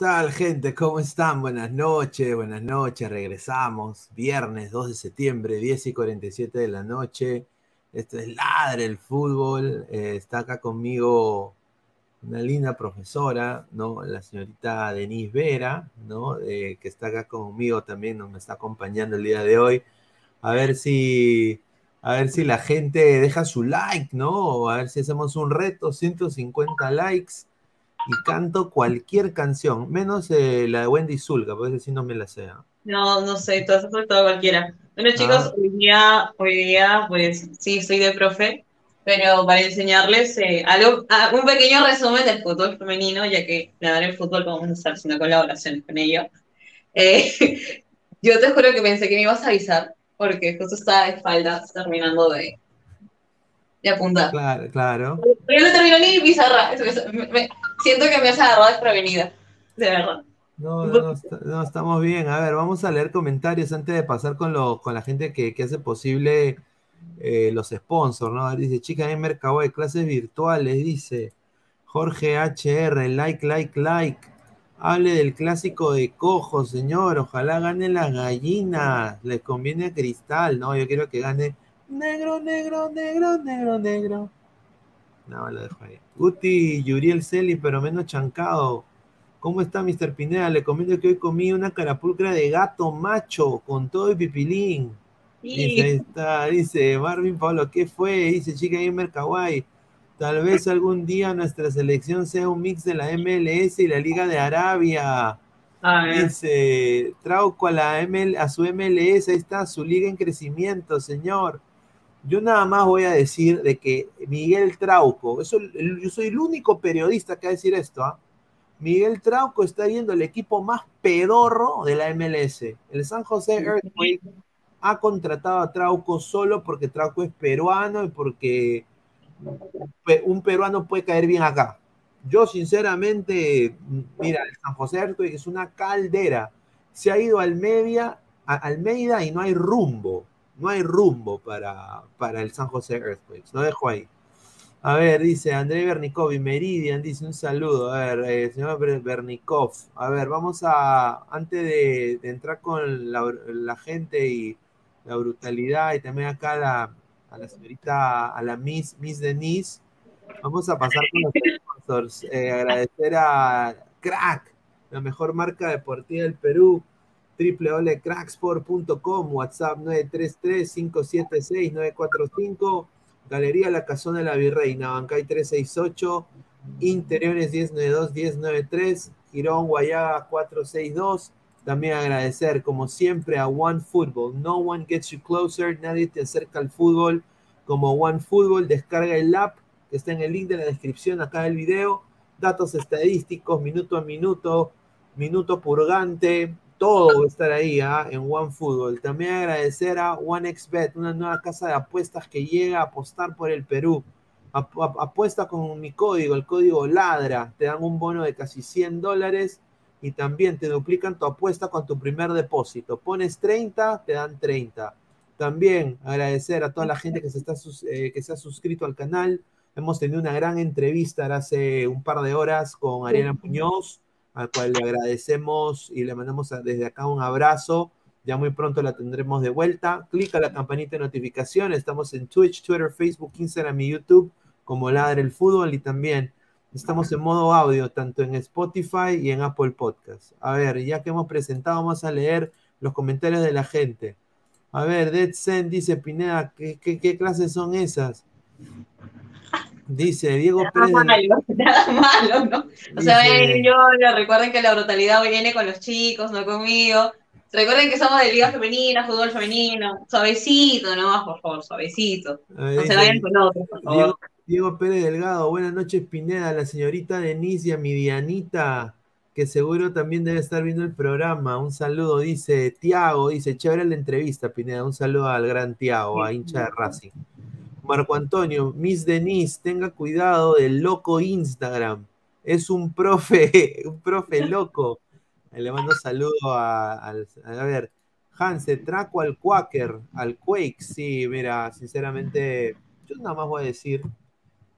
Tal, gente? ¿Cómo están? Buenas noches, buenas noches. Regresamos. Viernes 2 de septiembre, 10 y 47 de la noche. Esto es Ladre el Fútbol. Eh, está acá conmigo una linda profesora, ¿no? La señorita Denise Vera, ¿no? Eh, que está acá conmigo también, nos está acompañando el día de hoy. A ver si, a ver si la gente deja su like, ¿no? A ver si hacemos un reto, 150 likes y canto cualquier canción, menos eh, la de Wendy Zulka, porque si no me la sé. No, no sé, todo has todo cualquiera. Bueno, chicos, ah. hoy, día, hoy día, pues sí, soy de profe, pero para enseñarles eh, algo, ah, un pequeño resumen del fútbol femenino, ya que dar el fútbol vamos a estar haciendo colaboraciones con ellos. Eh, yo te juro que pensé que me ibas a avisar, porque justo estaba de espaldas terminando de, de apuntar. Claro, claro. Pero no terminó ni pizarra. Siento que me has agarrado desprevenida, de verdad. No, no, no, estamos bien. A ver, vamos a leer comentarios antes de pasar con, lo, con la gente que, que hace posible eh, los sponsors, ¿no? Dice, chica en mercado de clases virtuales, dice Jorge HR, like, like, like. Hable del clásico de cojo, señor. Ojalá gane las gallinas. Le conviene Cristal, ¿no? Yo quiero que gane Negro, negro, negro, negro, negro. No, lo dejo ahí. Guti, Yuriel Celi, pero menos chancado. ¿Cómo está, Mr. Pineda? Le comento que hoy comí una carapulcra de gato macho con todo el pipilín. Dice, está, dice Marvin Pablo, ¿qué fue? Dice Chica Gamer Kawaii. Tal vez algún día nuestra selección sea un mix de la MLS y la Liga de Arabia. Dice, Trauco a, la ML, a su MLS, ahí está su liga en crecimiento, señor. Yo nada más voy a decir de que Miguel Trauco, eso, yo soy el único periodista que va a decir esto, ¿ah? Miguel Trauco está yendo el equipo más pedorro de la MLS. El San José Earthquake ha contratado a Trauco solo porque Trauco es peruano y porque un peruano puede caer bien acá. Yo sinceramente, mira, el San José Earthquake es una caldera. Se ha ido al media, a Almeida y no hay rumbo no hay rumbo para, para el San José Earthquakes. Lo dejo ahí. A ver, dice André Bernikov y Meridian, dice un saludo. A ver, eh, señor Bernikov. A ver, vamos a, antes de, entrar con la, la, gente y la brutalidad y también acá la, a la señorita, a la Miss, Miss Denise, vamos a pasar con los sponsors. Eh, agradecer a Crack, la mejor marca deportiva del Perú, www.cracksport.com, WhatsApp 933-576-945, Galería La Casona de la Virreina, Bancay 368, Interiores 1092-1093, Girón Guayaga 462. También agradecer, como siempre, a One Football. No one gets you closer, nadie te acerca al fútbol como One Football. Descarga el app que está en el link de la descripción acá del video. Datos estadísticos, minuto a minuto, minuto purgante, todo va a estar ahí ¿ah? en OneFootball. También agradecer a OneXBet, una nueva casa de apuestas que llega a apostar por el Perú. Apuesta con mi código, el código LADRA. Te dan un bono de casi 100 dólares y también te duplican tu apuesta con tu primer depósito. Pones 30, te dan 30. También agradecer a toda la gente que se, está, eh, que se ha suscrito al canal. Hemos tenido una gran entrevista hace un par de horas con Ariana Muñoz al cual le agradecemos y le mandamos desde acá un abrazo. Ya muy pronto la tendremos de vuelta. Clica la campanita de notificación. Estamos en Twitch, Twitter, Facebook, Instagram y YouTube como Ladre el Fútbol y también estamos en modo audio tanto en Spotify y en Apple Podcast. A ver, ya que hemos presentado, vamos a leer los comentarios de la gente. A ver, Dead Zen dice Pineda, ¿qué, clases son esas? Dice Diego nada Pérez. Malo, nada malo, ¿no? O sea, yo recuerden que la brutalidad viene con los chicos, no conmigo. Recuerden que somos de liga femenina, fútbol femenino. Suavecito nomás, por favor, suavecito. no se vayan con otros, por favor. Diego, Pérez Delgado, buenas noches, Pineda, la señorita Denise y a mi Dianita, que seguro también debe estar viendo el programa. Un saludo, dice Tiago, dice, chévere la entrevista, Pineda. Un saludo al gran Tiago, a hincha de Racing. Marco Antonio, Miss Denise, tenga cuidado del loco Instagram. Es un profe, un profe loco. Le mando saludo a, a, ver, Hanse, traco al Quaker, al Quake. Sí, mira, sinceramente, yo nada más voy a decir,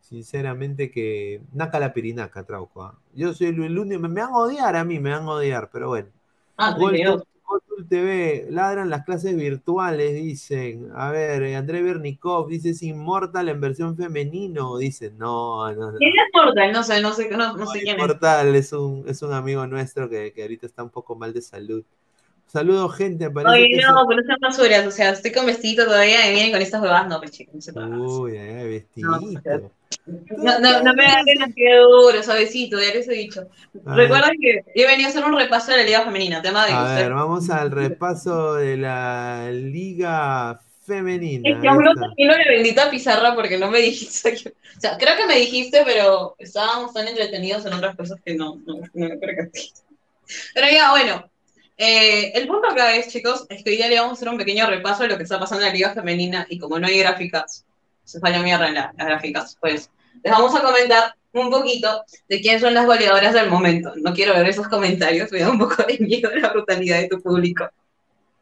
sinceramente, que naca la pirinaca, trauco. ¿ah? Yo soy el único, me, van a odiar a mí, me van a odiar, pero bueno. Ah, TV, ladran las clases virtuales, dicen. A ver, eh, André Bernikov dice es Inmortal en versión femenino. Dicen, no, no. ¿Quién es Mortal? No sé, no sé, no, no sé quién Inmortal es. un, es un amigo nuestro que, que ahorita está un poco mal de salud. Saludo, gente. Oye, no, pero no sean basuras. O sea, estoy con vestidito todavía y vienen con estas huevas. No, pues chicos, no se Uy, eh, vestidito. No, no, no, me hagan así de duro, suavecito, ya les he dicho. Recuerden que yo venía a hacer un repaso de la Liga Femenina, tema de A ver, vamos al repaso de la Liga Femenina. Es que aún no termino la bendita pizarra porque no me dijiste. o sea, creo que me dijiste, pero estábamos tan entretenidos en otras cosas que no, no, no me percaté. Pero ya, bueno, eh, el punto acá es, chicos, es que hoy día le vamos a hacer un pequeño repaso de lo que está pasando en la Liga Femenina y como no hay gráficas, se falla mierda en las gráficas, pues les vamos a comentar un poquito de quiénes son las goleadoras del momento. No quiero ver esos comentarios, me da un poco de miedo la brutalidad de tu público.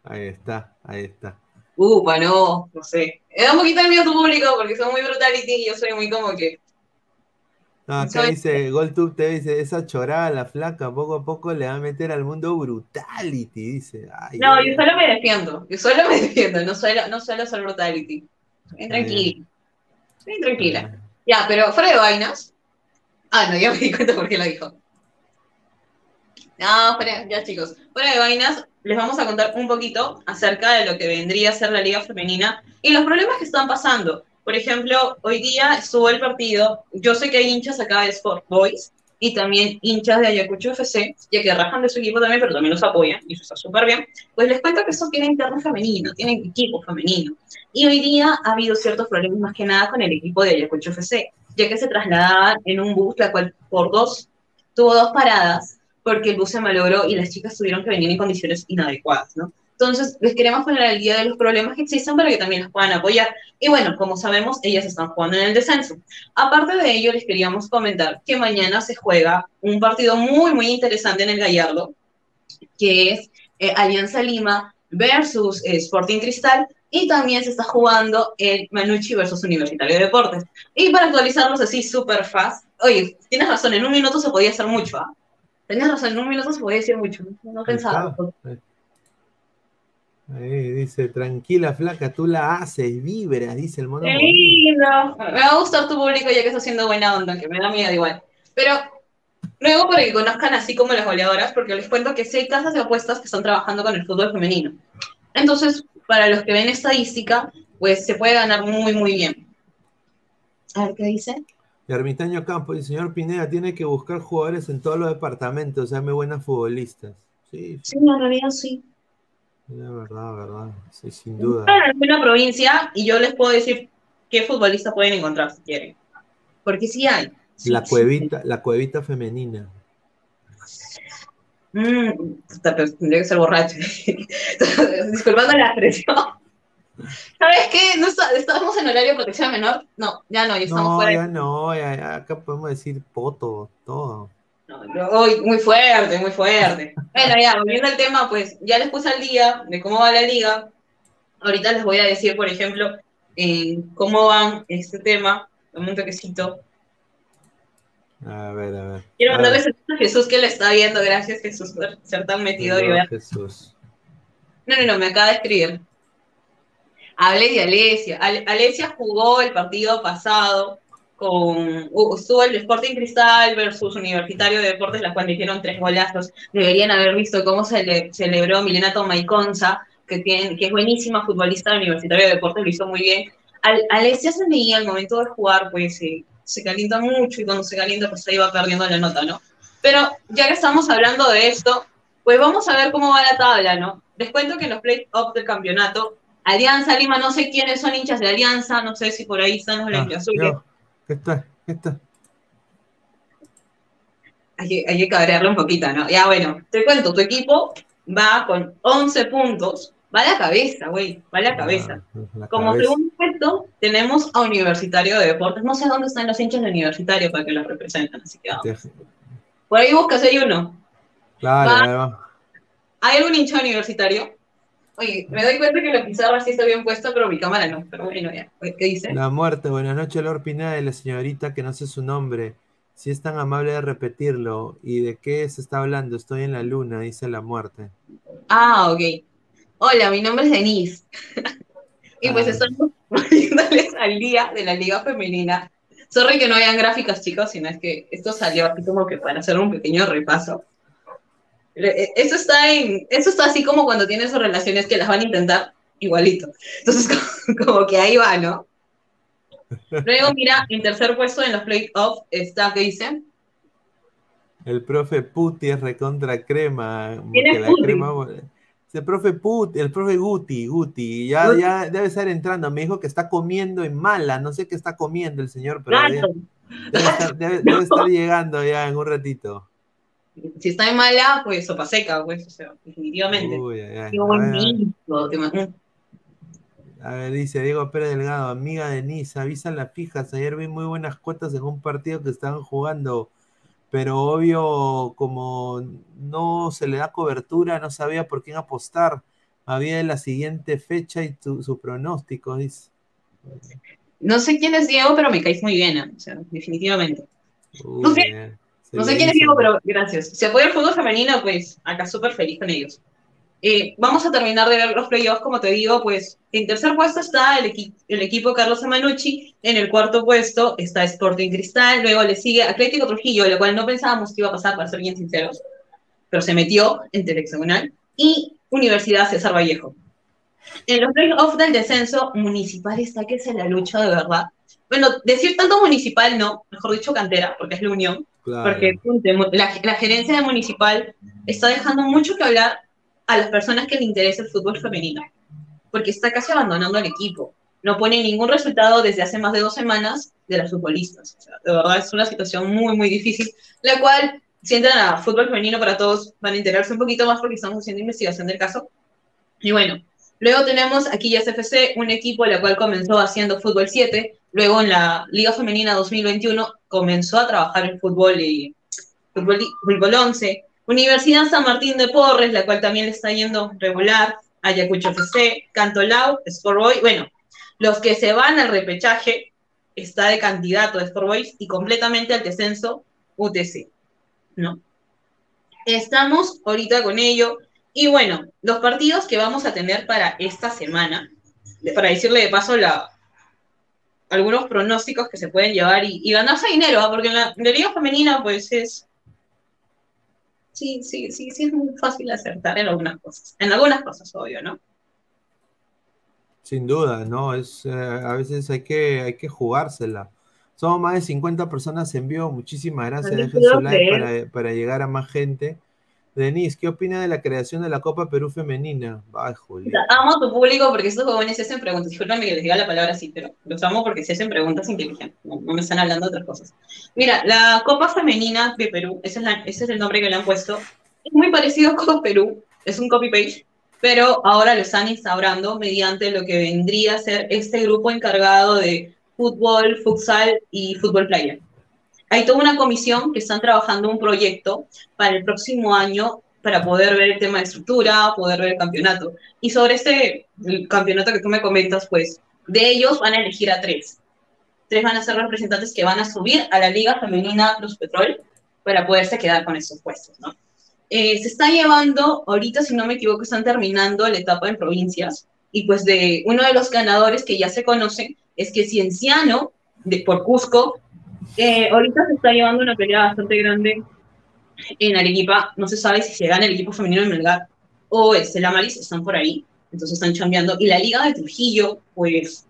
Ahí está, ahí está. Uh, no, no sé. Me da un poquito de miedo tu público porque son muy brutality y yo soy muy como que no, acá dice, GoldTube te dice, esa chorada la flaca, poco a poco le va a meter al mundo brutality, dice. no, yo solo me defiendo, yo solo me defiendo, no suelo, no suelo ser brutality. Bien tranquila. Bien tranquila. Ya, pero fuera de vainas. Ah, no, ya me di cuenta por qué lo dijo. No, fuera, ya chicos, fuera de vainas, les vamos a contar un poquito acerca de lo que vendría a ser la liga femenina y los problemas que están pasando. Por ejemplo, hoy día estuvo el partido, yo sé que hay hinchas acá de Sport Boys y también hinchas de Ayacucho FC, ya que rajan de su equipo también, pero también los apoyan, y eso está súper bien. Pues les cuento que eso tiene interno femenino, tienen equipo femenino. Y hoy día ha habido ciertos problemas más que nada con el equipo de Ayacucho FC, ya que se trasladaban en un bus, la cual por dos, tuvo dos paradas, porque el bus se malogró y las chicas tuvieron que venir en condiciones inadecuadas, ¿no? Entonces, les queremos poner al día de los problemas que existen para que también los puedan apoyar. Y bueno, como sabemos, ellas están jugando en el descenso. Aparte de ello, les queríamos comentar que mañana se juega un partido muy, muy interesante en el Gallardo, que es eh, Alianza Lima versus eh, Sporting Cristal, y también se está jugando el Manucci versus Universitario de Deportes. Y para actualizarlos así súper fast, oye, tienes razón, en un minuto se podía hacer mucho, ¿ah? Tenías razón, en un minuto se podía decir mucho, no pensaba. Ahí dice, tranquila, flaca, tú la haces, vibras, dice el mono. Qué lindo. Me va a gustar tu público ya que está haciendo buena onda, que me da miedo igual. Pero luego para que conozcan así como las goleadoras, porque les cuento que sí hay casas de apuestas que están trabajando con el fútbol femenino. Entonces, para los que ven estadística, pues se puede ganar muy, muy bien. A ver qué dice. Ermitaño Campos, el señor Pineda tiene que buscar jugadores en todos los departamentos, o sea, muy buenas futbolistas. Sí, sí, en realidad sí. La verdad, verdad, sí, sin duda. En una provincia y yo les puedo decir qué futbolista pueden encontrar si quieren. Porque sí hay. la cuevita, la cuevita femenina. Mm, tendría que ser borracho. Disculpando la expresión. ¿Sabes qué? ¿No ¿Estábamos en horario de protección menor? No, ya no, ya estamos no, fuera. Ya no, ya, acá podemos decir poto, todo. No, muy fuerte, muy fuerte. Bueno, ya, volviendo al tema, pues ya les puse al día de cómo va la liga. Ahorita les voy a decir, por ejemplo, cómo van este tema. Dame un toquecito. A ver, a ver. Quiero mandarle a Jesús que lo está viendo. Gracias, Jesús, por ser tan metido y ver. Jesús. No, no, no, me acaba de escribir. Hablé de Alesia. Alesia jugó el partido pasado con estuvo el Sporting Cristal versus Universitario de Deportes, la cual hicieron tres golazos. Deberían haber visto cómo se le, celebró Milena Tomaiconza, que, tiene, que es buenísima futbolista del Universitario de Deportes, lo hizo muy bien. Al, Alesia se veía al momento de jugar, pues se calienta mucho y cuando se calienta, pues ahí va perdiendo la nota, ¿no? Pero ya que estamos hablando de esto, pues vamos a ver cómo va la tabla, ¿no? Les cuento que en los play-offs del campeonato, Alianza Lima, no sé quiénes son hinchas de Alianza, no sé si por ahí están los ah, ¿Qué está? ¿Qué está? Hay que, hay que cabrearle un poquito, ¿no? Ya, bueno, te cuento, tu equipo va con 11 puntos, va a la cabeza, güey, va a la cabeza. Como segundo puesto, tenemos a Universitario de Deportes. No sé dónde están los hinchas de Universitario para que los representen, así que vamos. Por ahí buscas, hay uno. Claro, ¿Hay algún hincha universitario? Oye, me doy cuenta que la pizarra sí está bien puesta, pero mi cámara no. Pero bueno, ya. ¿Qué dice? La muerte. Buenas noches, Lord Pineda de la señorita que no sé su nombre. Si es tan amable de repetirlo. ¿Y de qué se está hablando? Estoy en la luna, dice la muerte. Ah, ok. Hola, mi nombre es Denise. y pues ah. estamos poniéndoles al día de la Liga Femenina. Sorry que no hayan gráficas, chicos, sino es que esto salió aquí como que para hacer un pequeño repaso. Eh, eso está en, eso está así como cuando tienes relaciones que las van a intentar igualito. Entonces, como, que ahí va, ¿no? Luego, mira, en tercer puesto en los playoffs está, ¿qué dice? El profe Puti es recontra crema. ¿Quién la crema, el profe Puti, el profe Guti, Guti, ya, ya debe estar entrando. Me dijo que está comiendo en mala, no sé qué está comiendo el señor, pero debe estar llegando ya en un ratito si está en mala, pues sopa seca, pues, o sea, definitivamente. a, ver. dice Diego Pérez Delgado, amiga de Nisa, avisan las fijas. Ayer vi muy buenas cuotas en un partido que estaban jugando, pero obvio, como no se le da cobertura, no sabía por quién apostar. Había la siguiente fecha y su pronóstico, dice. No sé quién es Diego, pero me caes muy bien, ¿eh? o sea, definitivamente. No sé quién es Diego, pero gracias. Si apoya el fútbol femenino, pues acá súper feliz con ellos. Eh, vamos a terminar de ver los playoffs, como te digo, pues en tercer puesto está el, el equipo Carlos Amanucci, en el cuarto puesto está Sporting Cristal, luego le sigue Atlético Trujillo, lo cual no pensábamos que iba a pasar, para ser bien sinceros, pero se metió en hexagonal, y Universidad César Vallejo. En los playoffs del descenso, Municipal está que se la lucha de verdad. Bueno, decir tanto municipal no, mejor dicho cantera, porque es la unión, porque la, la, gerencia de municipal está dejando mucho que hablar a las personas que les interesa el fútbol femenino, porque está casi abandonando el equipo. No pone ningún resultado desde hace más de dos semanas de las futbolistas. de verdad es una situación muy, muy difícil, la cual, si entran a fútbol femenino para todos, van a enterarse un poquito más porque estamos haciendo investigación del caso. Y bueno, luego tenemos aquí SFC, un equipo el cual comenzó haciendo fútbol 7, Luego en la Liga Femenina 2021 comenzó a trabajar en fútbol y fútbol, fútbol 11. Universidad San Martín de Porres, la cual también le está yendo regular. Ayacucho FC, Cantolao, Sportboy. Bueno, los que se van al repechaje está de candidato de Sportboys y completamente al descenso UTC, ¿no? Estamos ahorita con ello. Y bueno, los partidos que vamos a tener para esta semana, para decirle de paso la, algunos pronósticos que se pueden llevar y, ganarse dinero, ¿ah? porque en la, Liga Femenina, pues es. Sí, sí, sí, sí, es muy fácil acertar en algunas cosas. En algunas cosas, obvio, ¿no? Sin duda, ¿no? Es, eh, a veces hay que, hay que jugársela. Somos más de 50 personas en vivo. Muchísimas gracias. Dejen su like para, para llegar a más gente. Denise, ¿qué opina de la creación de la Copa Perú Femenina? Ay, Amo a tu público porque estos jóvenes se hacen preguntas. Disculpame que les diga la palabra así, pero los amo porque se hacen preguntas inteligentes. No, me están hablando de otras cosas. Mira, la Copa Femenina de Perú, ese es, el nombre que le han puesto, es muy parecido a Copa Perú, es un copy-page, pero ahora lo están instaurando mediante lo que vendría a ser este grupo encargado de fútbol, futsal y fútbol playa hay toda una comisión que están trabajando un proyecto para el próximo año para poder ver el tema de estructura, poder ver el campeonato. Y sobre este campeonato que tú me comentas, pues de ellos van a elegir a tres. Tres van a ser representantes que van a subir a la Liga Femenina Plus Petrol para poderse quedar con esos puestos, ¿no? Eh, se está llevando, ahorita si no me equivoco, están terminando la etapa en provincias, y pues de uno de los ganadores que ya se conoce es que Cienciano, de, por Cusco, eh, ahorita se está llevando una pelea bastante grande en Arequipa. No se sabe si se gana el equipo femenino de Melgar o el Maris, están por ahí. Entonces están chambeando. Y la Liga de Trujillo, pues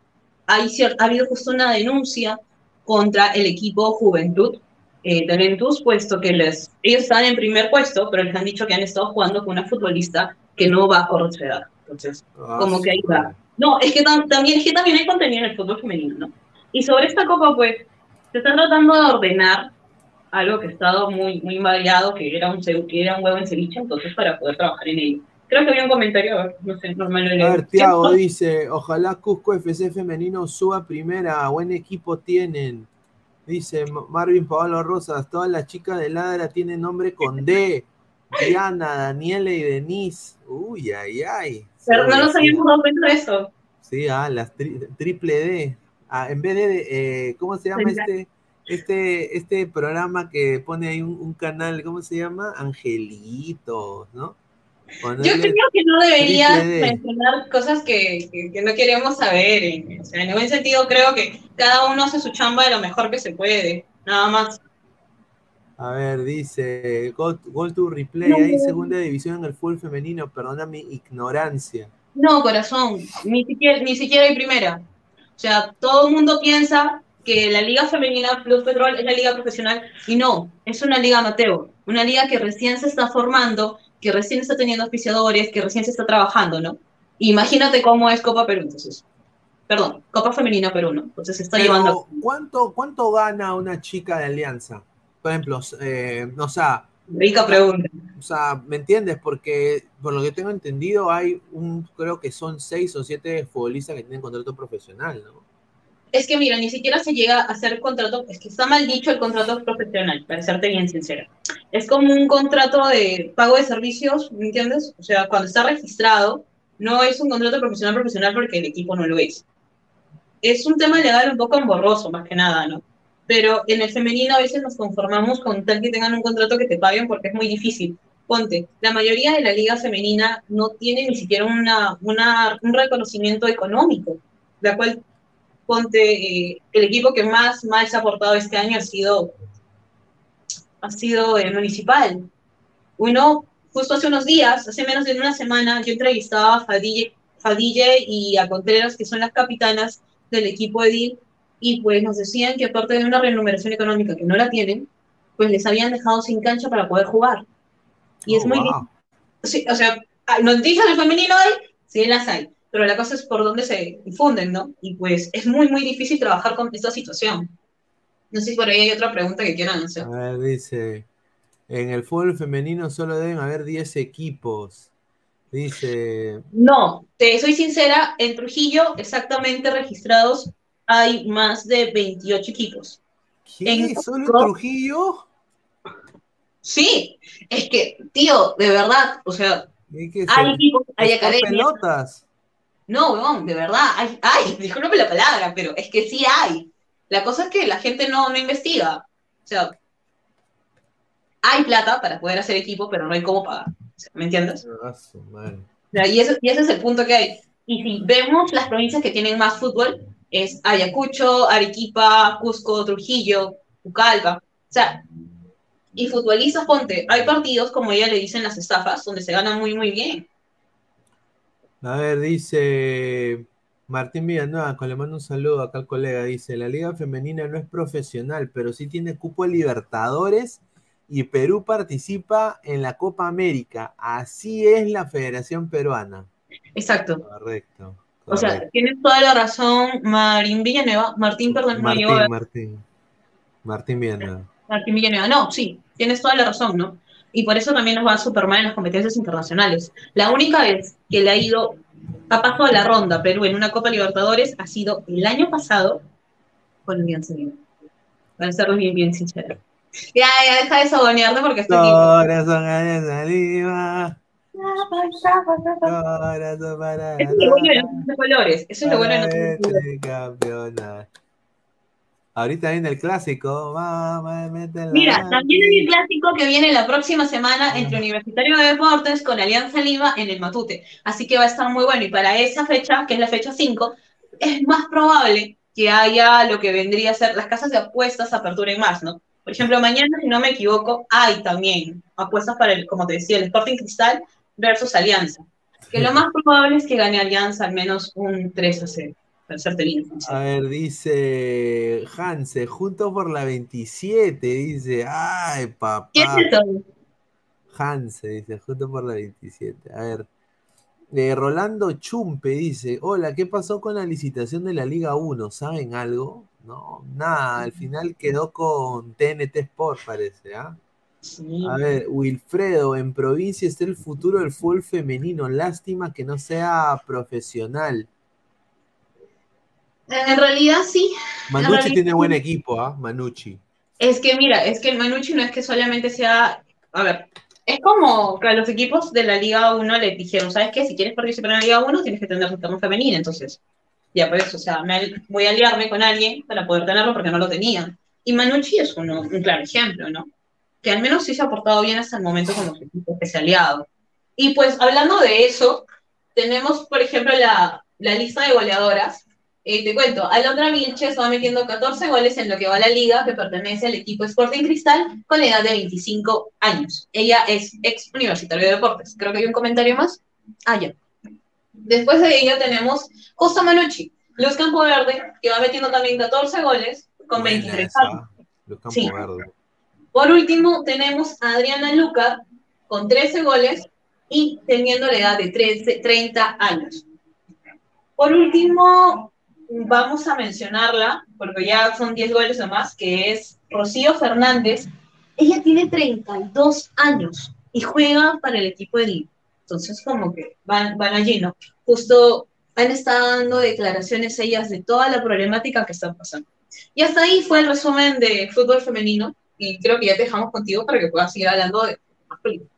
hay ha habido justo una denuncia contra el equipo Juventud eh, Talentus, puesto que les, ellos están en primer puesto, pero les han dicho que han estado jugando con una futbolista que no va a edad. Entonces, ah, como que ahí va. No, es que también, es que también hay contenido en el fútbol femenino, ¿no? Y sobre esta copa, pues, se está tratando de ordenar algo que ha estado muy, muy variado, que era un, que era un huevo en ceviche, entonces para poder trabajar en ello. Creo que había un comentario, no sé, normal. A ver, Tiago dice, ojalá Cusco FC femenino suba primera, buen equipo tienen. Dice Marvin Pablo Rosas, todas las chicas de Ladra tienen nombre con D. Diana, Daniela y Denise. Uy, ay, ay. Pero no nos habíamos dado cuenta de eso. Sí, ah, las triple D. En vez de, eh, ¿cómo se llama este, este, este programa que pone ahí un, canal, ¿cómo se llama? Angelitos, ¿no? Yo creo que no deberías mencionar cosas que, no queremos saber. o sea, en buen sentido creo que cada uno hace su chamba de lo mejor que se puede, nada más. A ver, dice, Go, to Replay, hay segunda división en el fútbol femenino, perdona mi ignorancia. No, corazón, ni siquiera, ni siquiera hay primera. O sea, todo el mundo piensa que la Liga Femenina Plus Petrol es la liga profesional y no, es una liga amateur, una liga que recién se está formando, que recién está teniendo auspiciadores, que recién se está trabajando, ¿no? Imagínate cómo es Copa Perú, entonces. Perdón, Copa Femenina Perú, ¿no? Entonces se está llevando. ¿cuánto, ¿Cuánto gana una chica de Alianza? Por ejemplo, eh, o sea. Rica pregunta. O sea, ¿me entiendes? Porque por lo que tengo entendido, hay un, creo que son seis o siete futbolistas que tienen contrato profesional, ¿no? Es que mira, ni siquiera se llega a hacer contrato, es que está mal dicho el contrato profesional, para serte bien sincera. Es como un contrato de pago de servicios, ¿me entiendes? O sea, cuando está registrado, no es un contrato profesional profesional porque el equipo no lo es. Es un tema legal un poco emborroso, más que nada, ¿no? Pero en el femenino a veces nos conformamos con tal que tengan un contrato que te paguen porque es muy difícil ponte, la mayoría de la liga femenina no tiene ni siquiera una, un reconocimiento económico, la cual, ponte, eh, el equipo que más se ha aportado este año ha sido, ha sido el municipal. Uno, justo hace unos días, hace menos de una semana, yo entrevistaba a Fadille, Fadille y a Contreras, que son las capitanas del equipo Edil, y pues nos decían que aparte de una remuneración económica que no la tienen, pues les habían dejado sin cancha para poder jugar. Y es oh, muy... Sí, o sea, noticias del femenino hay, sí las hay, pero la cosa es por dónde se difunden, ¿no? Y pues es muy, muy difícil trabajar con esta situación. No sé si por ahí hay otra pregunta que quieran hacer. A ver, dice, en el fútbol femenino solo deben haber 10 equipos. Dice... No, te soy sincera, en Trujillo exactamente registrados hay más de 28 equipos. ¿Qué? En ¿Solo en Trujillo? Sí, es que, tío, de verdad, o sea, ¿Y qué Hay equipos, hay ¿Están academias. pelotas? No, weón, de verdad, hay, hay, discúlpame la palabra, pero es que sí hay. La cosa es que la gente no, no investiga. O sea, hay plata para poder hacer equipo, pero no hay cómo pagar. ¿Me entiendes? Ah, su madre. O sea, y, eso- y ese es el punto que hay. Y si vemos las provincias que tienen más fútbol, es Ayacucho, Arequipa, Cusco, Trujillo, Pucallpa. O sea, y futbolistas, ponte, hay partidos, como ella le dicen las estafas, donde se gana muy, muy bien. A ver, dice Martín Villanueva, que le mando un saludo acá al colega, dice, la liga femenina no es profesional, pero sí tiene cupo Libertadores y Perú participa en la Copa América. Así es la Federación Peruana. Exacto. Correcto. O sea, tienes toda la razón, Marín Villanueva, Martín, perdón, no Martín, ver. Martín. Martín Villanueva. Martín Villanueva. No, sí, tienes toda la razón, ¿no? Y por eso también nos va súper mal en las competencias internacionales. La única vez que le ha ido, ha pasado a la ronda Perú en una Copa Libertadores ha sido el año pasado con Alianza Lima. Para ser bien, bien sincera. Ya, ya, deja de sabonearte porque estoy aquí. Para es lo bueno de los 11 colores. Eso es lo bueno de los para 11 colores. campeonato. Ahorita viene el clásico. Mamá, Mira, también hay un clásico que viene la próxima semana entre Universitario de Deportes con Alianza Lima en el Matute. Así que va a estar muy bueno. Y para esa fecha, que es la fecha 5, es más probable que haya lo que vendría a ser las casas de apuestas aperturen más, ¿no? Por ejemplo, mañana, si no me equivoco, hay también apuestas para el, como te decía, el Sporting Cristal versus Alianza. Que lo más probable es que gane Alianza al menos un 3 a 0. Para serte bien sincero. A ver, dice Hanse, juntos por la 27, dice, ay, papá. ¿Quién es? Hanse, dice, juntos por la 27. A ver, eh, Rolando Chumpe dice, hola, ¿qué pasó con la licitación de la Liga 1? ¿Saben algo? No, nada, al final quedó con TNT Sport, parece, ¿ah? Sí. A ver, Wilfredo, en provincia está el futuro del fútbol femenino, lástima que no sea profesional. En realidad sí, Manucci realidad- tiene buen equipo, ¿ah? Manucci. Es que mira, es que el Manucci no es que solamente sea, a ver, es como que a los equipos de la Liga 1 le dijeron, ¿sabes qué? Si quieres participar en la Liga 1 tienes que tener un terreno femenino, entonces, ya por eso, o sea, me- voy a aliarme con alguien para poder tenerlo porque no lo tenía. Y Manucci es uno, un claro ejemplo, ¿no? Que al menos sí se ha portado bien hasta el momento con los equipos que se ha aliado. Y pues hablando de eso, tenemos, por ejemplo, la, la lista de goleadoras. Eh, te cuento, Alondra Vilches va metiendo 14 goles en lo que va a la liga, que pertenece al equipo Sporting Cristal, con la edad de 25 años. Ella es ex universitario de deportes. Creo que hay un comentario más. Ah, ya. Después de ello tenemos Justo Manucci, Luz Campo Verde, que va metiendo también 14 goles con Buena 23 esa, años. Los Campos Sí. Verdes. Por último, tenemos a Adriana Luca con 13 goles y teniendo la edad de 13, 30 años. Por último, vamos a mencionarla, porque ya son 10 goles o más, que es Rocío Fernández. Ella tiene 32 años y juega para el equipo de Lima. Entonces, como que van, van allí, ¿no? Justo han estado dando declaraciones ellas de toda la problemática que están pasando. Y hasta ahí fue el resumen de fútbol femenino y creo que ya te dejamos contigo para que puedas seguir hablando de más películas.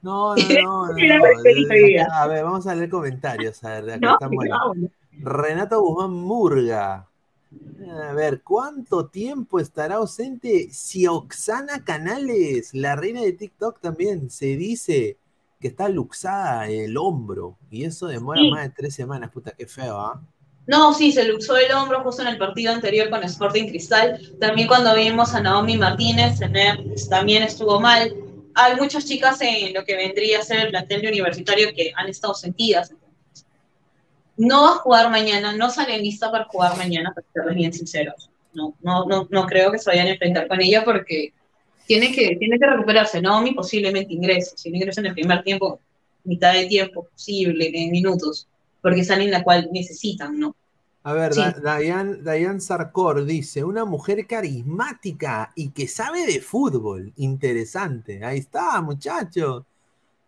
No, no, no. A ver, vamos a leer comentarios. A ver, de acá ¿No? están buenos. Renato Guzmán Murga. A ver, ¿cuánto tiempo estará ausente Oxana Canales, la reina de TikTok también? Se dice que está luxada el hombro y eso demora Sí. más de tres semanas. Puta, qué feo, ¿ah? No, sí, se luxó el hombro justo en el partido anterior con Sporting Cristal. También cuando vimos a Naomi Martínez, el- también estuvo mal. Hay muchas chicas en lo que vendría a ser el plantel de universitario que han estado sentidas. No va a jugar mañana, no salen lista para jugar mañana, para serles bien sinceros. No, no, no, no creo que se vayan a enfrentar con ella porque tiene que, tiene que recuperarse. Naomi posiblemente ingrese. Si no ingresa en el primer tiempo, mitad de tiempo posible, en minutos, porque es alguien la cual necesitan, ¿no? A ver, Sí. Da- Dayan, Dayan Sarkor dice, una mujer carismática y que sabe de fútbol. Interesante. Ahí está, muchacho.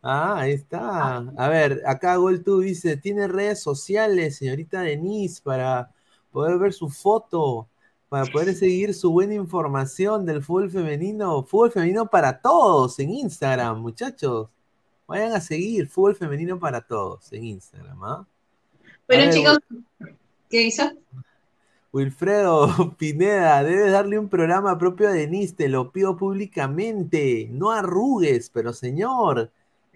Ah, ahí está. A ver, acá Gol2 dice, tiene redes sociales, señorita Denise, para poder ver su foto, para poder seguir su buena información del fútbol femenino. Fútbol femenino para todos en Instagram, muchachos. Vayan a seguir Fútbol Femenino para Todos en Instagram, ¿ah? Ver, chicos, ¿qué dice? Wilfredo Pineda, debes darle un programa propio a Denise, te lo pido públicamente. No arrugues, pero señor,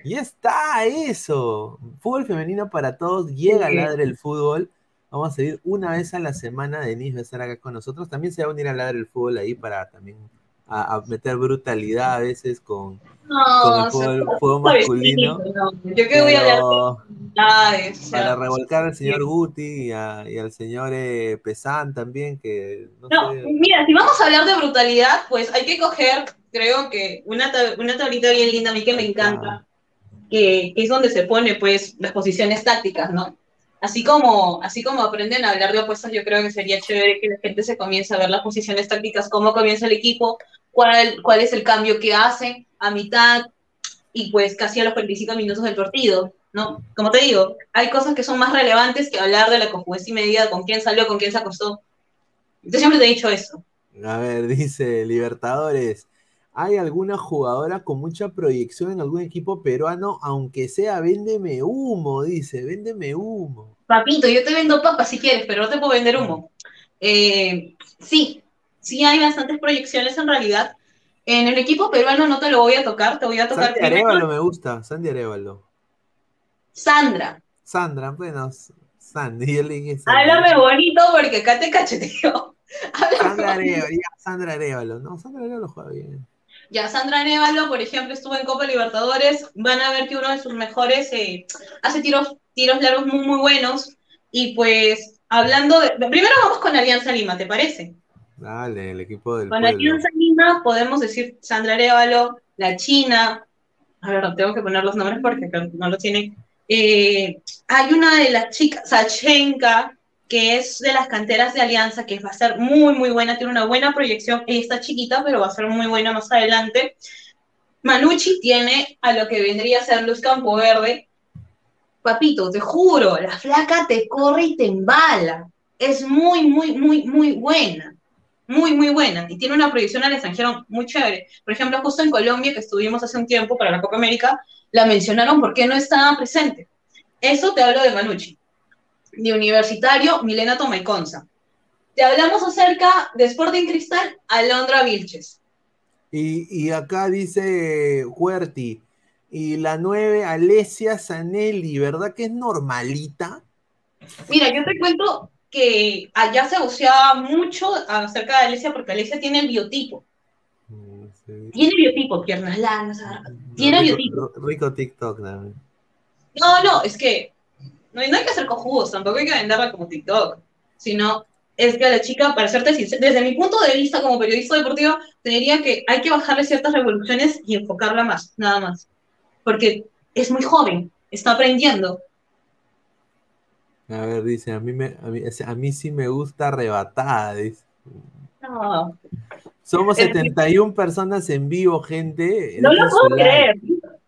ya está eso. Fútbol femenino para todos, llega Sí. Ladre el Fútbol. Vamos a seguir una vez a la semana. Denise va a estar acá con nosotros. También se va a unir a Ladre el Fútbol ahí para también a, a meter brutalidad a veces con, con No, el se- fútbol masculino. no. Yo que voy a hablar de noticias, o sea, para revolcar al señor Guti y, a- y al señor eh, Pesán también, que no, No, sé. mira, si vamos a hablar de brutalidad, pues hay que coger, creo que una, tab- una tablita bien linda, a mí que me encanta, que, que es donde se pone, pues, las posiciones tácticas, ¿no? Así como, así como aprenden a hablar de opuestos, yo creo que sería chévere que la gente se comience a ver las posiciones tácticas, cómo comienza el equipo, cuál, cuál es el cambio que hace a mitad y pues casi a los 45 minutos del partido, ¿no? Como te digo, hay cosas que son más relevantes que hablar de la conjugación y medida, con quién salió, con quién se acostó. Yo siempre te he dicho eso. A ver, dice Libertadores. ¿Hay alguna jugadora con mucha proyección en algún equipo peruano? Aunque sea, véndeme humo, dice, véndeme humo. Papito, yo te vendo papas si quieres, pero no te puedo vender humo. Eh, sí, sí hay bastantes proyecciones en realidad. En el equipo peruano no te lo voy a tocar, te voy a tocar Sandy Arevalo me gusta, Sandy Arevalo. Sandra. Sandra, bueno, Sandy, yo le dije. Háblame bonito porque acá te cacheteo. Háblame Sandra. Arevalo, ya, Sandra Arevalo. No, Sandra Arevalo juega bien. Ya, Sandra Névalo, por ejemplo, estuvo en Copa Libertadores. Van a ver que uno de sus mejores eh, hace tiros, tiros largos muy, muy buenos. Y pues, hablando de. Primero vamos con Alianza Lima, ¿te parece? Dale, el equipo del Con pueblo. Alianza Lima podemos decir Sandra Arevalo, la China. A ver, tengo que poner los nombres porque no lo tienen. Eh, hay una de las chicas, Sachenka, que es de las canteras de Alianza, que va a ser muy, muy buena, tiene una buena proyección. Ella está chiquita, pero va a ser muy buena más adelante. Manucci tiene a lo que vendría a ser Luz Campoverde. Papito, te juro, la flaca te corre y te embala. Es muy, muy, muy, muy buena muy, muy buena y tiene una proyección al extranjero muy chévere. Por ejemplo, justo en Colombia, que estuvimos hace un tiempo para la Copa América, la mencionaron porque no estaba presente. Eso te hablo de Manucci. De Universitario, Milena Tomaiconza. Te hablamos acerca de Sporting Cristal, Alondra Vilches. Y, y acá dice Huerti, y la 9, Alesia Zanelli, ¿verdad que es normalita? Mira, yo te cuento que allá se buceaba mucho acerca de Alesia porque Alesia tiene el biotipo. Mm, sí. Tiene biotipo, piernas largas, tiene rico, biotipo. rico TikTok también. No, no, es que no hay, no hay que hacer cojudos, tampoco hay que venderla como TikTok, sino es que a la chica, para serte sincera, desde mi punto de vista como periodista deportivo, te diría que hay que bajarle ciertas revoluciones y enfocarla más, nada más. Porque es muy joven, está aprendiendo. A ver, dice, a mí, me, a mí, a mí sí me gusta arrebatada, dice. No, Somos Es- 71 personas en vivo, gente. no lo puedo creer.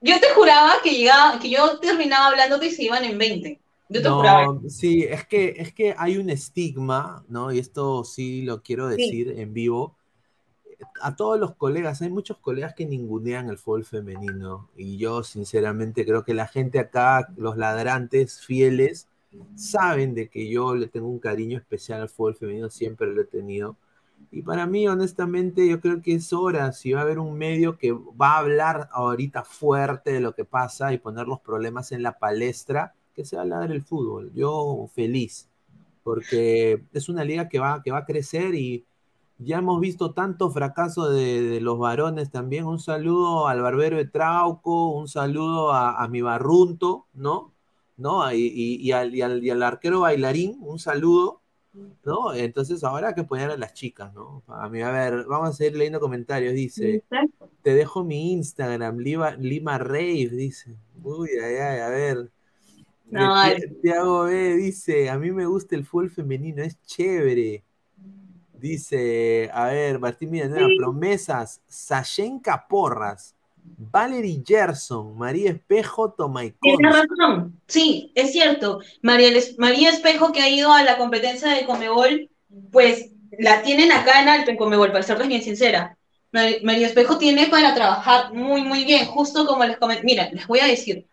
Yo te juraba que llegaba, que yo terminaba hablándote y se iban en 20. Yo te juraba. No, sí, es que, es que hay un estigma, ¿no? Y esto sí lo quiero Sí. decir en vivo. A todos los colegas, hay muchos colegas que ningunean el fútbol femenino. Y yo, sinceramente, creo que la gente acá, los ladrantes fieles, saben de que yo le tengo un cariño especial al fútbol femenino, siempre lo he tenido. Y para mí, honestamente, yo creo que es hora, si va a haber un medio que va a hablar ahorita fuerte de lo que pasa y poner los problemas en la palestra, que sea hablar del fútbol. Yo feliz, porque es una liga que va, que va a crecer y ya hemos visto tanto fracaso de, los varones también. Un saludo al barbero de Trauco, un saludo a, a mi barrunto, ¿no? ¿No? Y, y- y al, y al- y al arquero bailarín, un saludo. ¿No? Entonces ahora hay que apoyar a las chicas, ¿no? A mí, a ver, vamos a seguir leyendo comentarios. Dice, te dejo mi Instagram, Lima, Lima Rave, dice. Uy, ay, ay, a ver. No, Tiago B dice, a mí me gusta el fútbol femenino, es chévere. Dice, a ver, Martín Villanueva, promesas, Sashenka Porras, Valerie Gerson, María Espejo, Tomaicón. Tienes razón, sí, es cierto. María, María Espejo, que ha ido a la competencia de Comebol, pues la tienen acá en alto en Comebol, para serles bien sincera. Mar- María Espejo tiene para trabajar muy, muy bien, justo como les comenté. Mira, les voy a decir,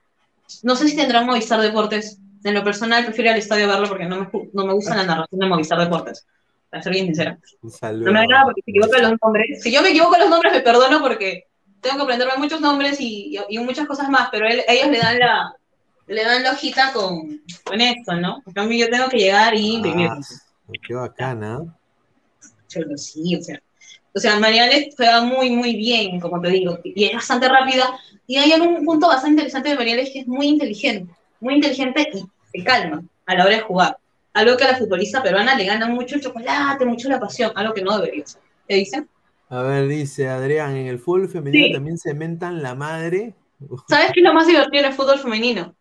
no sé si tendrán Movistar Deportes. En lo personal prefiero al estadio verlo porque no me, no me gusta la narración de Movistar Deportes. Para ser bien sincera. Un saludo. No me agrada porque se equivocan los nombres. Si yo me equivoco los nombres, me perdono porque tengo que aprenderme muchos nombres y, y- y muchas cosas más, pero él- ellos le dan la le dan la hojita con, con esto, ¿no? En cambio, yo tengo que llegar y imprimir. Ah, qué bacana. Pero sí, o sea. O sea, Mariale juega muy, muy bien, como te digo, y es bastante rápida. Y hay un punto bastante interesante de Mariale que es muy inteligente, muy inteligente y se calma a la hora de jugar. Algo que a la futbolista peruana le gana mucho el chocolate, mucho la pasión, algo que no debería ser. ¿Qué dicen? A ver, dice Adrián, en el fútbol femenino Sí. también se mentan la madre. ¿Sabes qué es lo más divertido del fútbol femenino?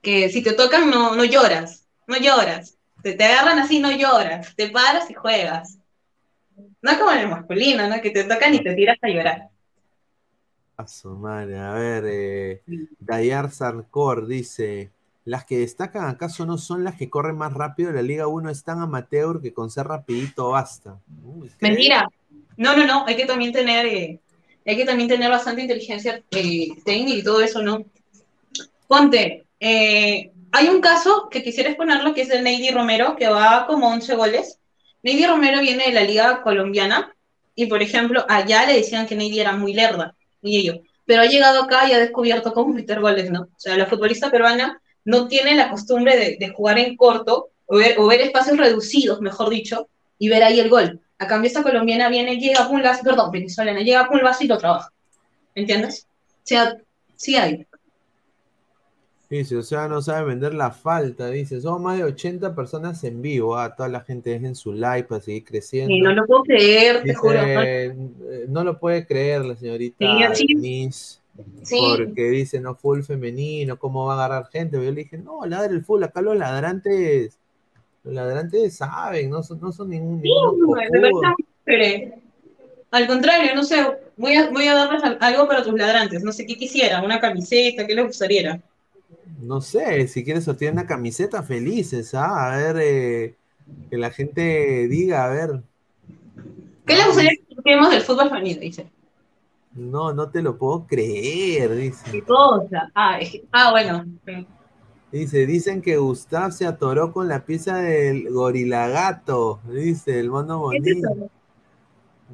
Que si te tocan no, no lloras, no lloras. Te, te agarran así, no lloras. Te paras y juegas. No es como en el masculino, ¿no? Que te tocan y te tiras a llorar. A su madre, a ver, eh, Dayar Sarkor dice, las que destacan acaso no son las que corren más rápido, la Liga 1 es tan amateur que con ser rapidito basta. Mentira. No, no, no. Hay que también tener, eh, hay que también tener bastante inteligencia eh, técnica y todo eso, ¿no? Ponte, eh, hay un caso que quisiera exponerlo que es de Neidy Romero, que va como 11 goles. Neidy Romero viene de la liga colombiana y, por ejemplo, allá le decían que Neidy era muy lerda, y ello. Pero ha llegado acá y ha descubierto cómo meter goles, ¿no? O sea, la futbolista peruana no tiene la costumbre de, de jugar en corto o ver, o ver espacios reducidos, mejor dicho, y ver ahí el gol. A cambio, esta colombiana viene, llega a un lazo, perdón, venezolana, llega a un lazo y lo trabaja. ¿Entiendes? O sea, sí hay. Dice, o sea, no sabe vender la falta, dice, somos más de 80 personas en vivo, ah, toda la gente dejen su like para seguir creciendo. Y no lo puedo creer, te juro. ¿no? eh, no lo puede creer la señorita Sí. Denise, Sí, porque dice, no, full femenino, ¿cómo va a agarrar gente? Yo le dije, no, ladra el full, acá los ladrantes, los ladrantes saben, no son, no son ningún, chévere. Al contrario, no sé, voy a, voy a darles al- algo para tus ladrantes. No sé qué quisieran, una camiseta, qué les gustaría. No sé, si quieres sortear una camiseta, felices, ¿ah? A ver, eh, que la gente diga, a ver. ¿Qué les gustaría que toquemos del fútbol femenino? Dice. No, no te lo puedo creer, dice. ¿Qué cosa? Ah, es que- ah, bueno. Dice, dicen que Gustav se atoró con la pieza del gorilagato, dice el mono ¿Qué es Monín. eso?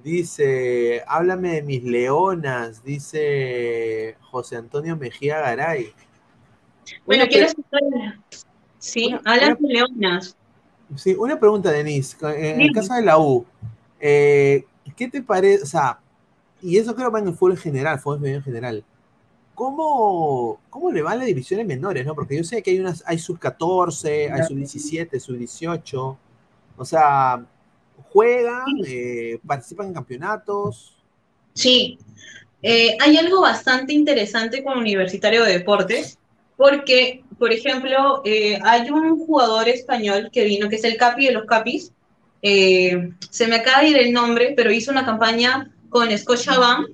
Dice, háblame de mis leonas, dice José Antonio Mejía Garay. Bueno, quiero escuchar. Sí, Una- hablan de leonas. Sí, una pregunta, Denise. En el caso de la U, eh, ¿qué te parece? O sea, y eso creo que va en el fútbol en general, fútbol en general. ¿Cómo, ¿Cómo le van las divisiones menores, no? Porque yo sé que hay unas, hay sub 14, hay sub 17, sub 18. O sea, juegan, eh, participan en campeonatos. Sí, Eh, hay algo bastante interesante con Universitario de Deportes, porque, por ejemplo, eh, hay un jugador español que vino, que es el Capi de los Capis, se me acaba de ir el nombre, pero hizo una campaña con Scotiabank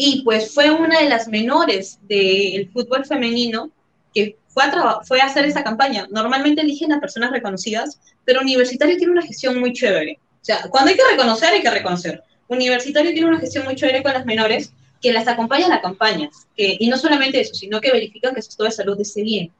y pues fue una de las menores del fútbol femenino que fue a, fue a hacer esa campaña. Normalmente eligen a personas reconocidas, pero Universitario tiene una gestión muy chévere. O sea, cuando hay que reconocer, hay que reconocer. Universitario tiene una gestión muy chévere con las menores que las acompañan a campañas. que- y no solamente eso, sino que verifican que su estado de salud esté bien.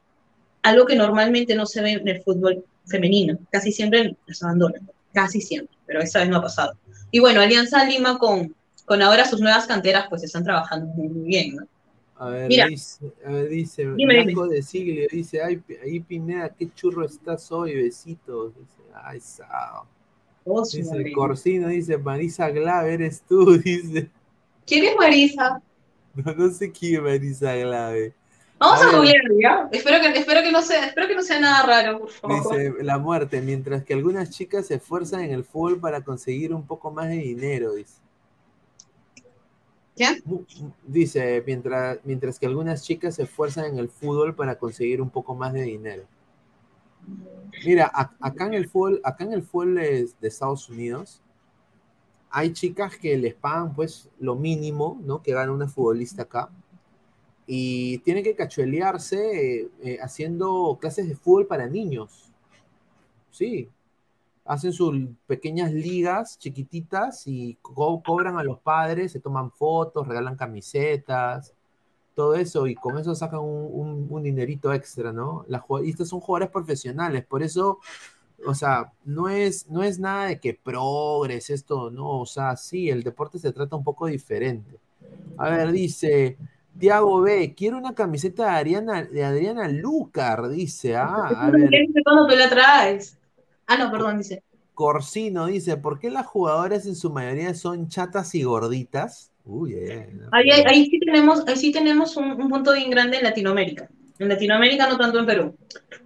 Algo que normalmente no se ve en el fútbol femenino. Casi siempre las abandonan. Casi siempre. Pero esta vez no ha pasado. Y bueno, Alianza Lima con, con ahora sus nuevas canteras, pues están trabajando muy, muy bien, ¿no? A ver, Mira. dice, a ver, dice Dime, Blanco de Siglio, dice, ay, ahí Pineda, qué churro estás hoy, besitos. Dice, ay, sao. Oh, Dice madre. Corsino, dice, Marisa Glave, eres tú, dice. ¿Quién es Marisa? No, no sé quién es Marisa Glave. Vamos A a, googlear, ¿ya? Espero que, espero, que no sea, espero que no sea nada raro, por favor. Dice, la muerte, mientras que algunas chicas se esfuerzan en el fútbol para conseguir un poco más de dinero, dice. Dice, mientras, mientras que algunas chicas se esfuerzan en el fútbol para conseguir un poco más de dinero. Mira, a- acá en el fútbol, acá en el fútbol de, Estados Unidos, hay chicas que les pagan pues lo mínimo, ¿no? Que gana una futbolista acá. Y tienen que cachuelearse eh, haciendo clases de fútbol para niños. Sí. Hacen sus pequeñas ligas chiquititas y co- cobran a los padres, se toman fotos, regalan camisetas, todo eso, y con eso sacan un, un- un dinerito extra, ¿no? Las y estos son jugadores profesionales, por eso, o sea, no es, no es nada de que progres esto, no, o sea, sí, el deporte se trata un poco diferente. A ver, dice Tiago B, quiero una camiseta de Adriana, de Adriana Lucar, dice, ah, a ver. ¿Qué dice cuando tú la traes? Ah, no, perdón, dice. Corsino dice, ¿por qué las jugadoras en su mayoría son chatas y gorditas? Uy, no, Ahí, ahí- ahí sí tenemos, ahí sí tenemos un, un punto bien grande en Latinoamérica. En Latinoamérica, no tanto en Perú.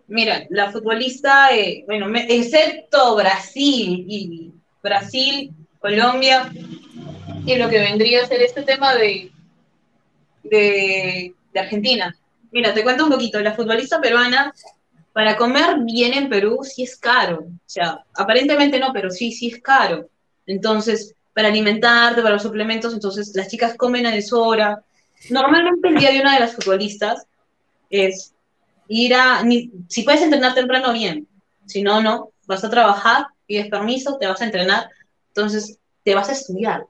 Mira, la futbolista, eh, bueno, me- excepto Brasil y Brasil, Colombia, y lo que vendría a ser este tema de, de, de Argentina. Mira, te cuento un poquito. La futbolista peruana, para comer bien en Perú, sí es caro. O sea, aparentemente no, pero sí, sí es caro. Entonces, para alimentarte, para los suplementos, entonces las chicas comen a deshora. Normalmente el día de una de las futbolistas es ir a, si puedes entrenar temprano, bien. Si no, no, vas a trabajar, pides permiso, te vas a entrenar, entonces te vas a estudiar.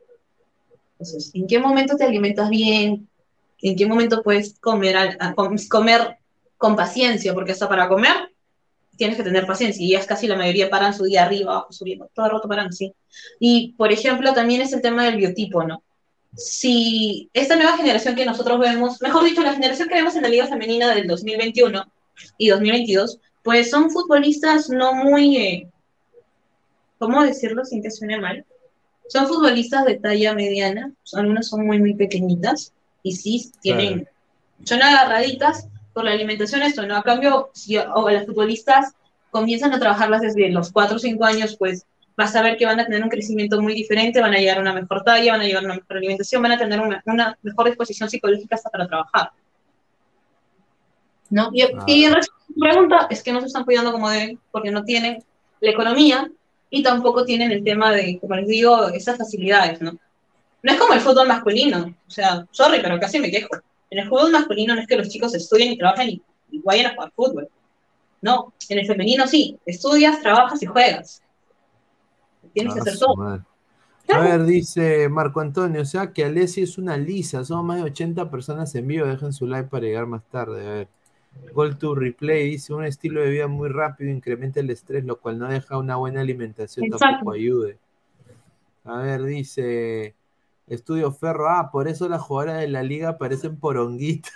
Entonces, ¿en qué momento te alimentas bien? ¿En qué momento puedes comer, comer con paciencia? Porque hasta para comer tienes que tener paciencia y es casi la mayoría paran su día arriba, abajo, subiendo, todo el rato paran así. Y, por ejemplo, también es el tema del biotipo, ¿no? Si esta nueva generación que nosotros vemos, mejor dicho, la generación que vemos en la Liga Femenina del 2021 y 2022, pues son futbolistas no muy, eh, ¿cómo decirlo sin que suene mal? Son futbolistas de talla mediana, algunas son muy, muy pequeñitas y sí tienen, son agarraditas por la alimentación esto, ¿no? A cambio, si o las futbolistas comienzan a trabajarlas desde los 4 o 5 años, pues vas a ver que van a tener un crecimiento muy diferente, van a llegar a una mejor talla, van a llevar una mejor alimentación, van a tener una, una mejor disposición psicológica hasta para trabajar. ¿No? Y, y en pregunta es que no se están cuidando como deben, porque no tienen la economía y tampoco tienen el tema de, como les digo, esas facilidades, ¿no? No es como el fútbol masculino, o sea, sorry, pero casi me quejo. En el fútbol masculino no es que los chicos estudien y trabajen y, y vayan a jugar fútbol. No, en el femenino sí, estudias, trabajas y juegas. Tienes que Ah, hacer todo. madre. A ver, dice Marco Antonio, o sea que Alessi es una lisa, somos más de 80 personas en vivo, dejen su like para llegar más tarde. A ver. Goal to replay dice un estilo de vida muy rápido incrementa el estrés, lo cual no deja una buena alimentación, Exacto. tampoco ayude. A ver, dice Estudio Ferro, ah, por eso las jugadoras de la liga parecen poronguitas.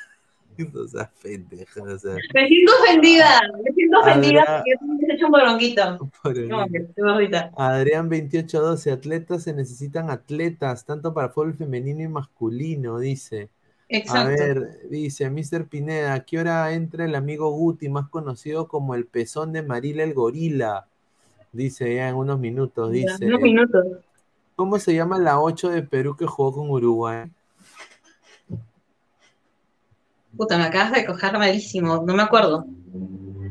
o sea, pendeja, o sea, Me siento ofendida, me siento ofendida Adrián- porque he hecho un boronguito. poronguita. No. Adrián 2812, atletas se necesitan atletas, tanto para fútbol femenino y masculino, dice. A Exacto. ver, dice Mr. Pineda, ¿a qué hora entra el amigo Guti, más conocido como el pezón de Marila el gorila? Dice ya en unos minutos, dice. Unos minutos. ¿Cómo se llama la 8 de Perú que jugó con Uruguay? Puta, me acabas de coger malísimo, no me acuerdo.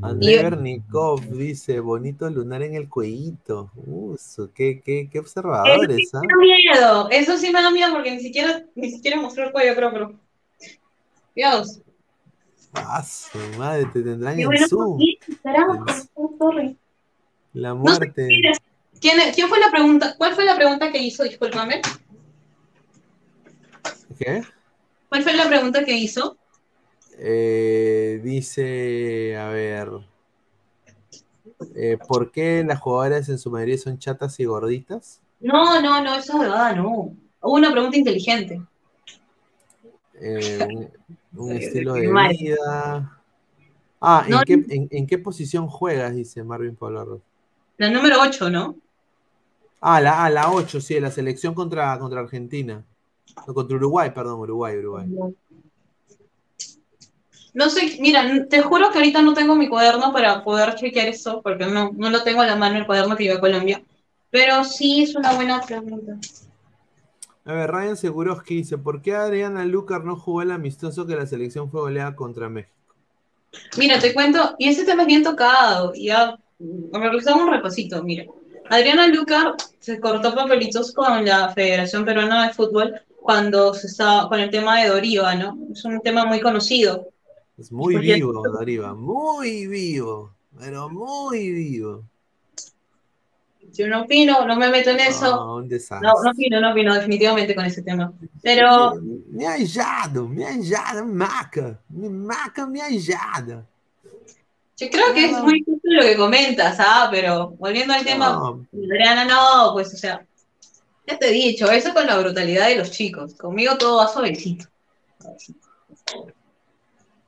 André Bernikov dice, bonito lunar en el cuellito. Uso, qué, qué, qué observadores, ¿ah? Me da miedo, eso sí me da miedo porque ni siquiera, ni siquiera mostró el cuello, creo, pero. Dios. Ah, su madre, te tendrán Y en bueno, Zoom. sí, sorry. La No sé muerte. Quién es. ¿Quién, es- fue la pregunta? ¿Cuál fue la pregunta que hizo? Discúlpame. ¿Qué? ¿Cuál fue la pregunta que hizo? Eh, dice, a ver, eh, ¿por qué las jugadoras en su mayoría son chatas y gorditas? No, no, no, esa huevada no. Hubo una pregunta inteligente. Eh, un, estilo de vida. Ah, ¿en, No, qué, en, en qué posición juegas? Dice Marvin Polarro. La número 8, ¿no? Ah, la, ah, la 8, sí, la selección contra, contra Argentina. No, contra Uruguay, perdón, Uruguay, Uruguay. No sé, mira, te juro que ahorita no tengo mi cuaderno para poder chequear eso, porque no, no lo tengo a la mano el cuaderno que lleva a Colombia. Pero sí es una buena pregunta. A ver, Ryan Seguroski dice, ¿por qué Adriana Lucar no jugó el amistoso que la selección fue goleada contra México? Mira, te cuento, y ese tema es bien tocado, y ya, realizamos un repasito, mira. Adriana Lucar se cortó papelitos con la Federación Peruana de Fútbol cuando se estaba con el tema de Doriva, ¿no? Es un tema muy conocido. Es muy Porque- vivo, Dariva, muy vivo, pero muy vivo. Yo no opino, no me meto en eso. Un desastre. No, no opino, no opino definitivamente con ese tema. Pero Me, me aijado, me aijada, maca. Me maca, me aijada. Yo creo que es muy justo lo que comentas, ¿ah? Pero volviendo al tema, No, Adriana, no, pues, o sea, ya te he dicho, eso con la brutalidad de los chicos. Conmigo todo va suavecito.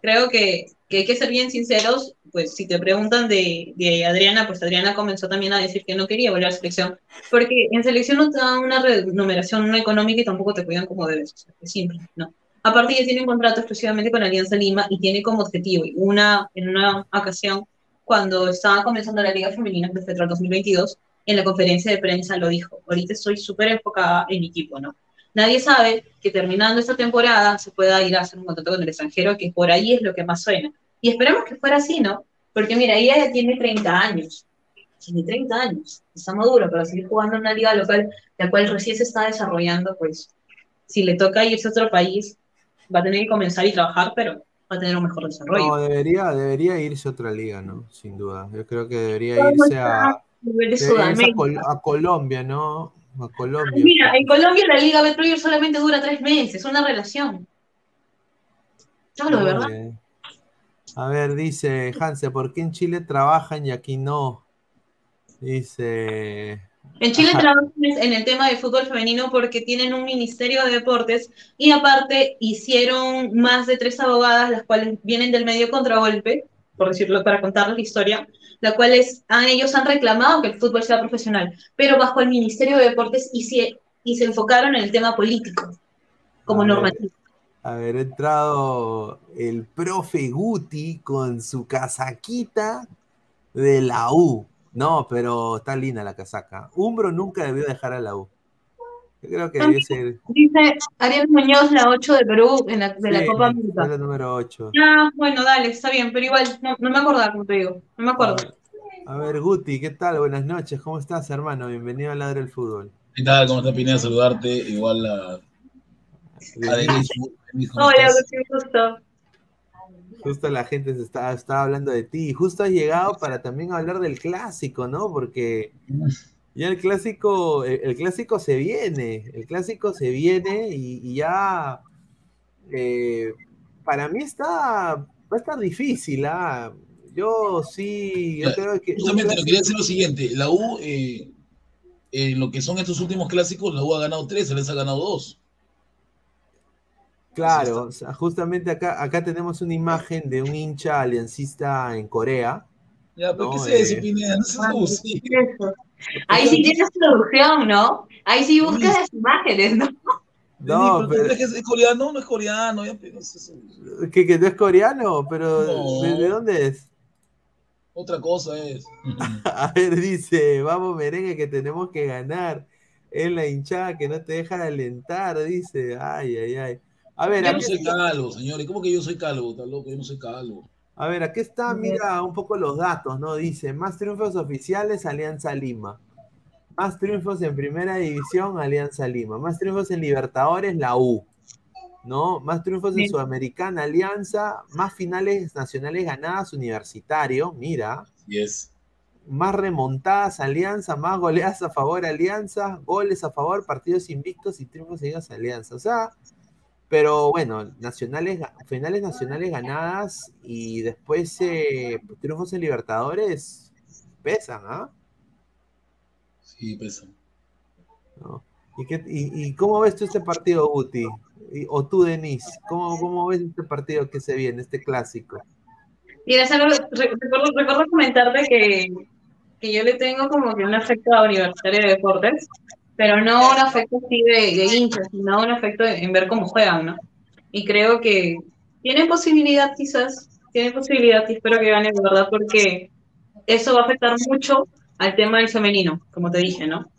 Creo que, que hay que ser bien sinceros, pues si te preguntan de, de Adriana, pues Adriana comenzó también a decir que no quería volver a selección, porque en selección no te dan una remuneración económica y tampoco te cuidan como debes, o sea, es simple, ¿no? Aparte ella tiene un contrato exclusivamente con Alianza Lima y tiene como objetivo, y una, en una ocasión, cuando estaba comenzando la Liga Femenina de Federal 2022, en la conferencia de prensa lo dijo, ahorita estoy súper enfocada en mi equipo, ¿no? Nadie sabe que terminando esta temporada se pueda ir a hacer un contrato con el extranjero, que por ahí es lo que más suena. Y esperamos que fuera así, ¿no? Porque mira, ella ya tiene 30 años. Tiene 30 años. Está maduro para seguir jugando en una liga local, la cual recién se está desarrollando, pues si le toca irse a otro país, va a tener que comenzar y trabajar, pero va a tener un mejor desarrollo. no, debería, debería irse a otra liga, ¿no? Sin duda. Yo creo que debería ¿Cómo irse a, a nivel de debería irse a, Sudamérica? Col- a Colombia, ¿no? A Colombia. Mira, en Colombia la Liga Betplayer solamente dura tres meses, una relación. Solo, de verdad. bien. A ver, dice Hanse, ¿por qué en Chile trabajan y aquí no? Dice. En Chile Ajá. trabajan en el tema de fútbol femenino porque tienen un ministerio de deportes y aparte hicieron más de tres abogadas, las cuales vienen del medio contragolpe, por decirlo, para contarles la historia, las cuales han- ellos han reclamado que el fútbol sea profesional, pero bajo el ministerio de deportes y se, y se enfocaron en el tema político, como A ver. normativo. haber entrado el profe Guti con su casaquita de la U. No, pero está linda la casaca. Umbro nunca debió dejar a la U. Yo creo que debió ser Dice Ariel Muñoz, la 8 de Perú, en la, de la Copa América. la número 8. Ah, bueno, dale, está bien, pero igual, no, no me acordaba, como te digo, no me acuerdo. A ver, Guti, ¿qué tal? Buenas noches. ¿Cómo estás, hermano? Bienvenido a Ladre el Fútbol. ¿Qué tal? ¿Cómo estás, Pineda? Saludarte. Igual a, a Denise. Denise, ¿cómo Hola, qué gusto. Justo la gente se está, está hablando de ti. Justo has llegado para también hablar del clásico, ¿no? Porque ya el clásico, el, el clásico se viene, el clásico se viene y, y ya eh, para mí está, va a estar difícil, ¿ah? Yo sí, yo creo que Justamente lo quería decir lo siguiente. La U, eh, en lo que son estos últimos clásicos, la U ha ganado tres, les ha ganado dos. Claro, o sea, justamente acá, acá tenemos una imagen de un hincha aliancista en Corea. Ya, pero No, ¿qué es eh. No Ah, abusivo. Eso. Ahí sí tienes producción, ¿no? Ahí sí buscas las imágenes, ¿no? No, Denise, pero ¿Es, que es coreano? No es coreano. Ya, pero que, que no es coreano, pero No. ¿de, de dónde es? Otra cosa es. A ver, dice, vamos merengue que tenemos que ganar. Es la hinchada que no te dejan alentar, dice. Ay, ay, ay. A ver, Yo no aquí, soy calvo, señores. ¿Cómo que yo soy calvo? Está loco, yo no soy calvo. a ver, aquí está, mira un poco los datos, ¿no? Dice, más triunfos oficiales, Alianza Lima. Más triunfos en Primera División, Alianza Lima. Más triunfos en Libertadores, la U. ¿No? Más triunfos en. Sudamericana, Alianza. Más finales nacionales ganadas, Universitario. Mira. Y es. más remontadas Alianza, más goleadas a favor Alianza, goles a favor, partidos invictos y triunfos seguidos Alianza. O sea, pero bueno, nacionales, finales nacionales ganadas y después eh, triunfos en Libertadores pesan, ¿ah? Sí, pesa. ¿No? ¿Y, qué- y- y cómo ves tú este partido, Guti? Y- o tú, Denise, ¿cómo, ¿cómo ves este partido que se viene, este clásico? Mira, recuerdo, recuerdo comentarte que, que yo le tengo como que un afecto a Universitario de Deportes, pero no un afecto así de, de hinchas, sino un afecto en ver cómo juegan, ¿no? Y creo que tienen posibilidad quizás, tienen posibilidad y espero que gane de verdad porque eso va a afectar mucho al tema del femenino, como te dije, ¿no?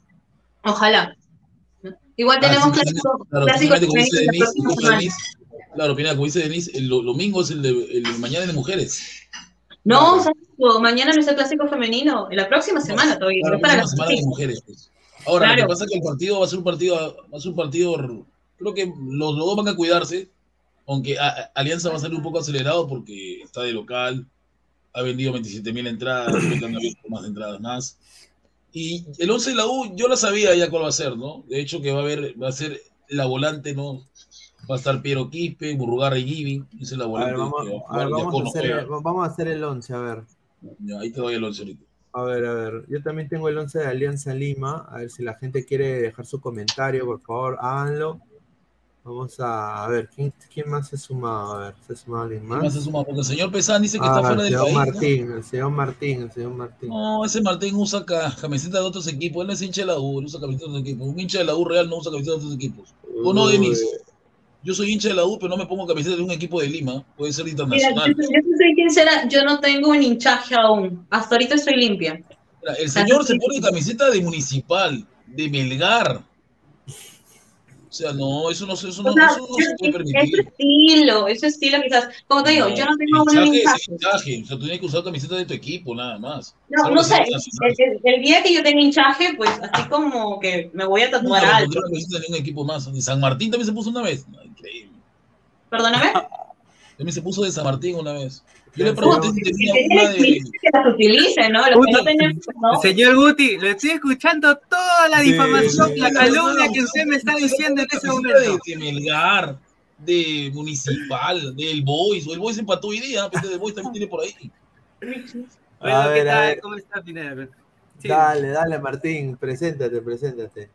Ojalá. Igual tenemos Ah, sí, clásico, Claro, clásico claro, como dice Denise, el do- domingo es el de, el de mañana de mujeres. No, mañana no es el clásico femenino, en la próxima semana todavía. Claro, para la semana de mujeres. pues. Ahora, lo que pasa es que el partido va a ser un partido, va a ser un partido, creo que los, los dos van a cuidarse, aunque a- a- Alianza va a salir un poco acelerado porque está de local, ha vendido 27 mil entradas, han abierto más entradas más. Y el 11 de la U, yo la sabía ya cuál va a ser, ¿no? De hecho, que va a haber, va a ser la volante, ¿no? Va a estar Piero Quispe, Burrugarra y Giving. Esa es la A volante. ver, vamos, que va a a jugar ver, vamos, a Diacono hacer, vamos a hacer el 11, a ver. Ya, ahí te doy el 11 ahorita. A ver, a ver. Yo también tengo el 11 de Alianza Lima. A ver si la gente quiere dejar su comentario, por favor, háganlo. Vamos a, a ver, ¿quién, quién más se ha sumado? A ver, ¿se ha sumado alguien ¿Qué más? más se suma? Porque el señor Pesán dice que Ah, está fuera el del señor país. ¿no? Martín, el señor Martín, el señor Martín. No, ese Martín usa ca- camiseta de otros equipos. Él no es hincha de la U, él usa camiseta de otros equipos. Un hincha de la U real no usa camiseta de otros equipos. ¿O no, Uy, Denis? Yo soy hincha de la U, pero no me pongo camiseta de un equipo de Lima. Puede ser Mira, yo, internacional. yo te soy sincera, yo no tengo un hinchaje aún. Hasta ahorita estoy limpia. Mira, el señor se pone camiseta de municipal, de Melgar. O sea, no, eso no, se- eso no, O sea, eso no se puede es permitir. estilo, ese estilo quizás. Como te digo, yo no tengo un hinchaje es hinchaje. O sea, tú tienes que usar camiseta de tu equipo, nada más. No, no sé, el, el- el día que yo tenga hinchaje, pues así como que me voy a tatuar me algo. una camiseta de ningún equipo más. Ni San Martín también se puso una vez. No, increíble. Perdóname. También se puso de San Martín una vez. Yo le pregunté señor. si tenía una de. que las utilicen, ¿no? Los que no ¿no? Señor Guti, lo estoy escuchando toda la difamación, la calumnia que usted me está diciendo en ese momento. De, Melgar, de Municipal, del Boys. O el Boys empató hoy día, pero el Boys también tiene por ahí. Bueno, A ¿qué ver, a tal? ver. ¿Cómo está, Pineda? Sí. Dale, dale, Martín, preséntate, preséntate.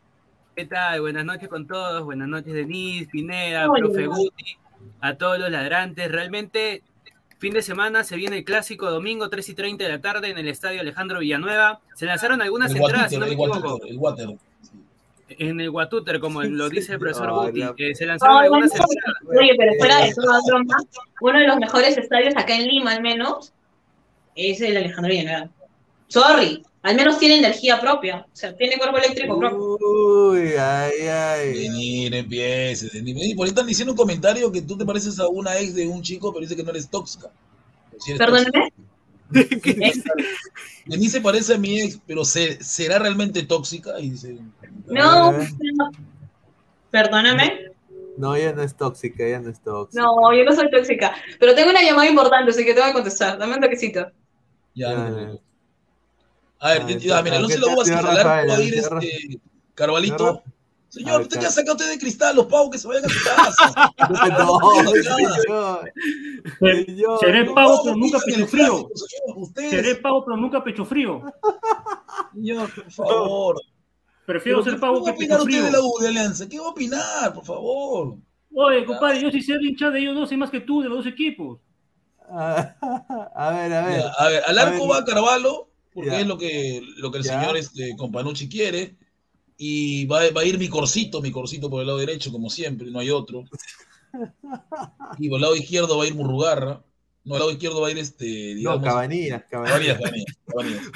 ¿Qué tal? Buenas noches con todos, buenas noches Denise, Pineda, profe Guti, a todos los ladrantes. Realmente, fin de semana se viene el clásico domingo 3 y 30 de la tarde en el estadio Alejandro Villanueva. Se lanzaron algunas El entradas, si no me el equivoco, Guatúter, el Water. en el Guatúter, como lo dice el profesor No, Guti. eh, se lanzaron Ay, algunas entradas. Oye, pero fuera de toda broma, uno de los mejores estadios acá en Lima, al menos, es el Alejandro Villanueva. Sorry, al menos tiene energía propia, o sea, tiene cuerpo eléctrico propio. Uy, ay, ay. Venir, empieces. venir, venir. Por ahí están diciendo un comentario que tú te pareces a una ex de un chico, pero dice que no eres tóxica. Sí eres Perdóname. tóxica. Denise se parece a mi ex, pero se- ¿será realmente tóxica? Y dice, No, no. perdóname. No, ella no es tóxica, ella no es tóxica. No, yo no soy tóxica, pero tengo una llamada importante, así que tengo que contestar. Dame un toquecito. ya. Ya, no preocupes. A ver, Ah, ya, mira, ah, no ¿qué se lo vas a Rafael? va a ir este Carvalito. Señor usted que ha sacado usted de cristal, los pavos que se vayan a su casa. No, Ya. señor. Señor. Seré pavo, pero que nunca pecho frío. Seré pavo, pero nunca pecho frío. señor, por favor. Prefiero ser ¿qué pavo va a que opinar pecho usted frío. de la U de Alianza? ¿Qué va a opinar, por favor? Oye, compadre, yo sí sé hincha de ellos dos y más que tú, de los dos equipos. Ah, A ver, a ver. Ya, a ver, al arco ver. va Carvalho, porque es lo que, lo que el señor este, Companucci quiere. Y va, va a ir mi corcito, mi corcito por el lado derecho, como siempre, no hay otro. Y por el lado izquierdo va a ir Murrugarra. No, al lado izquierdo va a ir este, No, digamos. Cabanillas, Cabanillas, Cabanillas. Cabanillas,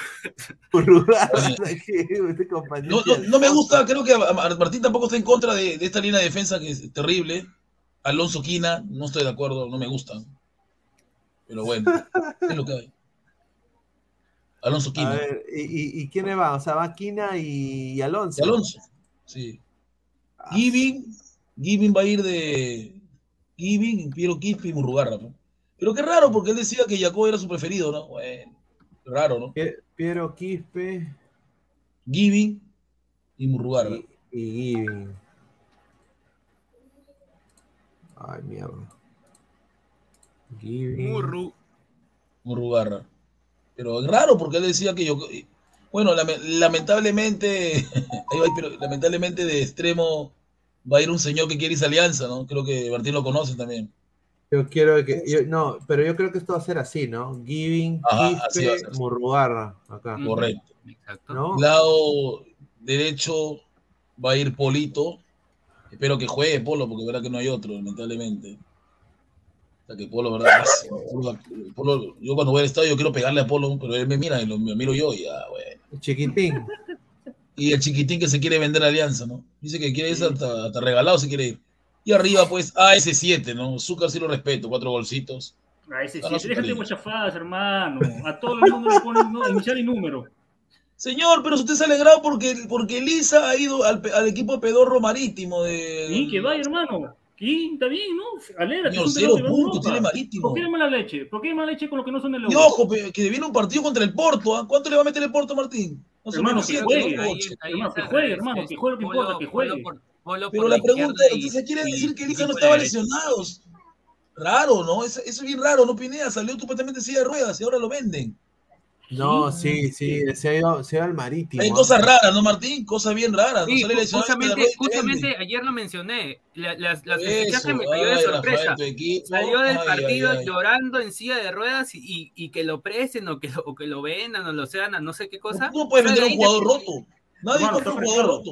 Cabanillas. Cabanillas. este. No, no, no me gusta, creo que Martín tampoco está en contra de, de esta línea de defensa que es terrible. Alonso Quina, no estoy de acuerdo, no me gusta. Pero bueno, es lo que hay. Alonso A Quina. ver, ¿y, y, y quiénes van? O sea, va Quina y, y Alonso. Y Alonso, sí. Ah, Giving, Giving va a ir de Giving, Piero Quispe y Murrugarra. ¿no? Pero qué raro, porque él decía que Jacob era su preferido, ¿no? Bueno, raro, ¿no? Pie- Piero Quispe Giving y Murrugarra. y, y Giving. Ay, mierda. Giving. Murru. Murrugarra. Pero es raro porque él decía que yo. Bueno, lame- lamentablemente, ahí va, pero lamentablemente de extremo va a ir un señor que quiere irse a Alianza, ¿no? Creo que Martín lo conoce también. Yo quiero que. yo- no, pero yo creo que esto va a ser así, ¿no? Giving, Ajá, así va a Quispe, ser. Murrugarra. Acá. Mm. Correcto. Exacto. ¿No? Lado derecho va a ir Polito. Espero que juegue Polo, porque verdad que no hay otro, lamentablemente. Sea que Polo, verdad. Polo- Polo- yo cuando voy al estadio quiero pegarle a Polo, pero él me mira y lo, me miro yo y ya, bueno. Chiquitín. Y el chiquitín que se quiere vender a Alianza, ¿no? Dice que quiere irse hasta, hasta regalado si quiere ir. Y arriba, pues, AS7, ¿no? Zúcar sí lo respeto, cuatro golcitos. A ese sí, Ah, no, su déjate de guachafadas, hermano. A todos los números le ponen no, inicial y número. Señor, pero usted se ha alegrado porque, porque Lisa ha ido al, al equipo pedorro marítimo de. Sí, que vaya, hermano. ¿Quién? Está bien, ¿no? Es un cero puntos, Europa. tiene marítimo. ¿Por qué mala leche? ¿Por qué mala leche con lo que no son el Y euro? ojo, que viene un partido contra el Porto. ¿ah? ¿Cuánto le va a meter el Porto, Martín? No se Hermano, que juegue, ahí- ahí hermano, que juegue, hermano, que juegue lo que importa, que juegue. por- Pero la la pregunta, izquierda y- entonces quiere y- decir que Elisa y no estaba lesionado. Raro, ¿no? Eso, eso es bien raro, ¿no, Pineda? Salió supuestamente en silla de ruedas y ahora lo venden. No, sí, sí, se ha ido, se ha ido al marítimo. Hay cosas raras, ¿no, Martín? Cosas bien raras. Sí, no justamente, ayer lo mencioné. La, las, las Eso, me cayó de sorpresa. Rafael. Salió del Ay, partido ay, ay. llorando en silla de ruedas y, y- y que lo presten o que lo, o que lo vendan o lo sean a no sé qué cosa. No puedes vender un jugador roto. Nadie compra un jugador roto.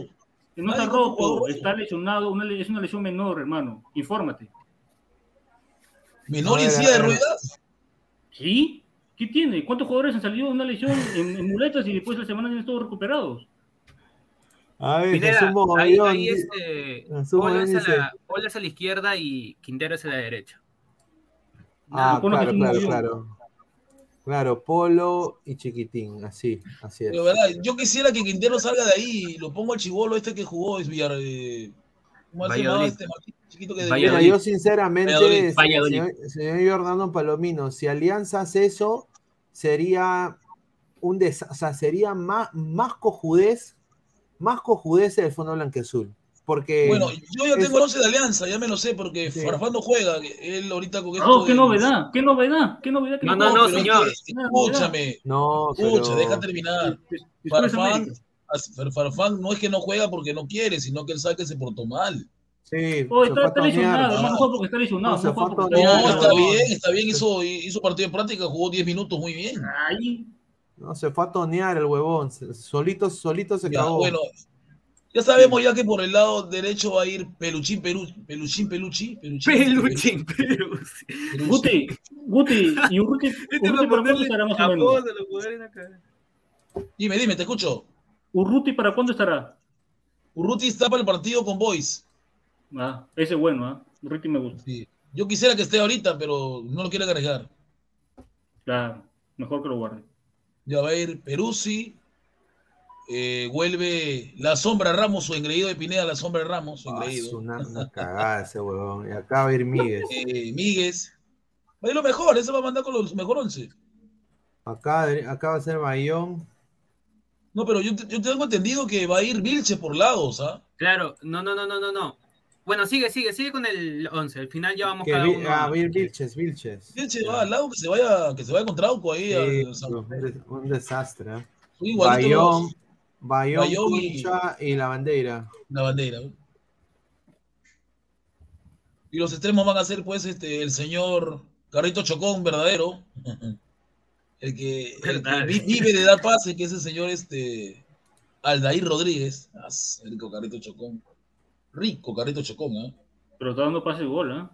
No está roto, está lesionado, una es una lesión menor, hermano. Infórmate. Menor en silla de ruedas. ¿Sí? ¿Qué tiene? ¿Cuántos jugadores han salido de una lesión en, en muletas y después de la semana han estado recuperados? A ver, Pineda, Jesús ahí, Mogollón. ahí este, es a la, Polo es a la izquierda y Quintero es a la derecha. Ah, Polo claro, Jesús claro, Mogollón. claro. Claro, Polo y Chiquitín, así, así es. Pero, ¿verdad? Yo quisiera que Quintero salga de ahí y lo pongo al chivolo este que jugó, es Villar. eh, ¿Cómo se llamaba Valladolid. este chiquito que Mira, yo sinceramente, Valladolid. se- Valladolid. Señor, señor Jordano Palomino, si Alianza hace eso, sería un des o sea, sería más, más cojudez, más cojudez del fondo blanqueazul. Porque Bueno, yo ya es- tengo el 11 de Alianza, ya me lo sé, porque Sí. Farfán no juega. Él ahorita con esto. Oh, qué de- novedad, qué novedad, qué novedad. que No, juega. no, no, es señor. que, escúchame, no, escucha, deja terminar. Farfán, Farfán no es que no juega porque no quiere, sino que él sabe que se portó mal. sí, Oh, está, lesionado, no juega porque está lesionado. No, no porque No, está bien, está bien, hizo, hizo partido de práctica, jugó 10 minutos muy bien. Ahí. No, se fue a tonear el huevón. Solito, solito se Ya, acabó. bueno, ya sabemos ya que por el lado derecho va a ir Peluchín, Peru, Peluchín, Peluchi, Peluchín. Peluchín, Peluchín. Peluchi. Guti, Guti, y Urruti, Este Urruti cuándo ponerle estará más o menos. Dime, dime, te escucho. Urruti para cuándo estará. Urruti está para el partido con Boys. Ah, ese es bueno, ¿ah? Urruti me gusta. Sí. Yo quisiera que esté ahorita, pero no lo quiero agregar. Claro, mejor que lo guarde. Ya va a ir Peruzzi. eh, vuelve la sombra Ramos, su engreído de Pineda, la sombra Ramos, su Ah, es engreído. una, una cagada ese huevón. Y acá va a ir Miguel. Eh, Míguez. Va a ir lo mejor, ese va a mandar con los mejor once. Acá, acá va a ser Bayón. No, pero yo, yo tengo entendido que va a ir Vilche por lados, ¿ah? Claro, no, no, no, no, no, no. Bueno, sigue, sigue, sigue con el 11. Al final ya vamos Que cada vi- uno. ah, va a ir Vilches, Vilches. Vilche va al lado que se vaya, que se vaya con Trauco ahí. Sí, al- un, des- un desastre. ¿eh? Bayón, Bayón, Bayón y- y la bandera. la bandera. Y los extremos van a ser, pues, este, el señor Carrito Chocón, verdadero. El que, el vive de dar pase, que es el señor este, Aldair Rodríguez. Ah, rico Carrito Chocón. Rico Carrito Chocón, ¿ah? Pero está dando pase de gol, ¿ah?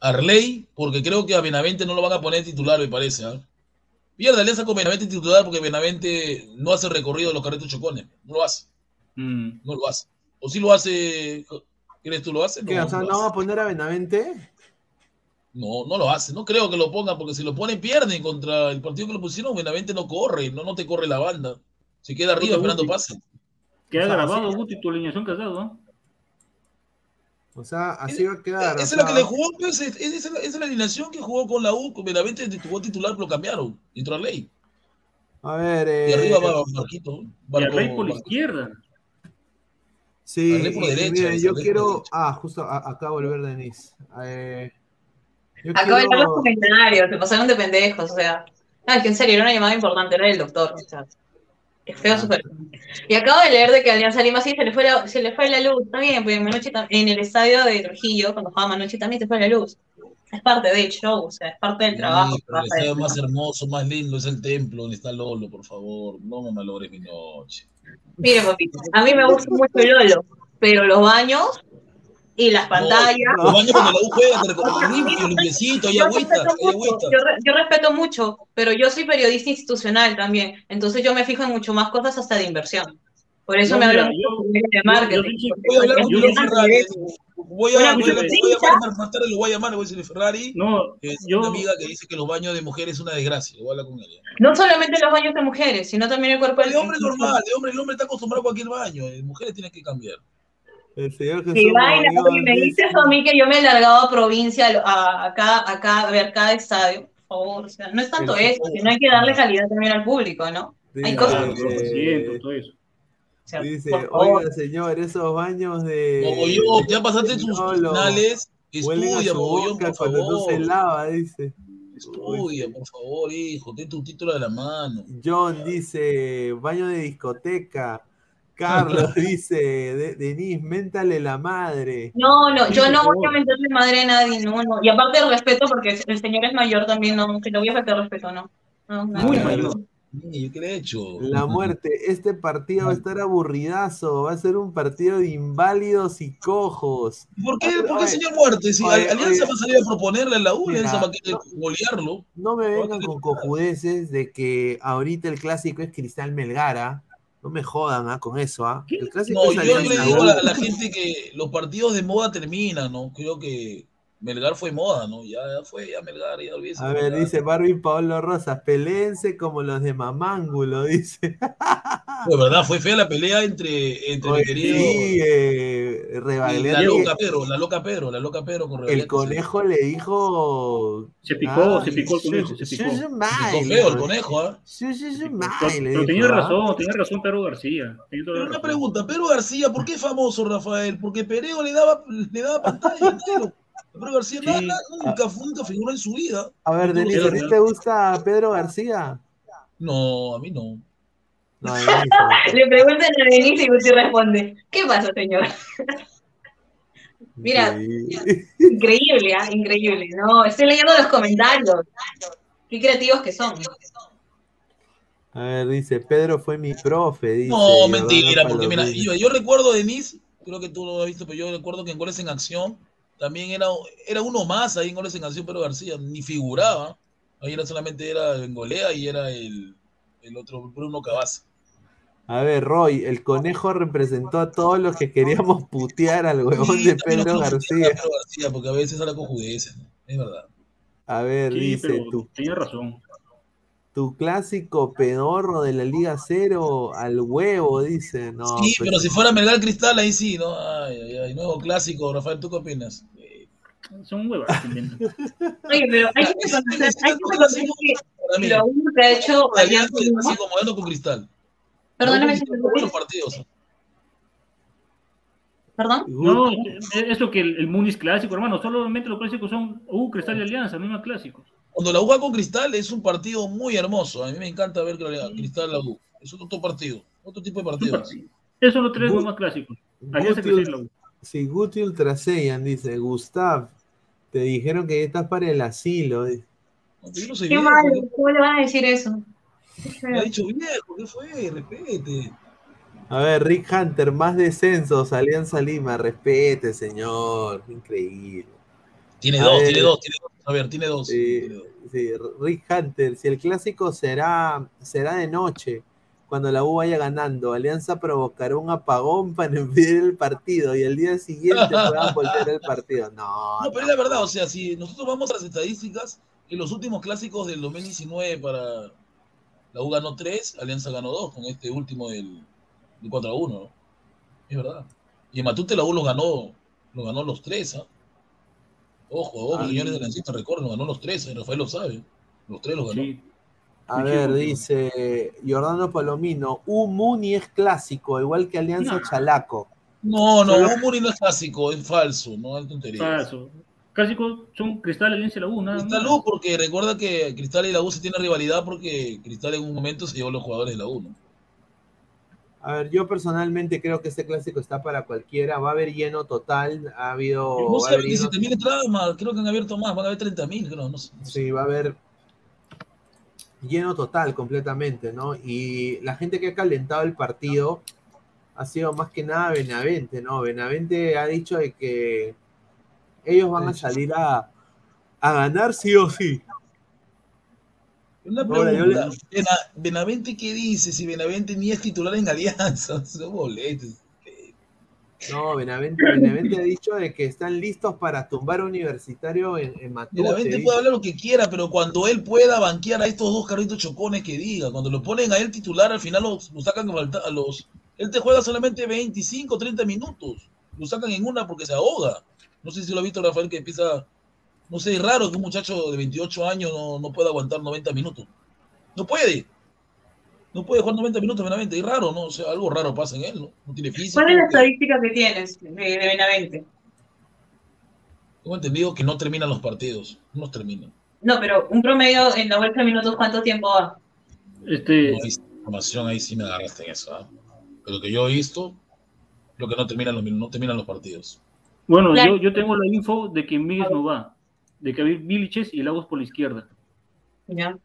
Arley, porque creo que a Benavente no lo van a poner titular, me parece. ¿ah? Pierde alianza con Benavente titular porque Benavente no hace recorrido de los carritos chocones. No lo hace, Mm. no lo hace. O si lo hace, ¿crees tú lo hace? ¿Qué? O sea, lo ¿no va a poner a Benavente? No, no lo hace. No creo que lo ponga porque si lo ponen pierden contra el partido que lo pusieron. Benavente no corre, no, no te corre la banda. Se queda arriba esperando pase. Queda O sea, grabado, sí. Guti, tu alineación que has dado, ¿ah? O sea, así va a quedar. Esa o es la que le jugó, pues, es- esa es la, esa es la alineación que jugó con la U. Con Benavente jugó titular, pero lo cambiaron. Entró Arley. A ver, Y eh, arriba va Marquito. Y Barco- Arley por la izquierda. sí, Arley por y- y derecha, miren, yo quiero. Ah, justo a- acá volver Denis. Eh, yo Acabo de ver los quiero- comentarios, se pasaron de pendejos, o sea. Ah, que en serio, era una llamada importante, era el doctor. O sea, es feo, Ah. súper. Y acabo de leer de que Alianza Lima sí se le fue la, se le fue la luz. Está bien, pues Manucci en el estadio de Trujillo, cuando jugaba Manucci, también se fue la luz. Es parte del show, o sea, es parte del Sí, trabajo. pero el estadio más hermoso, más lindo es el templo donde está Lolo, por favor. No me malogres mi noche. Mire, papito, a mí me gusta mucho el Lolo, pero los baños y las pantallas. Los baños cuando la U juega, te recuerdo, limpio, limpiecito, hay agüita, yo, yo respeto mucho, pero yo soy periodista institucional también, entonces yo me fijo en mucho más cosas hasta de inversión. Por eso No, me yo- de yo- marketing. porque Voy a hablar con Julio Ferrari. Voy a, voy a, llamar, más tarde lo voy a llamar, le voy a decir Ferrari. No, es yo, una amiga que dice que los baños de mujeres es una desgracia. Voy a hablar con ella. No solamente los baños de mujeres, sino también el cuerpo El de hombre es normal, de hombre el hombre está acostumbrado a cualquier baño. Mujeres tienes que cambiar. El señor Si Jesús vaina, Mogollón oye, me dice- dices a mí que yo me he largado a provincia a, a, cada- a ver cada estadio, por favor, o sea, no es tanto eso, sino hay que darle calidad también al público, ¿no? Hay Dice, cosas- asientos, todo eso. O sea, Dice, favor. oiga señor, esos baños de... Mogollón, ya pasaste tus finales. Estudia, Mogollón, por cuando no se favor. lava, dice. Estudia, por favor, hijo. Ten tu título de la mano. John dice, baño de discoteca. Carlos dice, de, Denise, méntale la madre. No, no, yo no voy a meterle madre a nadie, no, no. Y aparte del respeto, porque el señor es mayor también, no, que le voy a faltar respeto, no. Muy mayor. ¿Qué le he hecho? La muerte, este partido va a estar aburridazo, va a ser un partido de inválidos y cojos. ¿Por qué, por qué Oye, señor Muerte? Si oye, Alianza oye. va a salir a proponerle a la U, Mira, Alianza va a querer no. golearlo. No me vengan con cojudeces de que ahorita el clásico es Cristal Melgara. No me jodan ah, con eso. ah. El clásico No, es yo le digo a U. la, a la gente que los partidos de moda terminan, ¿no? Creo que Melgar fue moda, ¿no? Ya, ya fue, ya Melgar, ya olvídese. A ver, Melgar. dice Barbie Paolo Rosas, peleense como los de Mamángulo, dice. De verdad, fue fea la pelea entre, entre Oye, mi querido. sí, eh, la loca Pedro, la loca Pedro, la loca Pedro con el conejo le dijo. Se picó, Ay, se picó el conejo, se su- picó. sí. Picó feo el conejo, ¿ah? Su- su- su Pero, pero tenía dijo, ¿ah? razón, tenía razón Pedro García. Pero una razón. pregunta, Pedro García, ¿por qué famoso Rafael? Porque Pereo le daba, le daba pantalla entero. Pedro García Sí. nada, nada, nunca, nunca figuró en su vida. A ver, Denise, ¿a ti te gusta Pedro García? No, a mí no. A. Le preguntan a Denise y Guti responde, ¿qué pasa, señor? Mira, Sí. Increíble, ¿ah? Increíble. No, estoy leyendo los comentarios. Qué creativos que son. A ver, dice, Pedro fue mi profe, dice. No, mentira, porque mira, yo, yo recuerdo de Denise, creo que tú lo has visto, pero yo recuerdo que en Goles en Acción también era, era uno más ahí en Goles en Acción, pero García ni figuraba. Ahí era solamente era Bengolea y era el, el otro Bruno Cabaza. A ver, Roy, el conejo representó a todos los que queríamos putear al huevón de Pedro García. Pedro García, porque a veces habla con judeces, ¿no? es verdad. A ver, Sí, dice, pero tu, tenía razón. Tu clásico pedorro de la Liga Cero al huevo, dice. No, sí, pues, pero si fuera Melgar Cristal, ahí sí, ¿no? Ay, ay, ay, nuevo clásico. Rafael, ¿tú qué opinas? Son que inventan. Oye, pero hay que reconocer, hay que reconocer que lo único que ha hecho Alianza como ganando con Cristal. Perdóname, buenos Luis, partidos. perdón. No, eso que el, el Muniz clásico, hermano, solamente los clásicos son U, Cristal y Alianza, más clásicos. Cuando la U va con Cristal es un partido muy hermoso. A mí me encanta ver que la- Cristal la U. Es otro partido, otro tipo de partido. Esos son los tres Gu- más clásicos. Alianza, Guti, Cristal y la U. sí, Guti Ultraseyan dice, Gustav, te dijeron que estás para el asilo. dice. No, pero yo no soy Qué viejo. malo, ¿cómo le van a decir eso? Me ha dicho viejo, ¿qué fue? Repete. A ver, Rick Hunter, más descensos, Alianza Lima, respete, señor. Increíble. Tiene A dos, ver. tiene dos, tiene dos. A ver, tiene dos. Sí, dos. sí, Rick Hunter, si el clásico será, será de noche, cuando la U vaya ganando, Alianza provocará un apagón para impedir el partido y el día siguiente puedan voltear el partido. No, No, pero es la verdad, o sea, si nosotros vamos a las estadísticas, en los últimos clásicos del 2019 para la U ganó 3, Alianza ganó 2 con este último del, del 4 a 1, ¿no? Es verdad. Y en Matute la U los ganó, los ganó los 3, ¿ah? Ojo, ojo, Ah. señores de Alianza, recuerden, ganó los 3, Rafael lo sabe. Los 3 los ganó. Sí. A ver, dice Giordano Palomino, un Muni es clásico, igual que Alianza No. Chalaco. No, no, un Muri no es clásico, es falso, no es tontería. Falso. Clásicos son Cristal, Alianza y la U, nada Cristal. U, porque recuerda que Cristal y la U se tienen rivalidad porque Cristal en un momento se llevó a los jugadores de la U, ¿no? A ver, yo personalmente creo que este clásico está para cualquiera, va a haber lleno total, ha habido... No sé, haber lleno- 17 mil entradas más, creo que han abierto más, van a haber 30 mil, creo, no sé. no sé. Sí, va a haber lleno total completamente, ¿no? Y la gente que ha calentado el partido ha sido más que nada Benavente, ¿no? Benavente ha dicho de que ellos van a salir a, a ganar sí o sí. Una Ahora, pregunta, Bena- Benavente, ¿qué dice? Si Benavente ni es titular en Alianza, son boletos. No, Benavente, Benavente ha dicho de que están listos para tumbar a Universitario en, en Matute. Benavente puede hablar lo que quiera, pero cuando él pueda banquear a estos dos carritos chocones que diga, cuando lo ponen a él titular, al final lo, lo sacan a los... Él te juega solamente 25, 30 minutos. Lo sacan en una porque se ahoga. No sé si lo ha visto Rafael que empieza... No sé, es raro que un muchacho de 28 años no, no pueda aguantar 90 minutos. No puede. No puede jugar 90 minutos Benavente, es raro, ¿no? O sea, algo raro pasa en él, ¿no? No tiene físico. ¿Cuál es la que- estadística que tienes de, de Benavente? Tengo entendido que no terminan los partidos, no los terminan. No, pero un promedio en 90 minutos, ¿cuánto tiempo va? Este, No hay información ahí sí me agarraste en eso, ¿ah? Pero que yo he visto, lo que no terminan los, no terminan los partidos. bueno, Claro. yo, yo tengo la info de que Miguel no va, de que hay Viliches y Lagos por la izquierda. Ya.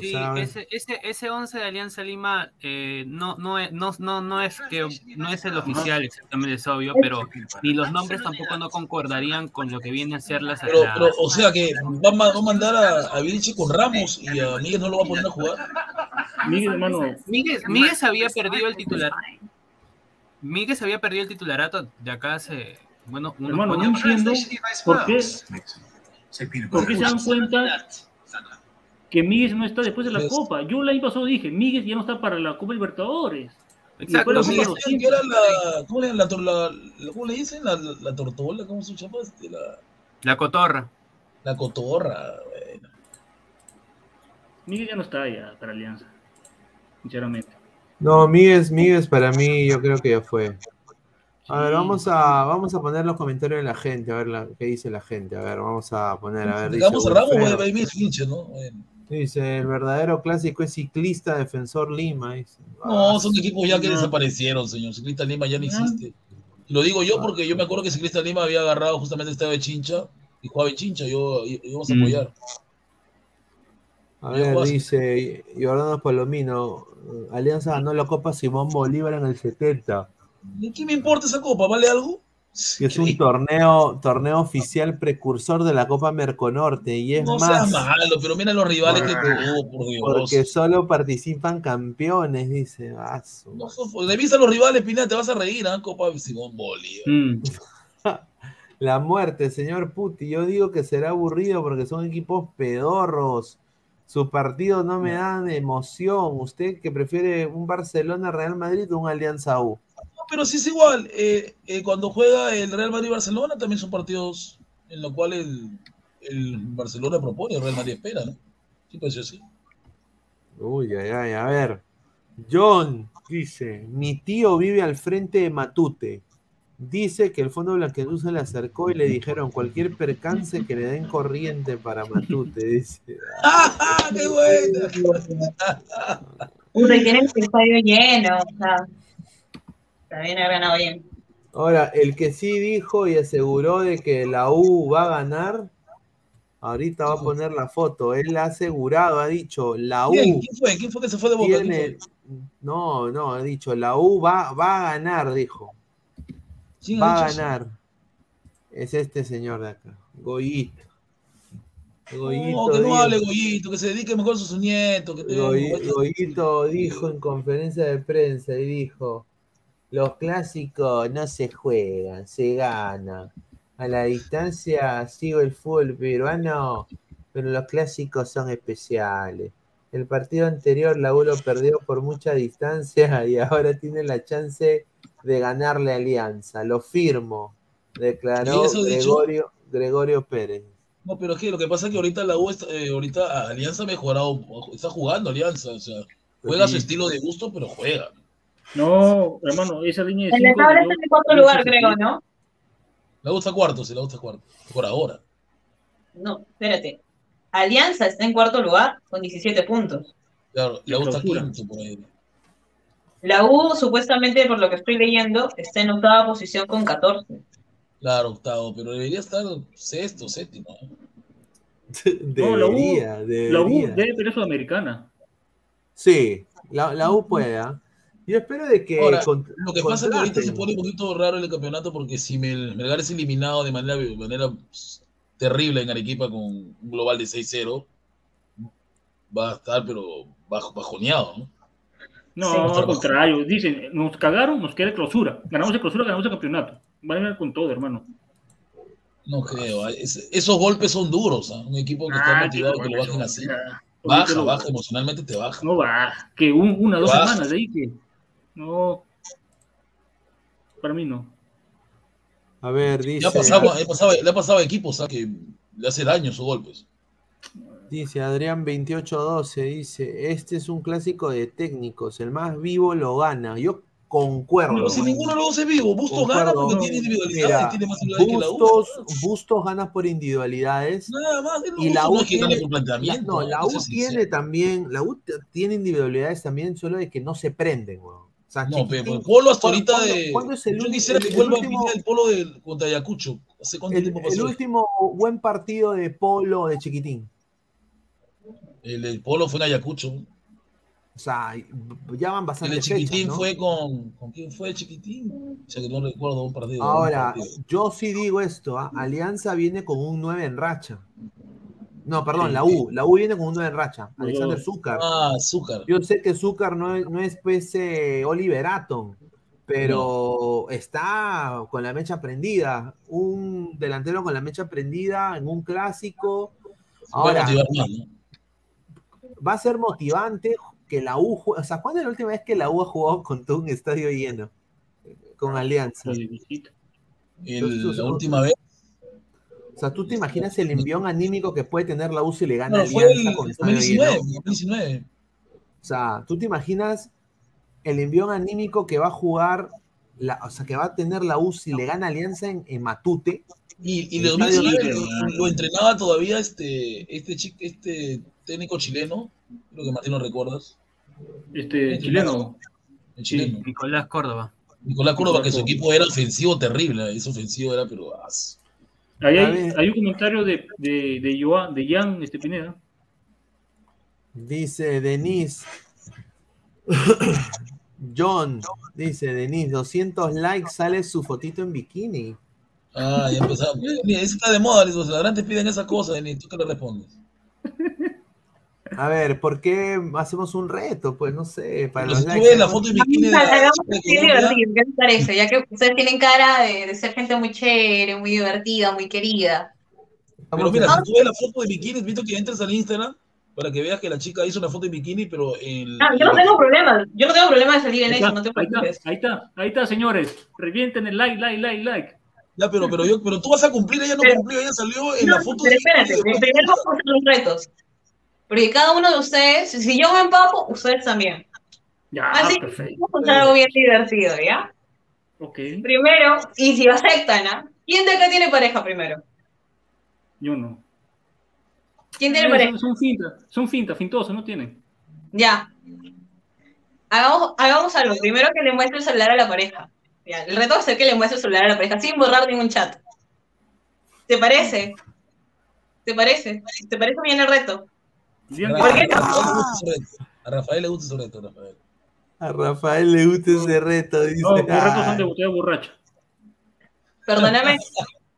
Sí, ese, ese, ese 11 de Alianza Lima eh, no, no, es, no, no, no, es que, no es el oficial, exactamente es obvio, pero ni los nombres tampoco no concordarían con lo que viene a ser las Pero, pero o sea que va, a ma- va a mandar a, a Vilche con Ramos y a Miguel no lo va a poner a jugar. Miguel, hermano, Miguel, Miguel se había perdido el titular. Miguel se había perdido el titularato de acá hace, bueno, unos hermano, no entiendo por qué, por qué se dan cuenta que Miguel no está después de la Pues- Copa. Yo el año pasado dije, Miguel ya no está para la Copa Libertadores. Exacto, la Copa era la, ¿cómo le, la, tor- la- la- ¿cómo le dicen? La, la, la tortola, ¿cómo se llama? Este, la, la cotorra. la cotorra. bueno. Miguel ya no está ya para Alianza, sinceramente. No, Miguel, Miguel para mí yo creo que ya fue. A ver, vamos a, vamos a poner los comentarios de la gente, a ver la, qué dice la gente. A ver, vamos a poner, a ver. dice Digamos a Ramos, Wilfredo. va a ir Vilche, ¿no? Bueno. Dice, el verdadero clásico es ciclista defensor Lima. dice. No, Ah, son equipos ya que no. desaparecieron, señor. Ciclista Lima ya no existe. Y lo digo yo porque yo me acuerdo que Ciclista Lima había agarrado justamente estaba de Chincha y jugaba en Chincha. Yo íbamos a Mm. apoyar. A ver, dice Jordano Palomino, Alianza ganó la Copa Simón Bolívar en el 70. ¿Y ¿Qué me importa esa copa? ¿Vale algo? Que es un torneo, torneo oficial precursor de la Copa Merconorte. Y es No más, seas malo, pero mira los rivales que Ah, tuvo, por Dios. porque solo participan campeones, dice. Ah, su No, fue- de vista a los rivales, Pineda, te vas a reír, ¿ah? Copa Simón Bolívar. Mm. La muerte, señor Puti. Yo digo que será aburrido porque son equipos pedorros. Sus partidos no me dan emoción. ¿Usted que prefiere un Barcelona-Real Madrid o un Alianza U? Pero sí es igual. eh, eh, cuando juega el Real Madrid-Barcelona, también son partidos en los cuales el, el Barcelona propone, el Real Madrid espera, ¿no? Sí, pues así. Uy, ay, ay, a ver. John dice: Mi tío vive al frente de Matute. Dice que el Fondo Blanqueazul se le acercó y le dijeron cualquier percance que le den corriente para Matute. Dice. ¡Ah, qué buena! Puta, y tienen el estadio lleno, o sea, también ha ganado bien. Ahora, el que sí dijo y aseguró de que la U va a ganar, ahorita va a poner la foto. Él ha asegurado, ha dicho, la U ¿Quién? ¿Quién fue? ¿Quién fue que se fue de Boca? No, no, ha dicho, la U va, va a ganar, dijo. ¿Quién ha Va a eso? ganar. Es este señor de acá, Goyito. Goyito, No, que no hable Goyito, que se dedique mejor a sus nietos. Que tenga- Goy- Goyito dijo en conferencia de prensa y dijo, los clásicos no se juegan, se gana. A la distancia sigo el fútbol peruano, pero los clásicos son especiales. El partido anterior la U lo perdió por mucha distancia y ahora tiene la chance de ganarle Alianza. Lo firmo, declaró. Gregorio, Gregorio Pérez. No, pero es que lo que pasa es que ahorita la U, está- eh, ahorita Alianza ha mejorado, está jugando Alianza, o sea, juega Sí. su estilo de gusto, pero juega. No, hermano, esa línea de En cinco está en cuarto lugar, creo, ¿no? La U está cuarto, sí, la U está cuarto, por ahora. No, espérate. Alianza está en cuarto lugar con 17 puntos. Claro, la U está quinto por ahí. La U, supuestamente, por lo que estoy leyendo, está en octava posición con 14. Claro, octavo, pero debería estar sexto, séptimo. ¿eh? No, la U- Debería, La U debería. debe ser sudamericana. Sí, la, la U puede. ¿ah? Yo espero de que. Ahora, con- Lo que pasa es que ahorita se pone un poquito raro el campeonato porque si Mel- Melgar es eliminado de manera, de manera terrible en Arequipa con un global de 6-0, va a estar, pero bajo, bajoneado, ¿no? No, Sí. al contrario. Dicen, nos cagaron, nos queda clausura. Ganamos el clausura, ganamos el campeonato. Van a ganar con todo, hermano. No creo. ah, es- esos golpes son duros. ¿ah? Un equipo que está Ah, motivado qué que lo bajen así. Baja, baja, emocionalmente te baja. No va. Que un- una, dos Baja. semanas de ahí que. No. Para mí no. A ver, dice. Le ha pasado, le ha pasado- le ha pasado a equipos ¿ah? que le hace daño esos golpes. Dice Adrián 2812, dice, este es un clásico de técnicos, el más vivo lo gana. Yo concuerdo. Pero si ninguno de los dos es vivo, Bustos gana porque tiene individualidades, Mira, tiene más individualidad que la U. Bustos, Bustos gana por individualidades. Nada más, lo Y la U no es que gane tiene, por planteamiento. no, la U tiene sincero. también, la U tiene individualidades también, solo de que no se prenden, weón. O sea, No, pero el Polo hasta ¿cuándo- ahorita cuándo- de. cuándo es el Yo quisiera el- que el vuelva a último- final el Polo de, contra Ayacucho. ¿Hace cuánto el, tiempo el pasó? último buen partido de Polo de Chiquitín. El, el Polo fue en Ayacucho. O sea, ya van El bastante de Chiquitín fechas, ¿no? fue con. ¿Con quién fue el Chiquitín? O sea que no recuerdo un partido. un Ahora, partido. yo sí digo esto, ¿ah? Alianza viene con un 9 en racha. No, perdón, la U. La U viene con un 9 en racha. Alexander Zúcar. Ah, Azúcar. Yo sé que Zúcar no es, no es pues, eh, Oliver Atom, pero está con la mecha prendida. Un delantero con la mecha prendida en un clásico. Ahora, motivar más, ¿no? va a ser motivante que la U. O sea, ¿cuándo es la última vez que la U ha jugado con todo un estadio lleno? Con Alianza. El- la última vez. O sea, ¿tú te imaginas el envión anímico que puede tener la U si le gana No, fue Alianza el con estadio 2019. lleno? 2019. O sea, ¿tú te imaginas el envión anímico que va a jugar, la, o sea, que va a tener la U si le gana Alianza en, en Matute? Y, y estadio 2019 lleno. lo, lo entrenaba todavía este, este, este técnico chileno. Creo que Martín lo recuerdas. Este chileno. El chileno. Nicolás Córdoba. Nicolás Córdoba, que su equipo era ofensivo terrible. Ese ofensivo era, pero. Ahí hay, un comentario de, de, de, Joan, de Jan este, Pineda. Dice Denise. John, dice Denise, 200 likes, sale su fotito en bikini. Ah, ya empezamos. Mira, eso está de moda, los ladrantes piden esas cosas, y tú qué le respondes. A ver, ¿por qué hacemos un reto? Pues no sé, para Pero los likes. la foto de bikini de la ¿qué les parece? Ya que ustedes tienen cara de, de ser gente muy chévere, muy divertida, muy querida. Pero mira, si tú ves la foto de bikini, invito que entres al Instagram para que veas que la chica hizo una foto de bikini, pero en. Ah, yo no tengo problema, yo no tengo problema de salir en eso, no te ahí está, preocupes. ahí está, ahí está, señores. Revienten el like, like, like, like. Ya, pero, pero, yo, pero tú vas a cumplir, ella no Pero- cumplió, ella salió en No, la foto pero de espérate, bikini. primero vamos a hacer los retos. Porque cada uno de ustedes, si yo me empapo, ustedes también. Ya, Así perfecto. vamos a hacer algo bien divertido, ¿ya? Ok, Primero, y si aceptan, ¿ah? ¿Quién de acá tiene pareja primero? yo no. ¿Quién tiene Eh, pareja? son, son fintas, son fintas, fintosos, no tienen. Ya. Hagamos, hagamos algo. Primero que le muestre el celular a la pareja. Ya, el reto va a ser que le muestre el celular a la pareja sin borrar ningún chat. ¿Te parece? ¿Te parece? ¿Te parece bien el reto? A Rafael le gusta ese reto. A Rafael le gusta ese reto, Rafael. A Rafael le gusta ese reto, dice. No, mis retos son "Ay, de botella borracha. Perdóname.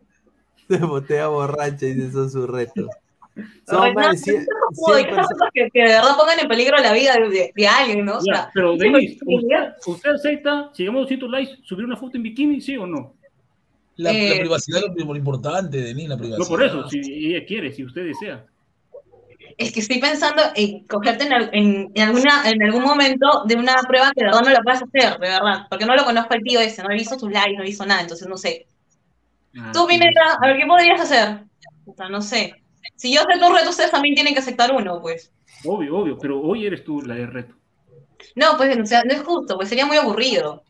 de botella borracha, dice, eso es su reto. No, Son no, no, 100, no, 100 que, que de verdad pongan en peligro la vida de, de- alguien, ¿no? O Ya, sea, pero sí, Denis, pues, ¿usted, ¿usted acepta, si llegamos a 200 likes, subir una foto en bikini, sí o no? La, Eh, la privacidad es lo importante, Denis, la privacidad. No por eso, si ella quiere, si usted desea. Es que estoy pensando en cogerte en, en, en alguna, en algún momento de una prueba que de verdad no la puedas hacer, de verdad. Porque no lo conozco al tío ese, no he visto tus likes, no he visto nada, entonces no sé. Ah, Tú, Pineda, a ver, ¿qué podrías hacer? O sea, no sé. Si yo acepto un reto, ustedes también tienen que aceptar uno, pues. Obvio, obvio, pero hoy eres tú la de reto. No, pues, o sea, no es justo, pues sería muy aburrido.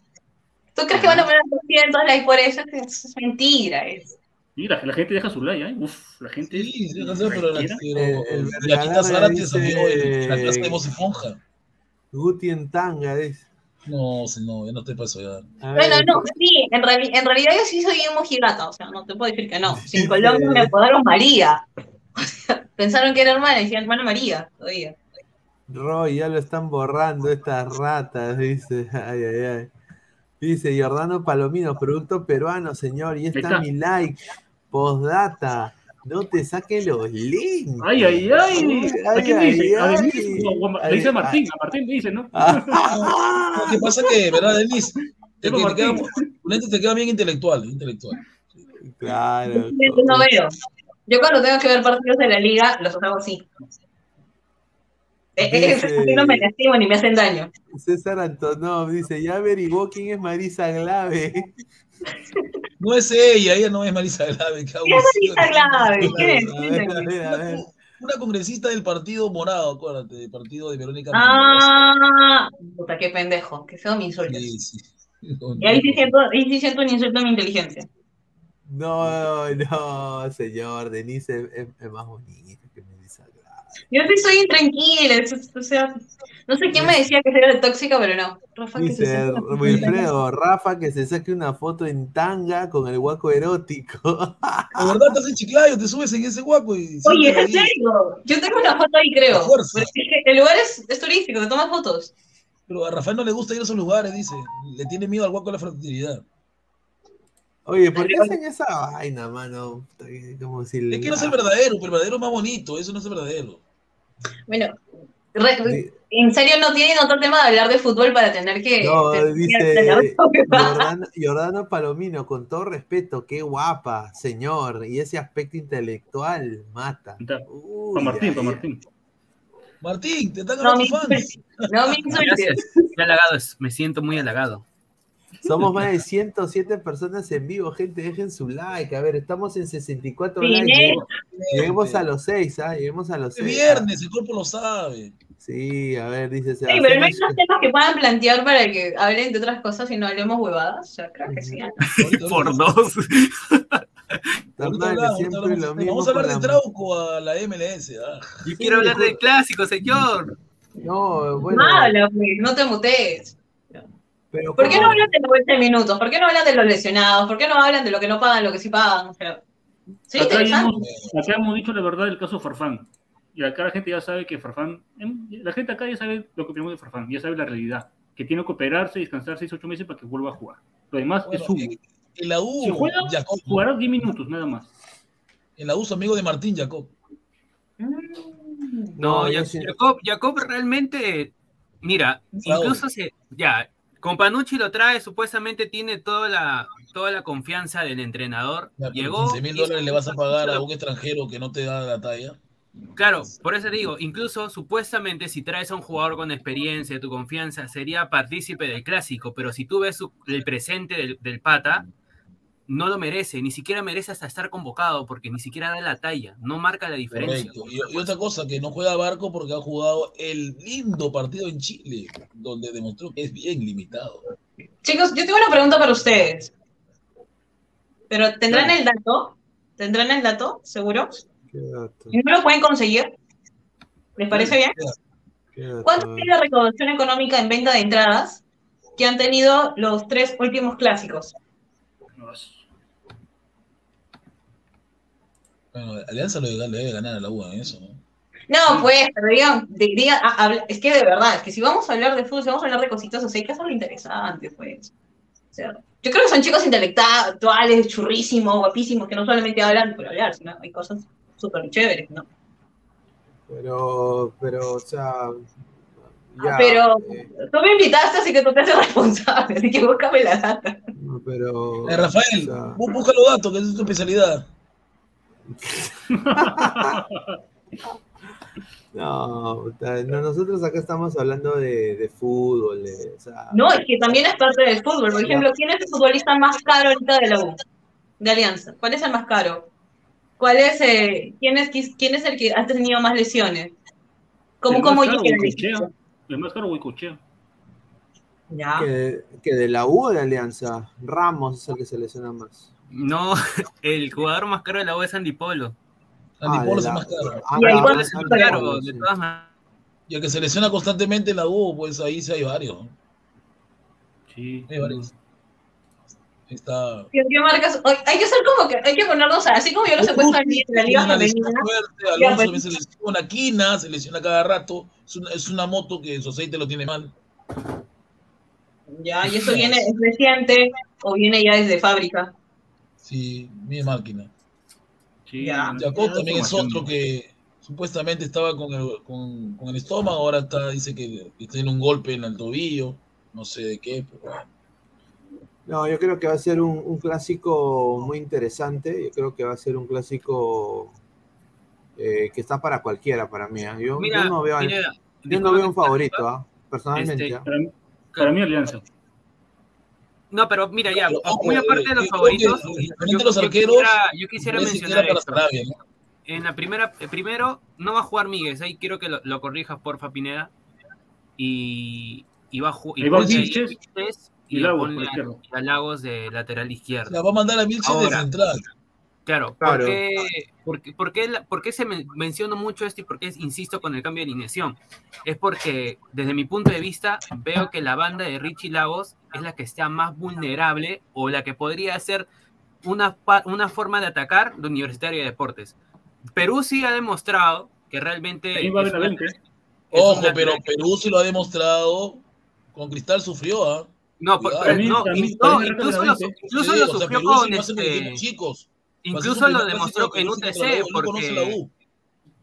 ¿Tú crees que van a poner 200 likes por eso? Es, es mentira, es. Y la, la gente deja su like, ¿eh? Uf, la gente. Sí, sí, deja hacer, pero la, pero El- el la Quinta Vergara Zárate en la clase de voz. Guti en tanga, dice. No, si no, ya no te paso ya. A Bueno, no, sí, en, reali- en realidad yo sí soy un mojigata, o sea, no te puedo decir que no. Si en Sí. Colombia me apodaron María. Pensaron que era hermana y decían hermana María todavía. Roy, ya lo están borrando estas ratas, dice. Ay, ay, ay. Dice Jordano Palomino, producto peruano, señor. Y está, está. mi like. Postdata. No te saques los links. ¡Ay, ay, ay! ¿A quién ay, dice? A ay. No, le dice a Martín, a Martín le dice, ¿no? Ah, Lo que pasa que, ¿verdad, Denis? Te, que te, queda, te queda bien intelectual, intelectual. claro. Yo no veo. Yo cuando tengo que ver partidos de la liga, los hago así. Eh, no me lastiman ni me hacen daño. César Antonov dice, ya averiguó quién es Marisa Glave. No es ella, ella no es Marisa Glave. qué ¿Quién es. Marisa Glave? ¿Quién es? A ver, a ver, a ver. una congresista del Partido Morado, acuérdate, del partido de Verónica Ah, puta, qué pendejo, qué feo mi insulto. Sí, sí. Y ahí sí siento, ahí sí siento un insulto a mi inteligencia. No, no, señor, Denise es, es- más bonita que me. Yo sí soy intranquila, o sea, no sé quién me decía que era tóxica, pero no. Rafa, que se Dice saque una foto en Wilfredo, Rafa que se saque una foto en tanga con el guaco erótico. De verdad estás en Chiclayo, te subes en ese guaco y. Oye, ¿es siempre en serio? Yo tengo una foto ahí, creo. A el lugar es, es turístico, te tomas fotos. Pero a Rafael no le gusta ir a esos lugares, dice. Le tiene miedo al guaco de la fraternidad. Oye, ¿por qué hacen esa vaina, mano? Como si Es que no es el verdadero, pero el verdadero es más bonito, eso no es el verdadero. Bueno, re- en serio no tienen otro tema de hablar de fútbol para tener que... No, tener que dice fútbol. Jordana, Jordana Palomino, con todo respeto, qué guapa, señor. Y ese aspecto intelectual mata. Uy, Para Martín, para Martín. Martín, te están No me insultes, no me insultes. Gracias. Qué halagado es, me siento muy halagado. Somos más de 107 personas en vivo, gente, dejen su like. A ver, estamos en 64 Sí, likes. Lleguemos, lleguemos a los 6, ¿ah? Lleguemos a los Es 6. viernes, el cuerpo lo sabe. Sí, a ver, dice Sí, pero no hay Sebastián más temas que puedan plantear para que hablen de otras cosas y no hablemos huevadas. O sea, creo que sí. Ahorita Por dos. Hablamos, siempre lo mismo Vamos a hablar de la- Trauco a la MLS. ah. Yo quiero hablar del clásico, señor. No, bueno, Habla, pues, no te mutees. Pero ¿Por qué no hablan de los 20 minutos? ¿Por qué no hablan de los lesionados? ¿Por qué no hablan de lo que no pagan, lo que sí pagan? O sea, sí, Acá, hemos, acá hemos dicho la verdad del caso Farfán. Y acá la gente ya sabe que Farfán, em, la gente acá ya sabe lo que opinamos de Farfán, ya sabe la realidad. Que tiene que operarse y descansar 6 8 meses para que vuelva a jugar. Lo demás Bueno, es su. en- la U, Si juega, Jacob. jugará 10 minutos, nada más. En la U, su amigo de Martín, Jacob. Mm. No, No, Ya- sí- Jacob, Jacob realmente, mira, incluso se, ya, con Panucci lo trae, supuestamente tiene toda la, toda la confianza del entrenador. Ya, Llegó. 15 mil dólares le vas a pagar a un extranjero que no te da la talla. Claro, por eso digo, incluso supuestamente si traes a un jugador con experiencia, tu confianza, sería partícipe del clásico, pero si tú ves su- el presente del, del pata, no lo merece, ni siquiera merece hasta estar convocado, porque ni siquiera da la talla, no marca la diferencia. Correcto. Y, y otra cosa, que no juega Barco porque ha jugado el lindo partido en Chile, donde demostró que es bien limitado. Chicos, yo tengo una pregunta para ustedes. Pero ¿tendrán el dato? ¿Tendrán el dato? ¿Seguro? Qué dato, ¿Y no lo pueden conseguir? ¿Les parece bien? qué dato. ¿Cuánto es la recaudación económica en venta de entradas que han tenido los tres últimos clásicos? Bueno, Alianza lo debe, le debe ganar a la U en eso, ¿no? No, pues, pero digan, digan, ah, es que de verdad, es que si vamos a hablar de fútbol, si vamos a hablar de cositas así, hay que hacerlo interesante, pues. O sea, yo creo que son chicos intelectuales, churrísimos, guapísimos, que no solamente hablan por hablar, sino hay cosas súper chéveres, ¿no? Pero, pero, o sea. Ya, pero eh, tú me invitaste, así que tú te haces responsable, así que búscame la data. no, pero. Eh, Rafael, o sea, busca los datos, que es tu especialidad. no, puta, no, nosotros acá estamos hablando de, de fútbol, de, o sea, No, es que también es parte del fútbol. Por ejemplo, ¿quién es el futbolista más caro ahorita de la U? De Alianza. ¿Cuál es el más caro? ¿Cuál es, eh, quién, es, quién es el que ha tenido más lesiones? ¿Cómo, cómo llega el? El más caro, Huicochea. Ya. que, que de la U o de Alianza. Ramos es el que se lesiona más. No, el jugador más caro de la U es Andy Polo. Andy Ah, Polo es el la- más caro. Ah, Y Polo, de todas maneras. Y el que se lesiona constantemente en la U, pues ahí sí hay varios. Sí. Hay varios. Está. ¿Qué, qué marcas? Oye, Hay que ser como que, hay que ponernos, así como yo los he puesto en la liga femenina. Alonso pues. también se lesiona, Quina se lesiona cada rato. Es una, es una moto que su aceite lo tiene mal. Ya, y eso viene, es reciente o viene ya desde fábrica. Sí, mi máquina. Sí, Ya. Jacob también es otro que supuestamente estaba con el, con, con el estómago, ahora está, dice que, que tiene un golpe en el tobillo, no sé de qué, pero bueno. No, yo creo que va a ser un, un clásico muy interesante. Yo creo que va a ser un clásico eh, que está para cualquiera, para mí. ¿ah? Yo, Mira, yo no veo, al- mira, yo no veo un favorito, ¿ah? personalmente. Este, ¿ah? Para mí, para mí, Alianza. No, pero mira, ya, Pero, ojo, muy aparte de eh, los yo creo favoritos, que, yo, los quisiera, yo quisiera Messi mencionar para esto. Sarabia, ¿no? en la primera, eh, primero, no va a jugar Miguel, ahí quiero que lo, lo corrijas, porfa, Pineda. Y, y va a jugar. Y y, Lagos ponle por a- izquierda. y a Lagos de lateral izquierdo. sea, va a mandar a Vilches de central. Claro, Claro. ¿por qué, por qué- por qué la- por qué se men- menciono mucho esto y por qué insisto con el cambio de alineación? Es porque desde mi punto de vista veo que la banda de Richie Lagos es la que está más vulnerable o la que podría ser una, una forma de atacar de Universitario de Deportes. Perú sí ha demostrado que realmente... Es es un Ojo, pero Perú sí lo ha demostrado. Con Cristal sufrió, ¿ah? Por- Cuidado. pero También- no, incluso, lo, incluso lo o sea, sufrió con este... chicos. Incluso lo demostró en UTC. Porque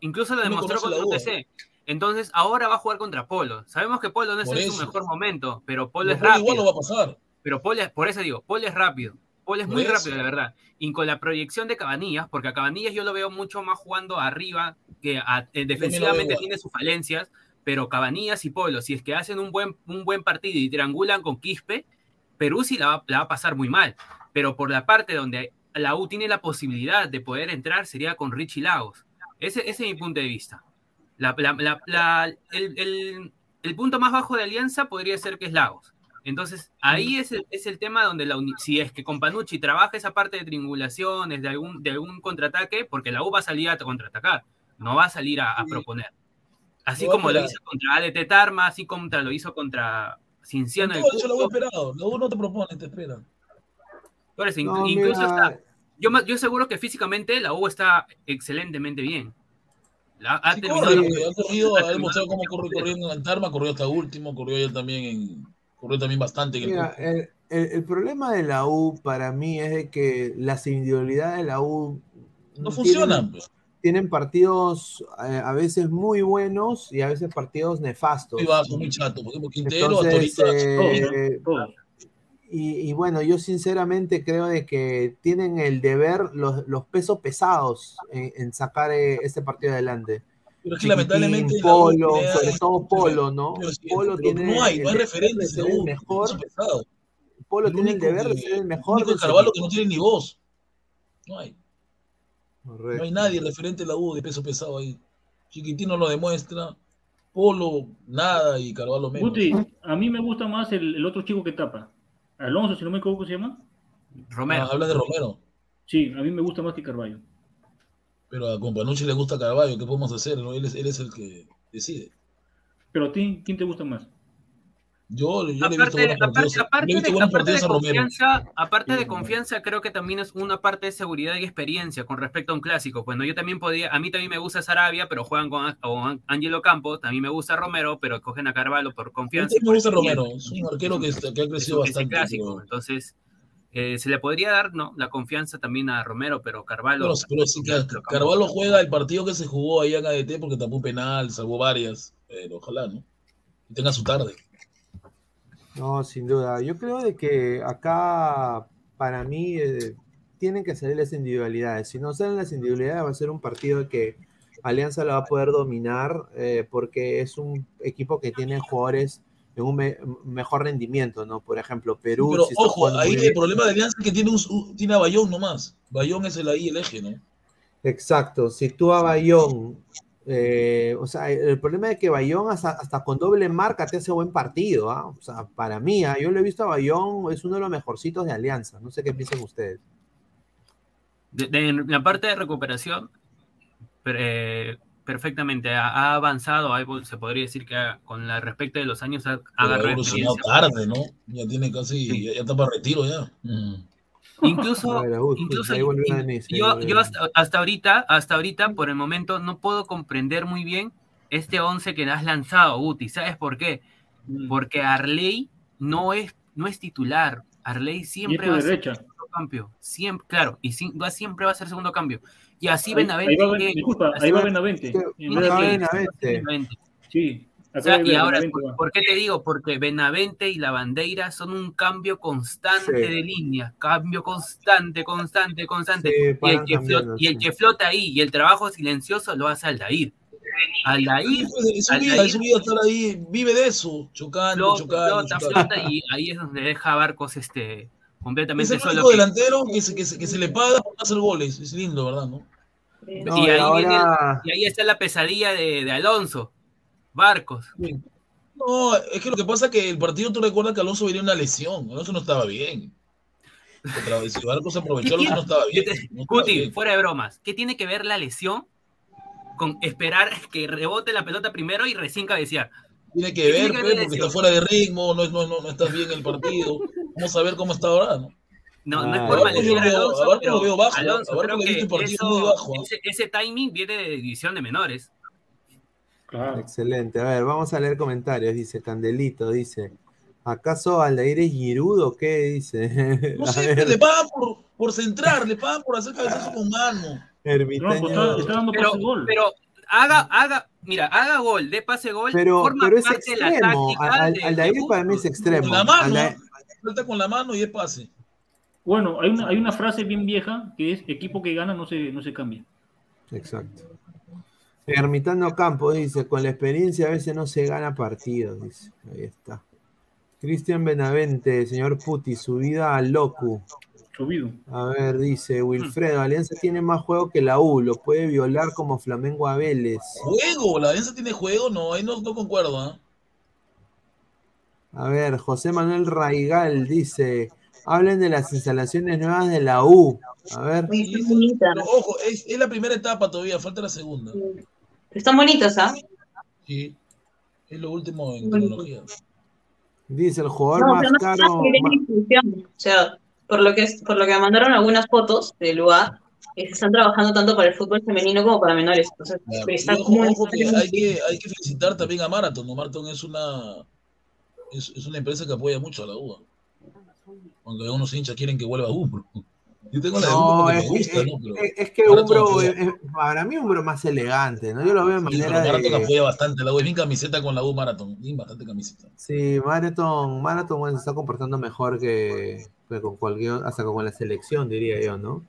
incluso lo demostró U, UTC. Entonces ahora va a jugar contra Polo. Sabemos que Polo no está en su mejor momento, pero Polo Pero es rápido. igual lo va a pasar. Pero Polo es, por eso digo, Polo es rápido. Polo es muy rápido, la verdad. Y con la proyección de Cabanillas, porque a Cabanillas yo lo veo mucho más jugando arriba, que a- eh, defensivamente tiene sus falencias, pero Cabanillas y Polo, si es que hacen un buen, un buen partido y triangulan con Quispe, Perú sí la va, la va a pasar muy mal. Pero por la parte donde la U tiene la posibilidad de poder entrar sería con Richie Lagos. Ese, ese es mi punto de vista. La- la- el, el- el punto más bajo de Alianza podría ser que es Lagos. Entonces, ahí es el, es el tema donde la si es que con Panucci trabaja esa parte de triangulaciones, de algún, de algún contraataque, porque la U va a salir a contraatacar, no va a salir a, proponer. Así como lo hizo contra ADT Tarma, así como lo hizo contra Cinciano eso lo voy Cusco. esperado. La U no te propone, te espera. Por eso, No, inc- incluso está, yo, me- yo seguro que físicamente la U está excelentemente bien. La, ha Sí, terminado- corre, porque ha corrido, ha demostrado cómo corre corriendo en Tarma, corrió hasta último, corrió ayer también en, corrió también bastante en el Mira, el, el- el problema de la U para mí es de que las individualidades de la U No funcionan. pues. Tienen partidos eh, a veces muy buenos y a veces partidos nefastos. Muy bajo, muy chato. Quintero, Entonces, eh, y, y bueno, yo sinceramente creo de que tienen el deber los, los pesos pesados en, en sacar eh, este partido adelante. Pero es que lamentablemente. Polo, sobre todo Polo, ¿no? Pero Polo pero tiene no hay, no hay el U, mejor. Polo El tiene el deber de ser el mejor Carvalho que no tiene ni voz. No hay. No hay nadie referente de la U de peso pesado ahí. Chiquitino lo demuestra. Polo, nada. Y Carvalho menos. Guti, a mí me gusta más el, el otro chico que tapa. Alonso, si no me equivoco, ¿se llama? Romero. Ah, hablas de Romero. Sí, a mí me gusta más que Carballo. Pero a Companucci le gusta Carvalho. ¿Qué podemos hacer? no? Él, es, él es el que decide. Pero a ti, ¿quién te gusta más? Yo, yo le he visto Aparte, buenos partidos. aparte, aparte le he visto de, aparte de a confianza, aparte de confianza, creo que también es una parte de seguridad y experiencia con respecto a un clásico. Bueno, yo también podía, a mí también me gusta Sarabia, pero juegan con, con Angelo Campos, también me gusta Romero, pero cogen a Carvalho por A mí confianza. y me gusta. Romero. Es un arquero que, que ha crecido es bastante. clásico. Entonces, eh, se le podría dar no la confianza también a Romero, pero Carvalho. Pero, Car- Carvalho juega el partido que se jugó ahí en ADT porque tapó un penal, salvó varias. Pero ojalá, ¿no? Y tenga su tarde. No, sin duda. Yo creo de que acá, para mí, eh, tienen que salir las individualidades. Si no salen las individualidades, va a ser un partido que Alianza lo va a poder dominar eh, porque es un equipo que tiene jugadores en un me- mejor rendimiento, ¿no? Por ejemplo, Perú. Pero ojo, ahí el problema de Alianza es que tiene, un, un- tiene a Bayón nomás. Bayón es el ahí el eje, ¿no? Exacto. Si tú a Bayón, eh, o sea, el problema es que Bayón hasta, hasta con doble marca te hace buen partido, ¿ah? O sea, para mí, ¿ah? yo lo he visto a Bayón, es uno de los mejorcitos de Alianza. No sé qué piensan ustedes. De, de- en la parte de recuperación, per- eh, perfectamente ha, ha avanzado. se podría decir que ha- con la respecto de los años ha, ha agarrado tarde, ¿no? Ya tiene casi, Sí. ya, ya está para retiro ya. Mm. Incluso, ver, incluso yo, yo hasta, hasta ahorita, hasta ahorita, por el momento, no puedo comprender muy bien este 11 que has lanzado, Guti. ¿Sabes por qué? Mm. Porque Arley no es, no es titular. Arley siempre va a ser segundo cambio. Siempre, claro, y si- va- siempre va a ser segundo cambio. Y así Ahí, Benavente. ahí va, disculpa, así ahí va. Benavente. Sí, O sea, y ahora, ¿por, qué te digo? Porque Benavente y la bandera son un cambio constante Sí. de línea, cambio constante, constante, constante. Sí, y, el que flota, y el sí. que flota ahí y el trabajo silencioso lo hace Aldair. Aldair es su al- vida, ahí- es su vida estar ahí, vive de eso, chocando, flota, chocando, flota, chocando. flota, y ahí es donde deja Barcos este, Es completamente el solo. que- delantero que se, que, se, que se le paga por hacer goles. Es lindo, ¿verdad? ¿no? No, y, y ahí ahora- viene- y ahí está la pesadilla de, de Alonso. Barcos. No, es que lo que pasa es que el partido, tú recuerdas que Alonso venía una lesión. Alonso no estaba bien. Otra vez, si Barco se aprovechó, Alonso no estaba bien. no estaba Guti, bien. fuera de bromas, ¿qué tiene que ver la lesión con esperar que rebote la pelota primero y recién cabecear? Tiene que ¿Qué ver, tiene que pe, ver la porque está fuera de ritmo, no, no, no, no estás bien en el partido. Vamos a ver cómo está ahora, ¿no? No, no Ah, es por Barco maldecir Alonso, a Barco pero lo veo bajo, Alonso, a Barco creo le he visto que eso- muy bajo, ¿ah? ese, ese timing viene de división de menores. Claro. Excelente. A ver, vamos a leer comentarios. Dice Candelito, dice. ¿Acaso Aldair es Girudo o qué? Dice. No sé, le pagan por, por centrar, le pagan por hacer cabezazo con mano. No, ermitaño. pues está, está dando Pero, pase gol. pero haga, haga, mira, haga gol, de pase gol, Pero, forma pero es parte de la extremo. táctica Al- de- Aldair de para mí es extremo. Con la mano, Aldair- suelta con la mano y es pase. Bueno, hay una, hay una frase bien vieja que es equipo que gana no se, no se cambia. Exacto. Ermitano Campos dice, con la experiencia a veces no se gana partidos, dice. Ahí está. Cristian Benavente, señor Puti, subida a Locu. Subido. A ver, dice Wilfredo, Alianza tiene más juego que la U, lo puede violar como Flamengo a Vélez. Juego, la Alianza tiene juego, no, ahí no, no concuerdo, ¿ah? A ver, José Manuel Raigal dice, hablen de las instalaciones nuevas de la U. A ver, ojo, es, es la primera etapa todavía, falta la segunda. Están bonitas, ¿ah? Sí, es lo último en tecnología. dice el jugador No, más caro. que distribución. O sea, por lo que es, por lo que me mandaron algunas fotos del lugar, que se están trabajando tanto para el fútbol femenino como para menores. Entonces, Claro. está que hay, que, hay que felicitar también a Marathon, ¿no? Marathon es una, es, es una empresa que apoya mucho a la U. Aunque algunos hinchas quieren que vuelva a Umbro. Yo tengo la de Umbro No, porque es, me gusta, es- ¿no? Pero es- es que Umbro, es- para mí Umbro más elegante, ¿no? Yo lo veo de Sí, pero manera Marathon de... apoya bastante la U. Es bien camiseta con la U Marathon. Bien bastante camiseta. Sí, Marathon, Marathon bueno, se está comportando mejor que, que con cualquier, hasta con la selección, diría yo, ¿no?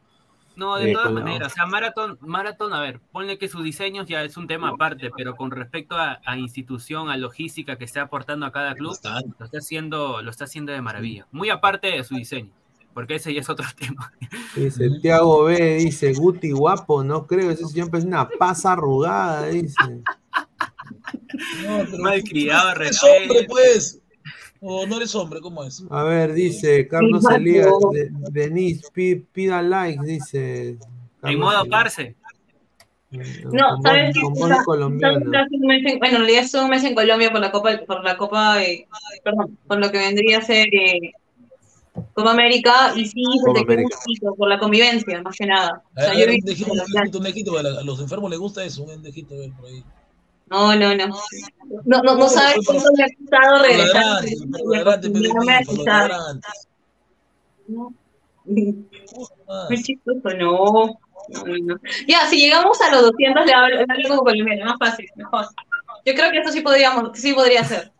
No, de Eh, todas la- maneras, o sea, Marathon, Marathon, a ver, ponle que sus diseños ya es un tema aparte, pero con respecto a, a institución, a logística que está aportando a cada club, lo está haciendo, lo está haciendo de maravilla. Muy aparte de su diseño, porque ese ya es otro tema. Dice. Tiago B, dice, Guti guapo, no creo, ese señor es una pasa arrugada, dice. No, Malcriado, tú eres hombre, pues. O no eres hombre, ¿cómo es? A ver, dice Carlos Sí, Elías, de- Denise, pi- pida likes, dice. En Carlos modo parce. No, Con ¿sabes bueno, en realidad estuve un mes en Colombia por la Copa, por la Copa, eh, perdón, por lo que vendría a ser eh, Copa América, y sí, se te quedó un poquito por la convivencia, más que nada. O A sea, ver, yo a vi un endejito, un a la- a los enfermos les gusta eso, un endejito, a ver, por ahí. No, no, no. No, no, no sabes cuánto me ha costado regresar. No. Muy chistoso, no. Ya, si llegamos a los 200, le hablo, le hablo como colombiano, más fácil, mejor. Yo creo que eso sí podríamos, sí podría ser.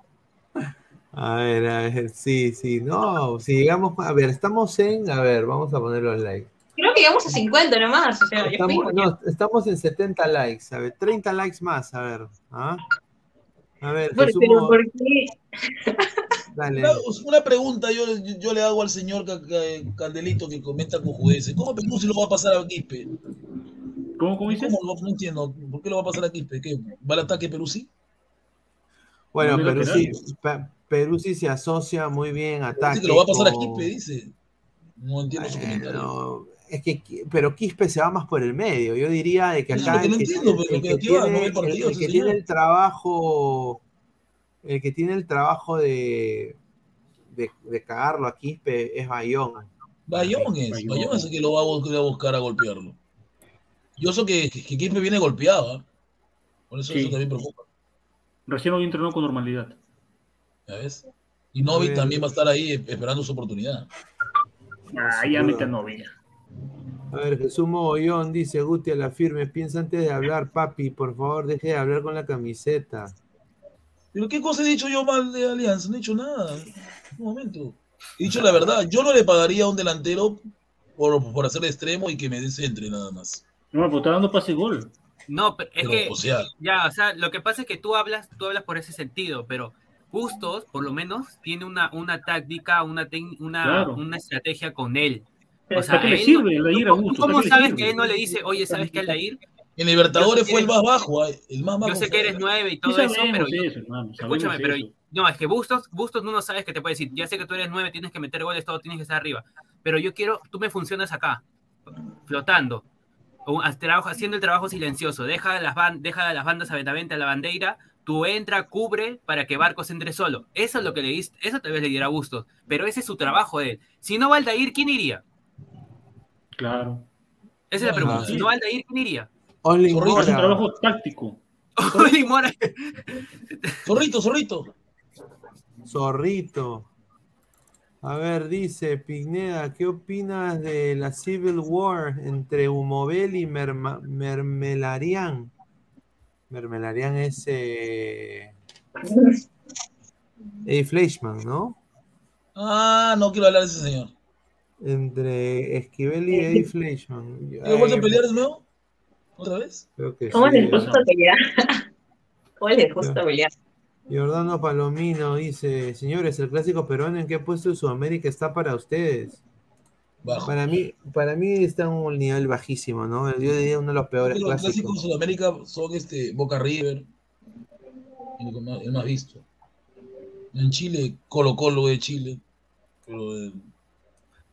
A ver, a ver, sí, sí, no, si llegamos, a ver, estamos en, a ver, vamos a poner los likes. Creo que llegamos a 50 nomás, o sea, Estamos, no, estamos en 70 likes, a ver, 30 likes más, a ver, ¿ah? A ver, pero, ¿por qué? dale. Una, una pregunta yo, yo, yo le hago al señor Ca- Ca- Candelito que comenta con jueces. ¿Cómo Perú lo va a pasar a Quispe? ¿Cómo, cómo dices? ¿Cómo? No, no entiendo. ¿Por qué lo va a pasar a Quispe? ¿Qué? ¿Va al ataque Perú sí? Bueno, No, Perú sí, Perú sí se asocia muy bien a Dice ataque. que lo va a pasar a con- Quispe, dice. No entiendo su comentario. Bueno, es que, pero Quispe se va más por el medio. Yo diría de que acá el no que, entiendo, tiene- pero el no trabajo, el que tiene el trabajo de, de, de cagarlo a Quispe es Bayón. Bayón es. Bayón. Bayón es el que lo va a, a buscar a golpearlo. Yo sé que, que, que Quispe viene golpeado. ¿ah? Por eso Sí. eso también preocupa. Recién hoy entrenó con normalidad. ¿Ya ves? Y Novi también va a estar ahí esperando su oportunidad. Ah, ya mete a novia. A ver, Jesús Mogollón dice, Guti a la firme, piensa antes de hablar, papi, por favor, deje de hablar con la camiseta. ¿Pero qué cosa he dicho yo mal de Alianza? No he dicho nada. Un momento. He dicho la verdad. Yo no le pagaría a un delantero por, por hacer extremo y que me descentre nada más. No, pero está dando pase gol. No, pero es Pero, que o sea, Ya, o sea, lo que pasa es que tú hablas, tú hablas por ese sentido, pero Bustos, por lo menos, tiene una, una táctica, una, una, Claro. una estrategia con él. O sea, ¿Para qué le sirve no- a. ¿Cómo ¿Para qué le sabes sirve? que él no le dice, oye, ¿sabes qué, Aldair? En Libertadores fue el más bajo, ay, el más bajo. Yo sé que eres nueve y Sí todo eso, sabemos pero yo- eso, hermano, escúchame, pero eso. no, es que Bustos, Bustos tú no sabes que te puede decir, ya sé que tú eres nueve, tienes que meter goles, todo tienes que estar arriba, pero yo quiero, tú me funcionas acá, flotando, o haciendo el trabajo silencioso, deja las, ban- deja las bandas abiertamente a la bandera, tú entra, cubre para que Barcos entre solo. Eso es lo que le diste, eso tal vez le diera a Bustos, pero ese es su trabajo de él. Si no va Aldair, ¿quién iría? Claro. Esa es la No, pregunta. no, Si no va Aldair, ¿quién iría? Only Zorrito, Es un Mora. trabajo táctico. Oli Mora. Zorrito, zorrito. Zorrito. A ver, dice Pineda, ¿qué opinas de la Civil War entre Humovel y Merma- Mermelarian? Mermelarian es eh, Eddie Fleischman, ¿no? Ah, no quiero hablar de ese señor. Entre Esquivel y Eddie Fleischman. ¿Quieres vuelto a pelear de nuevo? ¿Otra vez? Creo que ¿Cómo sí, les gusta ¿verdad? pelear? ¿Cómo les gusta pelear? Giordano Palomino dice, señores, el clásico peruano en qué puesto de Sudamérica está para ustedes. Bajo. Para mí, para mí está en un nivel bajísimo, ¿no? Yo diría uno de los peores Los clásicos de clásicos. Sudamérica son este, Boca River, el que más, el más visto. En Chile, Colo Colo de Chile. Pero, eh,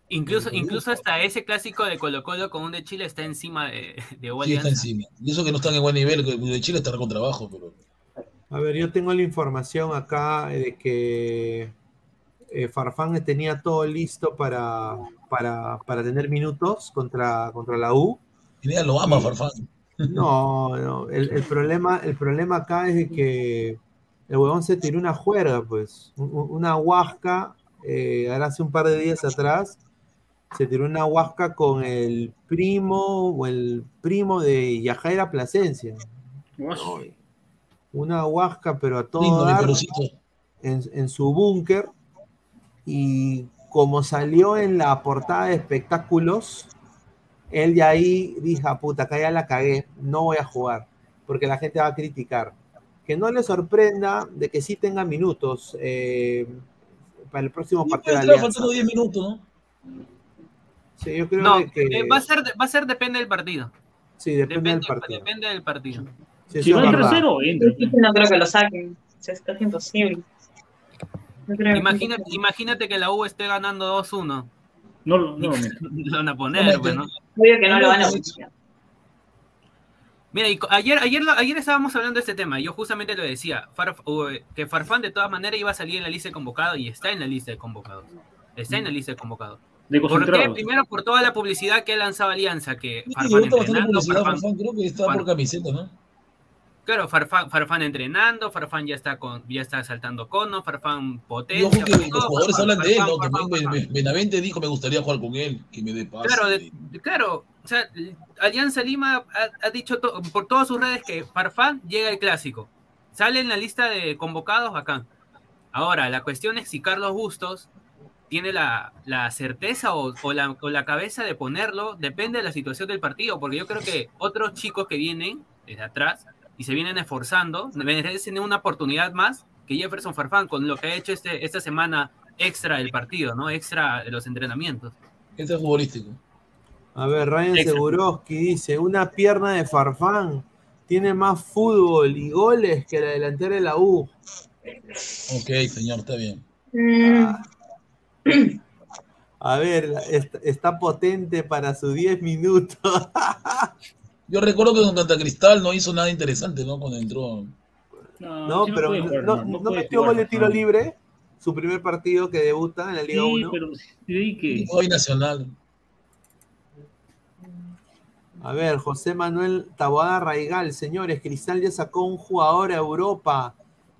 Incluso, incluso hasta ese clásico de Colo Colo con un de Chile está encima de, de sí está encima. Y eso que no están en buen nivel, que de Chile está con trabajo, pero A ver, yo tengo la información acá de que eh, Farfán tenía todo listo para, para, para tener minutos contra, contra la U. Pineda lo ama, Y- Farfán. No, no. El, el problema, el problema acá es de que el huevón se tiró una juerga, pues. Un- un- Una huasca, eh, ahora hace un par de días atrás, se tiró una huasca con el primo o el primo de Yajaira Plasencia. Una huasca, pero a todo dar en, en su búnker. Y como salió en la portada de espectáculos, él de ahí dijo, "Ah, puta, acá ya la cagué, no voy a jugar, porque la gente va a criticar. Que no le sorprenda de que sí tenga minutos eh, para el próximo Sí, partido puede faltando 10 minutos, ¿no? Sí, yo creo No, que eh, va, a ser, va a ser depende del partido. sí, depende, del partido. depende del partido. Sí, Si va es en verdad. tercero, entra. No creo que lo saquen. O sea, es casi imposible. No creo que- Imagina, imagínate que la U esté ganando 2-1. No, lo- no van a poner, bueno. Obvio que no lo van a. Mira, y ayer, ayer, ayer estábamos hablando de este tema. y Yo justamente lo decía. Farf- eh, que Farfán de todas maneras iba a salir en la lista de convocados y está en la lista de convocados. Está en la lista de convocados. De ¿Por qué? concentrados. Primero por toda la publicidad que ha lanzado Alianza, que Sí, Farfán entrenando, Farfán, Farfán. Creo que está Bueno. por camiseta, ¿no? Claro, Farfán, Farfán entrenando, Farfán ya está con, ya está saltando cono, Farfán potencia. ojo que los jugadores Farfán, hablan de él, ¿no? Farfán, Farfán, Benavente dijo, me gustaría jugar con él, que me dé paz. Claro, de- claro, o sea, Alianza Lima ha, ha dicho to- por todas sus redes que Farfán llega al clásico. Sale en la lista de convocados acá. Ahora, la cuestión es si Carlos Bustos tiene la, la certeza o, o la, o la cabeza de ponerlo, depende de la situación del partido, porque yo creo que otros chicos que vienen desde atrás y se vienen esforzando, merecen una oportunidad más que Jefferson Farfán con lo que ha hecho este, esta semana extra del partido, ¿no? Extra de los entrenamientos. Este es futbolístico. A ver, Ryan. Seguroski dice, una pierna de Farfán tiene más fútbol y goles que la delantera de la U. Ok, señor, está bien. A ver, está, está potente para sus 10 minutos. Yo recuerdo que con Santa Cristal no hizo nada interesante, ¿no? Cuando entró. No, sí pero jugar, no, no metió gol de tiro libre. Su primer partido que debuta en la Liga Sí, 1. pero ahí que. Hoy Nacional. A ver, José Manuel Taboada Raigal, señores, Cristal ya sacó un jugador a Europa.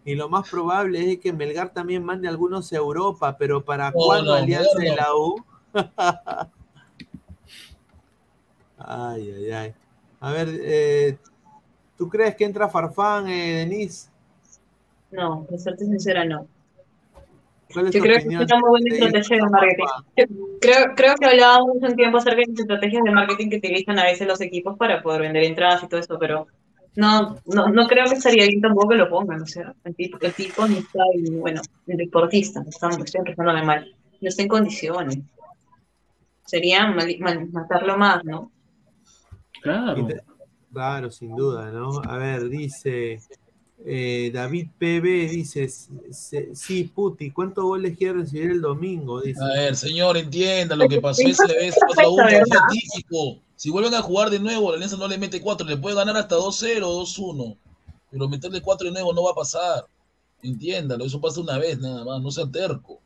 Y lo más probable es que Melgar también mande algunos a Europa, pero ¿para No, cuándo no, Alianza de no. la U? ay, ay, ay. A ver, eh, ¿tú crees que entra Farfán, eh, Denise? no, para serte sincera, no. ¿Cuál es Yo tu creo que es una muy buena estrategia de marketing. Yo creo, creo que hablábamos un tiempo acerca de las estrategias de marketing que utilizan a veces los equipos para poder vender entradas y todo eso, pero no, no, no creo que estaría bien tampoco que lo pongan. O sea, el tipo, el tipo no está, y, bueno, el deportista, estamos, estoy empezándome mal, no está en condiciones. sería mal- mal- matarlo más, ¿no? Claro. Claro, sin duda, ¿no? A ver, dice eh, David PB, dice, sí, Puti, ¿cuántos goles quiere recibir el domingo? Dice. A ver, señor, entienda lo que pasó esa vez. Es. Si vuelven a jugar de nuevo, la Alianza no le mete 4, le puede ganar hasta 2-0 o 2-1. Pero meterle 4 de nuevo no va a pasar. Entiéndalo, eso pasa una vez nada más, no sea terco.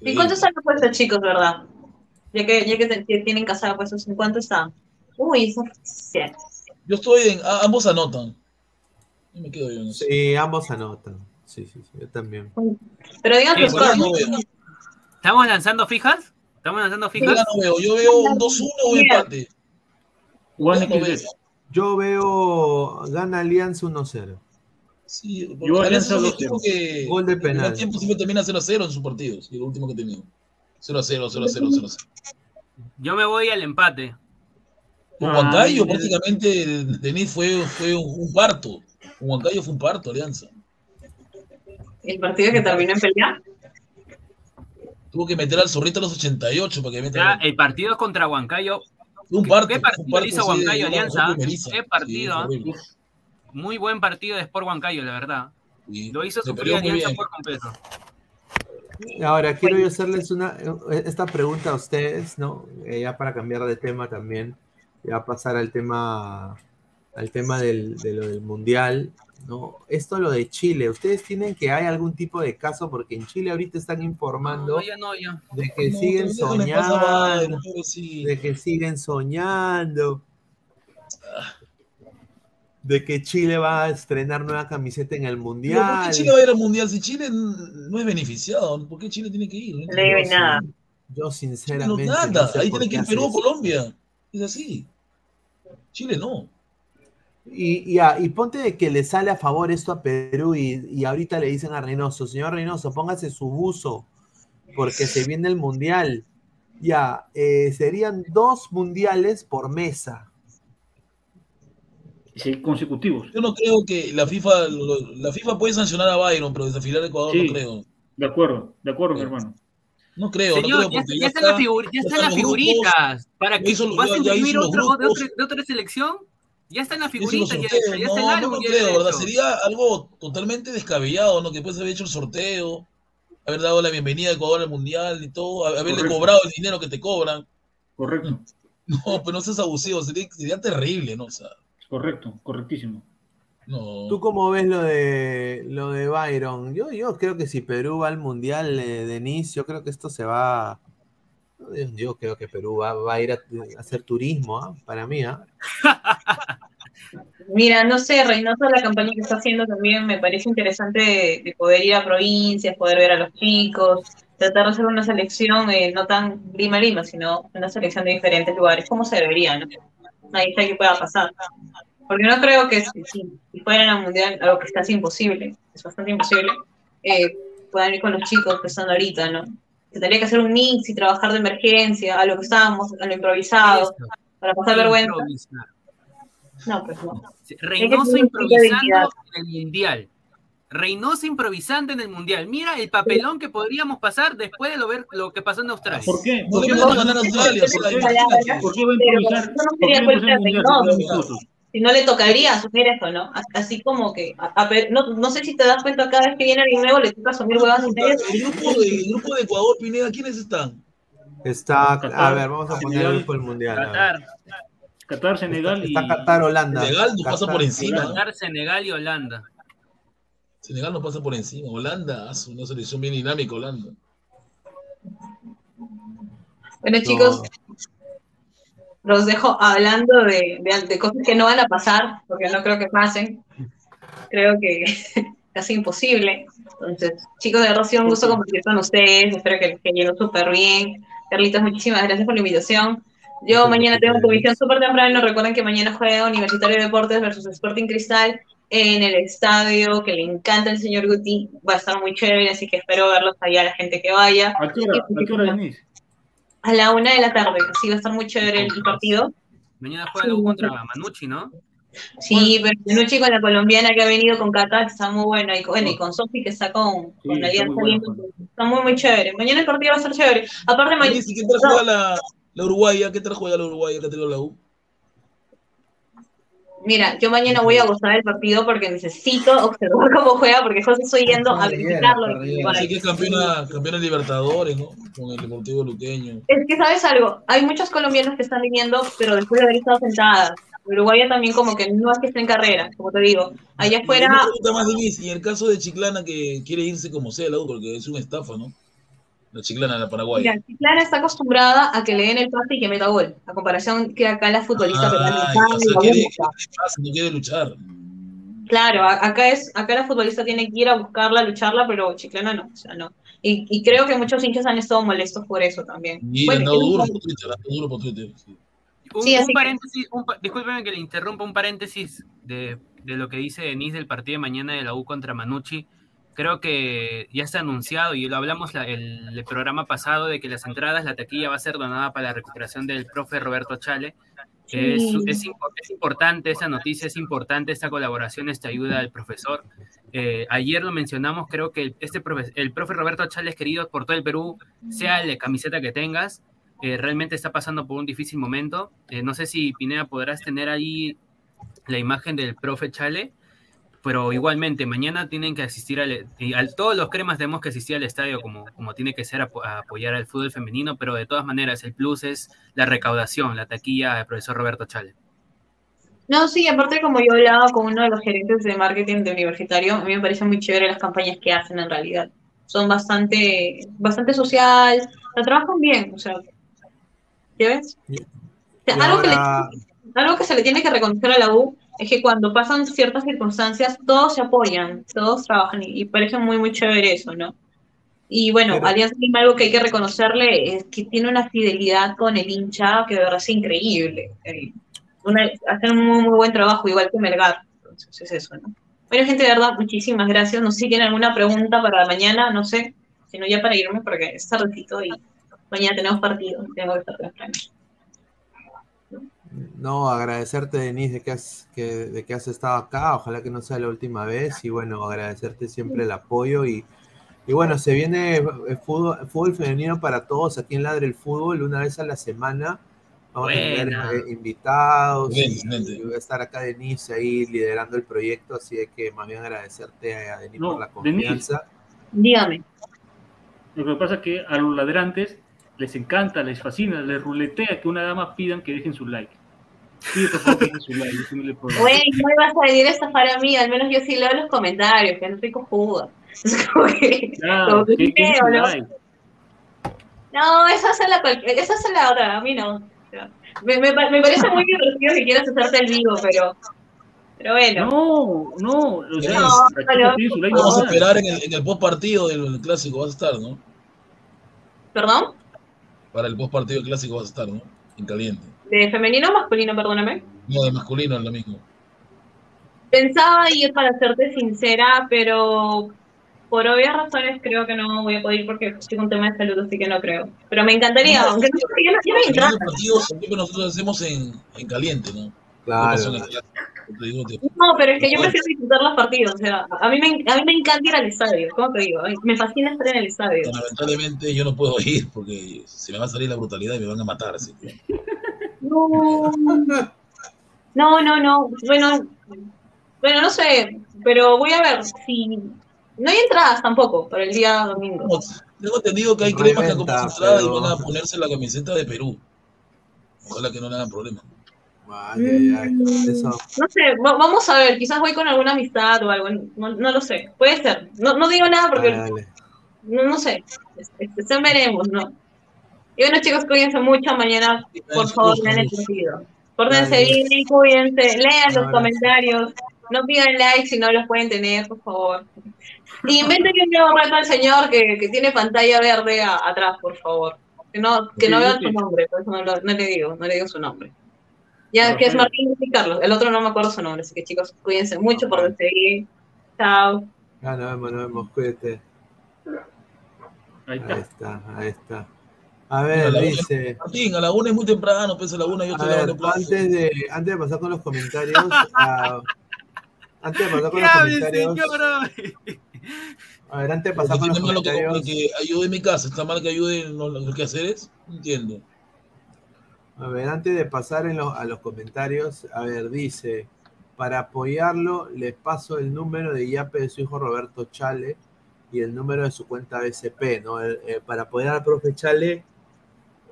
¿Y cuánto están los puestos, chicos, verdad? Ya que, ya que tienen casada puestos, ¿en cuánto están? Uy, eso sí. Yo estoy en. a- ambos anotan. Yo me quedo yo en eso. Sí, ambos anotan. Sí, sí, sí, yo también. Pero digan Sí, scores. no. ¿Estamos lanzando fijas? ¿Estamos lanzando Yo fijas? ya no veo. Yo veo un 2-1 o un empate. No veo. Yo veo gana Alianza 1-0. Sí, porque Yo Alianza es que Gol de en el penal. tiempo siempre termina 0-0 en sus partidos. Y el último que ha tenido. 0-0, 0-0, 0-0. Yo me voy al empate. Con Ah, Huancayo eh. prácticamente Denis fue, fue un, parto. Con Huancayo fue un parto, Alianza. El partido que terminó en pelea. Tuvo que meter al zorrito a los 88 para que meta. Ya, gol. el partido contra Huancayo. Fue un parto. ¿Qué un partido parto, hizo sí, Huancayo de- Alianza? ¿Qué partido? Sí. Muy buen partido de Sport Huancayo, la verdad. Sí, Lo hizo sufrir Alianza bien. por completo. Ahora, quiero yo hacerles una, esta pregunta a ustedes, ¿no? Eh, ya para cambiar de tema también, ya pasar al tema, al tema del, de lo del mundial, ¿no? Esto lo de Chile, ¿ustedes tienen que hay algún tipo de caso? Porque en Chile ahorita están informando No, ya no, ya. de que No, siguen soñando, de que siguen soñando, de que Chile va a estrenar nueva camiseta en el Pero ¿Por mundial. qué Chile va a ir al mundial? Si Chile no es beneficiado, ¿por qué Chile tiene que ir? No entiendo. nada. Yo No, sinceramente nada. no sé Ahí tiene que ir Perú o. Colombia. Es así. Chile no. Y, ya, y ponte de que le sale a favor esto a Perú y, y ahorita le dicen a Reynoso, señor Reynoso, póngase su buzo porque se viene el mundial. Ya, eh, serían dos mundiales por mesa. Sí, consecutivos. Yo no creo que la FIFA, lo- la FIFA puede sancionar a Byron, pero desafiar a Ecuador Sí. no creo. De acuerdo, de acuerdo, mi hermano. No creo, Señor, no ya, creo, porque ya están las, figur- ya están las grupos, figuritas. ¿Para ya que hizo- vas ya- a ya los otro, de, de otra selección? Ya están las figuritas, ya, ya está el No, álbum. no ya creo, está ¿verdad? Sería algo totalmente descabellado, ¿no? Que después haber hecho el sorteo, haber dado la bienvenida a Ecuador al Mundial y todo, haberle Correcto. cobrado el dinero que te cobran. Correcto, No, pero no seas abusivo, sería, sería terrible, ¿no? O sea, correcto, correctísimo. No. ¿Tú cómo ves lo de lo de Byron? Yo, yo creo que si Perú va al mundial eh, Denis, yo creo que esto se va. Yo, creo que Perú va, va a ir a, a hacer turismo, ¿ah? para mí, ¿ah? Mira, no sé, Reynoso, la campaña que está haciendo también me parece interesante de, de poder ir a provincias, poder ver a los chicos, tratar de hacer una selección eh, no tan lima lima, sino una selección de diferentes lugares, como se debería, ¿no? Ahí está que pueda pasar. Porque no creo que si, si- fueran al mundial, algo que es casi imposible, es bastante imposible, eh, puedan ir con los chicos que están ahorita, ¿no? Se tendría que hacer un mix y trabajar de emergencia, a lo que estábamos, a lo improvisado, Eso, para pasar vergüenza. improvisar. No, pues no. Reynoso improvisando en el mundial. Reynoso improvisando en el mundial. Mira el papelón que podríamos pasar después de lo, ver, lo que pasó en Australia. ¿Por qué? No ¿Por qué, van a va- ganar a Australia, o sea, ¿Por qué? imagínate. ¿Por qué va a improvisar? no ¿Por qué va a improvisar si no le tocaría asumir eso, ¿no? Así como que, a- a ver, no, no sé si te das cuenta, cada vez que viene alguien nuevo le toca asumir huevas y. El grupo, de, el grupo de Ecuador, Pineda, ¿quiénes están? Está, a ver, vamos a poner el grupo del mundial. Qatar, Qatar, Senegal y... Está Qatar, Holanda. Senegal nos pasa Qatar. por encima. Qatar, Senegal y Holanda. Senegal nos pasa por encima. Holanda, hace una selección bien dinámica, Holanda. Bueno, chicos, los dejo hablando de, de, de cosas que no van a pasar, porque no creo que pasen. Creo que casi imposible. Entonces, chicos, de sido un gusto compartir con ustedes. Espero que les súper bien. Carlitos, muchísimas gracias por la invitación. Yo Muchas mañana tengo gracias. comisión súper temprano. Recuerden que mañana juega Universitario de Deportes versus Sporting Cristal en el estadio que le encanta el señor Guti. Va a estar muy chévere, así que espero verlos allá, la gente que vaya. ¿A qué hora, a qué hora venís? A la una de la tarde, así va a estar muy chévere el partido. Mañana juega algo contra Manucci, ¿no? Sí, pero Nucci con la colombiana que ha venido con Qatar está muy bueno. Y, bueno, y con Sofi que está con, Sí, con la Alianza bueno, Está muy, muy chévere. Mañana el partido va a ser chévere. Aparte, mañana. ¿Qué tal juega la, la Uruguaya? ¿Qué tal juega la Uruguaya que ha tenido la U? Mira, yo mañana voy a gozar del partido porque necesito observar cómo juega, porque José estoy yendo a visitarlo. Así que es campeona, campeona Libertadores, ¿no? Con el Deportivo Luqueño. Es que, ¿sabes algo? Hay muchos colombianos que están viniendo, pero después de haber estado sentadas. Uruguaya también como que no es que esté en carrera, como te digo. Allá Y afuera, una pregunta más, Denise, y en el caso de Chiclana que quiere irse como sea la U, porque es una estafa, ¿no? La Chiclana, la Paraguaya. mira, Chiclana está acostumbrada a que le den el pase y que meta gol, a comparación que acá las futbolistas que están Ah, luchando o sea, y la quiere, no quiere luchar. Claro, a- acá es, acá la futbolista tiene que ir a buscarla, a lucharla, pero Chiclana no, o sea, no. Y, y creo que muchos hinchas han estado molestos por eso también. Y Bueno, han dado duro por Twitter, han duro por Twitter. sí. Un, Sí, un paréntesis, un discúlpeme que le interrumpa un paréntesis de, de lo que dice Denise del partido de mañana de la U contra Manucci. Creo que ya está anunciado y lo hablamos la- el, el programa pasado de que las entradas, la taquilla va a ser donada para la recuperación del profe Roberto Chale. Es, Sí. es, impo- es importante esta noticia, es importante esta colaboración, esta ayuda del profesor. Eh, ayer lo mencionamos, creo que este profe, el profe Roberto Chale es querido por todo el Perú, sea la camiseta que tengas, eh, realmente está pasando por un difícil momento. Eh, no sé si Pineda podrás tener ahí la imagen del profe Chale, pero igualmente mañana tienen que asistir al, al- todos los cremas tenemos que asistir al estadio como, como tiene que ser apo- a apoyar al fútbol femenino, pero de todas maneras el plus es la recaudación, la taquilla del profesor Roberto Chale. No, sí, aparte como yo hablaba con uno de los gerentes de marketing de universitario, a mí me parecen muy chévere las campañas que hacen en realidad. Son bastante, bastante social, la trabajan bien, o sea, ¿ya ves? O sea, algo, que le- ahora, algo que se le tiene que reconocer a la U es que cuando pasan ciertas circunstancias, todos se apoyan, todos trabajan y, y parece muy, muy chévere eso, ¿no? Y bueno, Pero- Alianza Lima, algo que hay que reconocerle es que tiene una fidelidad con el hincha que de verdad es increíble. Eh, una- hacen un muy, muy buen trabajo, igual que Melgar. Entonces es eso, ¿no? Bueno, gente, de verdad, muchísimas gracias. No sé si tienen alguna pregunta para mañana, no sé, sino ya para irme porque es tardecito y mañana tenemos partido, tengo que estar temprano. No, agradecerte, Denise, de que, has, que, de que has estado acá. Ojalá que no sea la última vez. Y bueno, agradecerte siempre el apoyo. Y, y bueno, se viene eh, fútbol, fútbol femenino para todos aquí en Ladre el Fútbol, una vez a la semana. Vamos a tener eh, invitados. y- Excelente. y va a estar acá Denise ahí liderando el proyecto. Así de que más bien agradecerte a Denise No, por la Denise. confianza. Dígame. Lo que pasa es que a los ladrantes les encanta, les fascina, les ruletea que una dama pidan que dejen su like. Sí, por favor, que dejen su like. eso no le puedo- Güey, no me vas a venir a estafar a mí, al menos yo sí leo los comentarios, que no estoy cojuda. Es como que, Claro, como que que dejen su feo, ¿no? like. No, esa es la, cual- esa es la otra, a mí no. Me, me, me parece muy divertido que quieras hacerte el vivo, pero, pero bueno. No, no, o sea, No, pero- like Vamos a esperar en el, en el post partido del clásico, vas a estar, ¿no? ¿Perdón? Para el post partido del clásico vas a estar, ¿no? En caliente. ¿De femenino o masculino, perdóname? No, de masculino es lo mismo. Pensaba ir para serte sincera, pero por obvias razones creo que no voy a poder ir porque estoy con un tema de salud, así que no creo. Pero me encantaría, No, aunque no, yo no, yo no partidos siempre nosotros hacemos en, en caliente, ¿no? Claro. No, pero es que yo prefiero disfrutar los partidos. O sea, a mí me, a mí me encanta ir al estadio. ¿Cómo te digo? Me fascina estar en el estadio. Lamentablemente yo no puedo ir porque se me va a salir la brutalidad y me van a matar. Así que. No, no, no, no. Bueno, bueno, no sé, pero voy a ver si no hay entradas tampoco para el día domingo. No, Tengo entendido que hay cremas que compran entrada y van a ponerse la camiseta de Perú. Ojalá que no le hagan problema. Ay, ay, ay. Eso. No sé, va- vamos a ver, quizás voy con alguna amistad o algo, no, no lo sé, puede ser. No, no digo nada porque Dale. no, no sé, este, este, veremos, ¿no? Y bueno chicos, cuídense mucho, mañana por favor lean el partido. Pórtense bien, cuídense, lean los comentarios, no pidan like si no los pueden tener, por favor. Y inventen un nuevo reto al señor que, que tiene pantalla verde a- atrás, por favor. Que no, que no vean sí. su nombre, por eso no, lo- no le digo, no le digo su nombre. Ya, Pero que es. Martín y Carlos, el otro no me acuerdo su nombre, así que chicos, cuídense mucho por seguir. Chao. Ya nos vemos, nos vemos, cuídate. Ahí Ahí está. está, ahí está. A A ver, la una- dice. Martín, a la una es muy temprano, pues a la una yo A estoy ver, lavando platos. antes de, antes de pasar con los comentarios, antes de pasar con ¿Qué los comentarios, señora? a ver, antes de pasar con los que, comentarios, que ayude en mi casa, está mal que ayude en lo, lo que hacer es, no entiendo. a ver, antes de pasar en los- a los comentarios, a ver, dice, para apoyarlo, les paso el número de Yape de su hijo Roberto Chale y el número de su cuenta BCP, ¿no? Eh, para apoyar al profe Chale,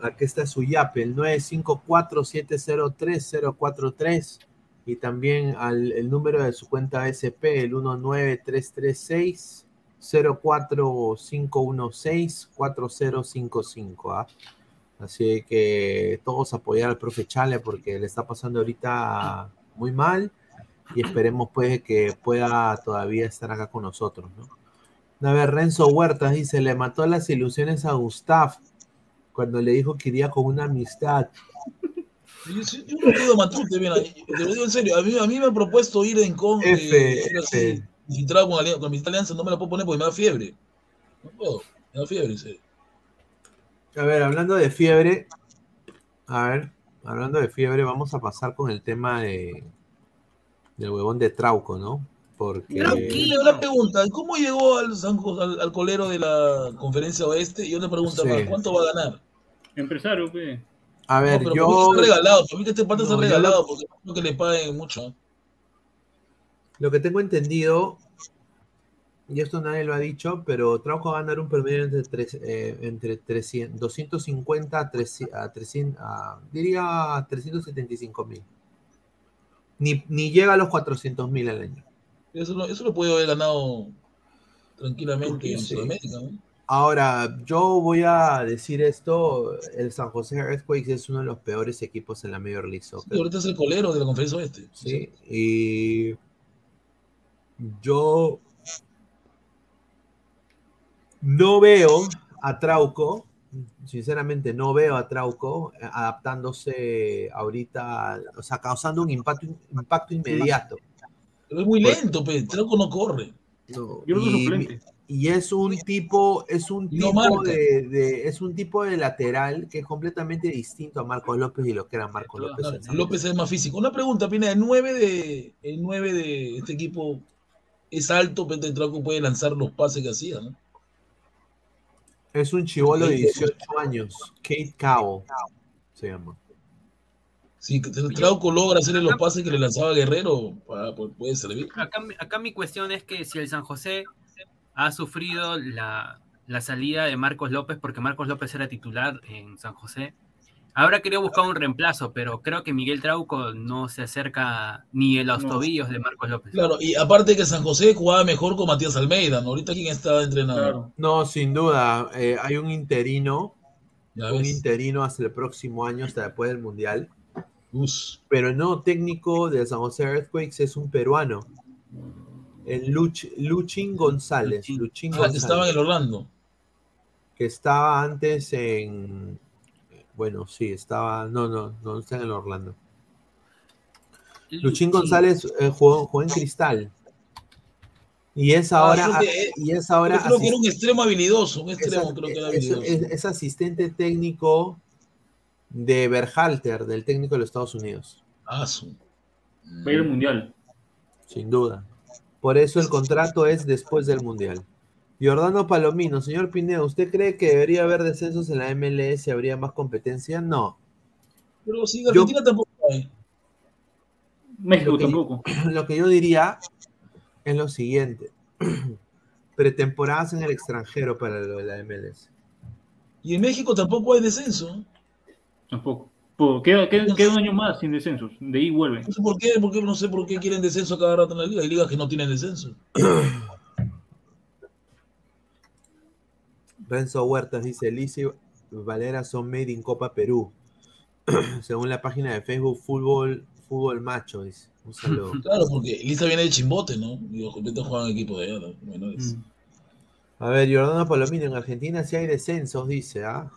aquí está su Yape, el 954-703-043 y también el número de su cuenta BCP, el 19336 04516 4055, ¿ah? Así que todos apoyar al profe Chale porque le está pasando ahorita muy mal y esperemos pues que pueda todavía estar acá con nosotros, ¿no? A ver, Renzo Huertas dice, le mató las ilusiones a Gustav cuando le dijo que iría con una amistad. Yo, yo no puedo Matute, mira, te lo digo en serio, a mí, a mí me han propuesto ir en con, F, eh, así, infiltrado con, con mi alianza, no me la puedo poner porque me da fiebre. No puedo, me da fiebre, en serio. A ver, hablando de fiebre, a ver, hablando de fiebre, vamos a pasar con el tema de del huevón de Trauco, ¿no? Porque Tranquilo. Una pregunta, ¿cómo llegó al, San al, al colero de la conferencia oeste? Y pregunta Sí. más, ¿cuánto va a ganar? Empresario, pues. a ver, no, pero yo para mí está regalado, para mí que este está No, yo regalado, porque no creo que le paguen mucho. lo que tengo entendido, y esto nadie lo ha dicho, pero Trauco va a ganar un promedio entre, tres, eh, entre 300, 250 a 300, a 300 a- diría 375 mil. Ni, ni llega a los 400 mil al año. Eso, lo- eso lo puede haber ganado tranquilamente en Sí. Sudamérica. ¿no? Ahora, yo voy a decir esto, el San José Earthquakes es uno de los peores equipos en la Major League Sí, ahorita es el colero de la conferencia oeste. Sí, y yo no veo a Trauco, sinceramente no veo a Trauco eh, adaptándose ahorita, o sea, causando un impacto, impacto inmediato. Pero es muy lento, pues. Trauco no corre. No, Yo lo veo y, suplente. Y es un tipo, es un no tipo de, de- es un tipo de lateral que es completamente distinto a Marcos López y lo que era Marcos López. San López es más físico. Una pregunta, Pina, el 9 de, el 9 de este equipo es alto, pero Trauco puede lanzar los pases que hacía, ¿no? Es un chivolo de Sí. 18 años, Kate Cowell se llama. Si Trauco logra hacerle los pases que le lanzaba Guerrero, puede servir. Acá, acá mi cuestión es que si el San José ha sufrido la, la salida de Marcos López, porque Marcos López era titular en San José, habrá querido buscar un reemplazo, pero creo que Miguel Trauco no se acerca ni en los No. tobillos de Marcos López. Claro, y aparte que San José jugaba mejor con Matías Almeida, ¿no? Ahorita quién está entrenador. Claro. No, sin duda, eh, hay un interino, un interino hasta el próximo año, hasta después del Mundial. Us. Pero el nuevo técnico de San José Earthquakes es un peruano, el Luch, Luchín González. Luchín. Luchín Ah, que González, estaba en el Orlando. que estaba antes en. Bueno, sí, estaba. No, no, no está en el Orlando. Luchín González eh, jugó, jugó en Cristal. Y es ahora. creo que- y es ahora Yo creo que era un extremo habilidoso, un es, extremo creo que era es- habilidoso. es- es asistente técnico de Berhalter, del técnico de los Estados Unidos. Ah, su. Va a ir al mundial. Sin duda. Por eso el contrato es después del Mundial. Jordano Palomino, señor Pineda, ¿usted cree que debería haber descensos en la MLS y habría más competencia? No. Pero sí, Argentina tampoco hay. México Lo que- tampoco. Lo que yo diría es lo siguiente. Pretemporadas en el extranjero para lo de la MLS. Y en México tampoco hay descenso. Tampoco. Po- Queda, queda, queda un año más sin descensos. De ahí vuelve. No sé por qué, por qué- no sé por qué quieren descenso cada rato en la liga. Hay ligas que no tienen descenso. Renzo Huertas dice, Lisi y Valera son made in Copa Perú. Según la página de Facebook, Fútbol, fútbol Macho, dice. Un saludo. Claro, porque Lisa viene de Chimbote, ¿no? Y los completos juegan en equipo de allá, ¿no? menores. Mm. A ver, Jordano Palomino, en Argentina sí hay descensos, dice, ¿ah?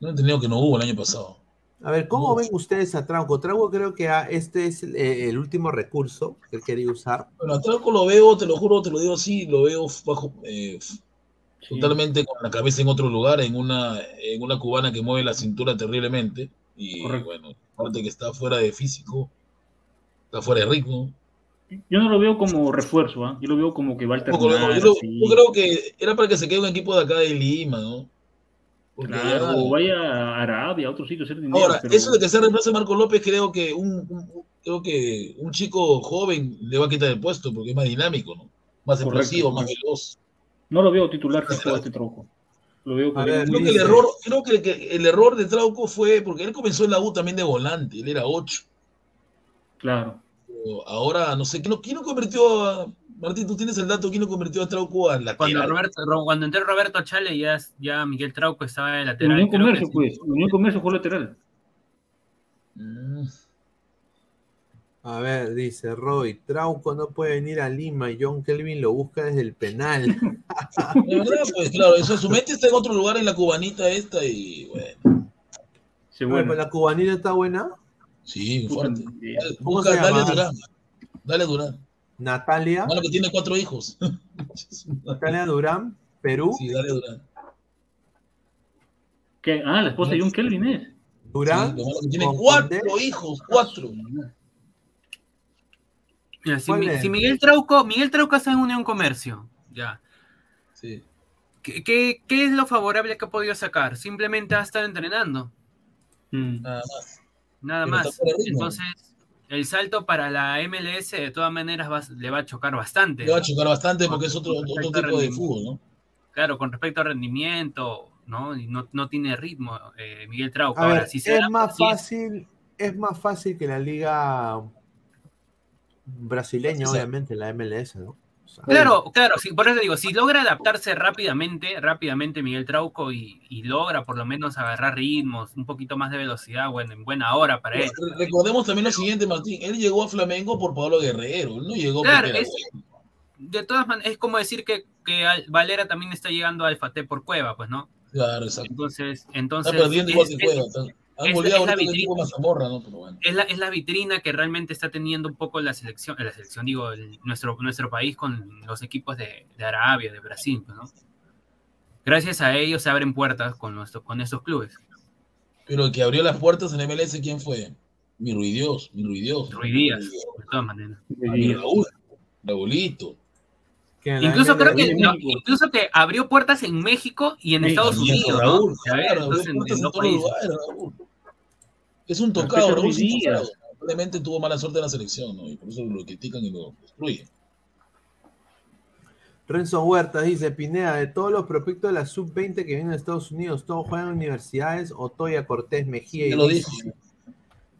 No he entendido que no hubo el año pasado. A ver, ¿cómo ven ustedes a Trauco? Trauco creo que ah, este es eh, el último recurso que él quería usar. Bueno, a Trauco lo veo, te lo juro, te lo digo así, lo veo bajo, eh, Sí. totalmente con la cabeza en otro lugar, en una, en una cubana que mueve la cintura terriblemente. Y Correcto. bueno, aparte que está fuera de físico, está fuera de ritmo. Yo no lo veo como refuerzo, ¿ah? yo lo veo como que va a alternar. yo, yo creo que era para que se quede un equipo de acá de Lima, ¿no? Claro, o vaya a Arabia, a otro sitio, a hacer dinero. Ahora, pero- eso de que se reemplace a Marco López, creo que un, un- creo que un chico joven le va a quitar el puesto porque es más dinámico, ¿no? Más explosivo, más veloz. No lo veo titular a este troco. Lo veo ver, Creo que el error, creo que, que el error de Trauco fue porque él comenzó en la U también de volante, él era 8. Claro. Ahora, no sé, ¿quién lo, quién lo convirtió a. Martín, tú tienes el dato, ¿quién lo convirtió a Trauco al Cuando, lateral? Roberto, Ro- cuando entró Roberto Chale, ya, ya Miguel Trauco estaba de En lateral. Unión Comercio, sí. pues. En Unión Comercio fue lateral. Mm, A ver, dice Roy, Trauco no puede venir a Lima y John Kelvin lo busca desde el penal. De verdad, pues claro, eso, su mente está en otro lugar en la cubanita esta y bueno, Sí, Bueno, bueno. ¿La cubanita está buena? Sí, fuerte. eh, Dale, ¿Cómo busca- llama? Durán. Dale Durán. Natalia, Bueno, que tiene cuatro hijos. Natalia Durán, Perú, Sí, dale Durán. ¿qué? Ah, la esposa de John Kelvin es. Durán, Sí, lo malo que tiene cuatro Condé. hijos, cuatro. Mira, si, Miguel Trauco, Miguel Trauco está en Unión Comercio, ya. Sí. ¿Qué, qué, qué es lo favorable que ha podido sacar? Simplemente ha estado entrenando, Mm. Nada más. Nada Pero más. Entonces, el salto para la MLS de todas maneras va- le va a chocar bastante. Le va a chocar bastante porque es otro, a tipo de fútbol, ¿no? Claro, con respecto al rendimiento, ¿no? Y no, no tiene ritmo eh, Miguel Trauco. A Ahora, ver, si se es da- más fácil, es más fácil que la liga brasileña, Sí. obviamente, la MLS, ¿no? O sea, Claro, claro, sí, por eso digo, si logra adaptarse rápidamente, rápidamente Miguel Trauco y, y logra por lo menos agarrar ritmos, un poquito más de velocidad, bueno, en buena hora para él. Re- Recordemos también lo siguiente, Martín. Él llegó a Flamengo por Pablo Guerrero. Él no llegó Claro, era es-. De todas maneras, es como decir que, que Al- Valera también está llegando al Fate por Cueva, pues, ¿no? Claro, exacto. Entonces, Está entonces perdiendo igual es, que es- Cueva. Es- es la vitrina. ¿no? Pero bueno. es la, es la vitrina que realmente está teniendo un poco la selección, la selección, digo, el- nuestro, nuestro país con los equipos de, de Arabia, de Brasil, pues, ¿no? Gracias a ellos se abren puertas con, nuestro, con estos clubes. Pero el que abrió las puertas en MLS, ¿quién fue? Mi Ruidios, mi Ruidios. Rui Díaz, de todas maneras. Mi Raúl, Raúlito. que Incluso creo que, no, incluso que abrió puertas en México y en Sí, Estados Unidos, Raúl, ¿no? ¿Sabes? claro, Entonces, abrió en, puertas en en Raúl. Es un tocado, tocado. Probablemente tuvo mala suerte en la selección, ¿no? Y por eso lo critican y lo destruyen. Renzo Huertas dice, Pineda, de todos los prospectos de la sub-20 que vienen de Estados Unidos, ¿todos juegan en universidades? Otoya, Cortés, Mejía y lo dije.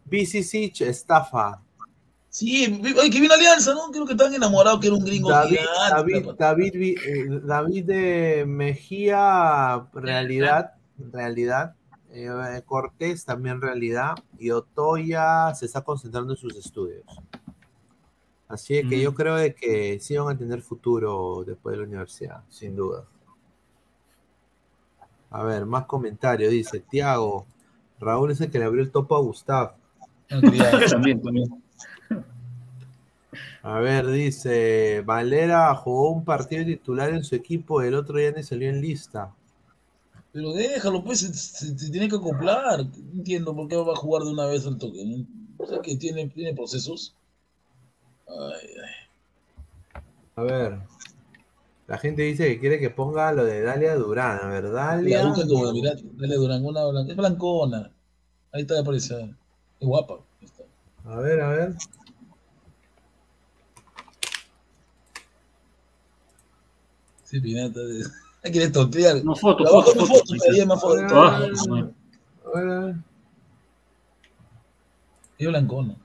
Vicicic, estafa. Sí, oye, que vino Alianza, ¿no? Creo que estaban enamorados que era un gringo David, gigante. David, David, Vi- eh, David de Mejía, realidad, realidad. Eh, Cortés también realidad. Y Otoya se está concentrando en sus estudios. Así es que Mm. yo creo de que sí van a tener futuro después de la universidad, sin duda. A ver, más comentarios. Dice Tiago, Raúl es el que le abrió el topo a Gustav. También, también. A ver, dice, Valera jugó un partido titular en su equipo, el otro día ni salió en lista. Pero déjalo, pues, se, se- se tiene que acoplar. No entiendo por qué va a jugar de una vez al toque. ¿no? O sea, que tiene, tiene procesos. Ay, ay. A ver, la gente dice que quiere que ponga lo de Dalia Durán. A ver, Dalia. como, mirá, dale Durán, una blanca. Es blancona. Ahí está, aparece. Es guapa. Está. A ver, a ver. Sí, Pinata. Hay que tontear. No, foto, Abajo foto, foto. foto, más fotos. Ah, bueno. A ver, a ver. Es blancona.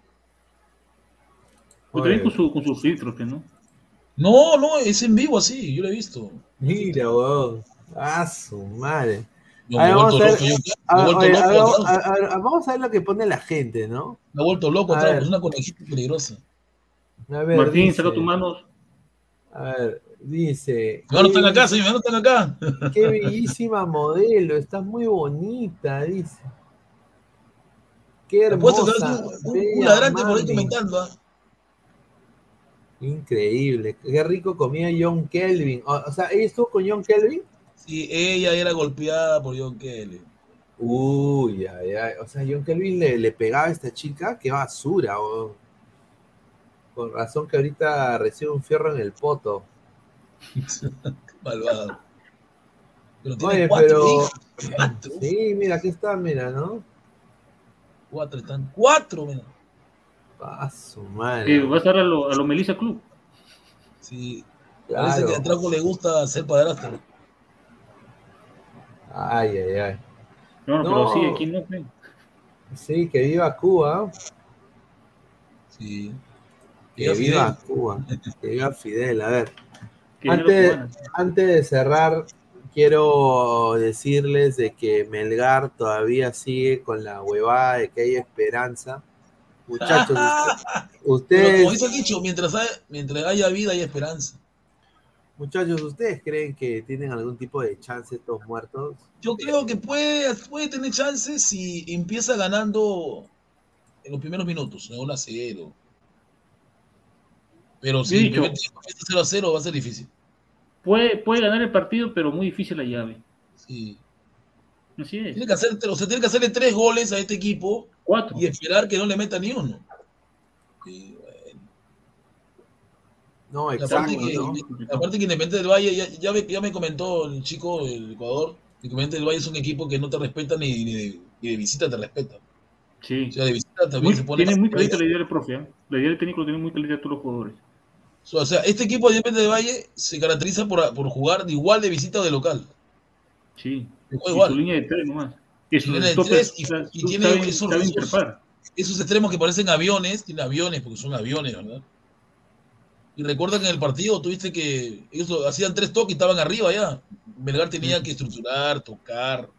Pues también con, su, con sus filtros, que no. No, no, es en vivo así, yo lo he visto. Mira, weón. Ah, su madre. A ver, vamos a ver. A oye, loco. vamos, a- ver, vamos a ver lo que pone la gente, ¿no? Me he vuelto loco es una conejita peligrosa. A ver, Martín, dice- saca tus manos. A ver, dice. Me anotan acá, señor, me anotan acá. Qué bellísima modelo, estás muy bonita, dice. Qué hermosa. un, un, ladrante por ahí comentando. ¿ah? Increíble, qué rico comía John Kelvin. O, o sea, ¿ella estuvo con John Kelvin? Sí, ella era golpeada por John Kelly. Uy, ay, ay. O sea, John Kelvin le, le pegaba a esta chica, qué basura. oh. Con razón que ahorita recibe un fierro en el poto. Malvado. Pero tiene Oye, cuatro pero. hijos. Cuatro. Sí, mira, aquí está, mira, ¿no? Cuatro están. Cuatro, mira. Que madre. va a estar a lo, a lo Melissa Club. Sí. Parece que a Traco le gusta ser padrastro. Ay, ay, ay. No, no, No. pero sí, aquí no. pe. Sí, que viva Cuba. Sí. Que Viva Fidel. Cuba. Que viva Fidel. A ver, antes, de cerrar, quiero decirles de que Melgar todavía sigue con la huevada de que hay esperanza. Muchachos, ustedes, como dice el dicho, mientras haya, mientras haya vida hay esperanza. muchachos, ¿ustedes creen que tienen algún tipo de chance estos muertos? Yo creo que puede, puede tener chances si empieza ganando en los primeros minutos, en 1 a 0. Pero si yo- tiempo empieza 0 a 0 va a ser difícil. Puede, puede ganar el partido, pero muy difícil la llave. Sí. Así es. Tiene que hacer, o sea, tiene que hacerle tres goles a este equipo Cuatro. y esperar que no le meta ni uno. Sí, bueno. No, Y aparte, exacto, que, ¿no? aparte que Independiente del Valle, ya, ya, me, ya me comentó el chico del Ecuador, que Independiente del Valle es un equipo que no te respeta ni, ni de, ni de visita te respeta. Sí. O sea, de visita también Muy- se pone... tiene muy clarita la idea del profe. ¿eh? La idea del técnico tiene muy clarita todos los jugadores. O sea, este equipo de Independiente del Valle se caracteriza por, por jugar de igual de visita o de local. Sí. Juega igual. su línea de tres nomás. Y sus Línea de tres y- y tiene saben- esos- esos-. Esos extremos que parecen aviones, tiene aviones porque son aviones, ¿verdad? Y recuerda que en el partido tuviste que ellos hacían tres toques y estaban arriba ya. Melgar tenía que estructurar, tocar.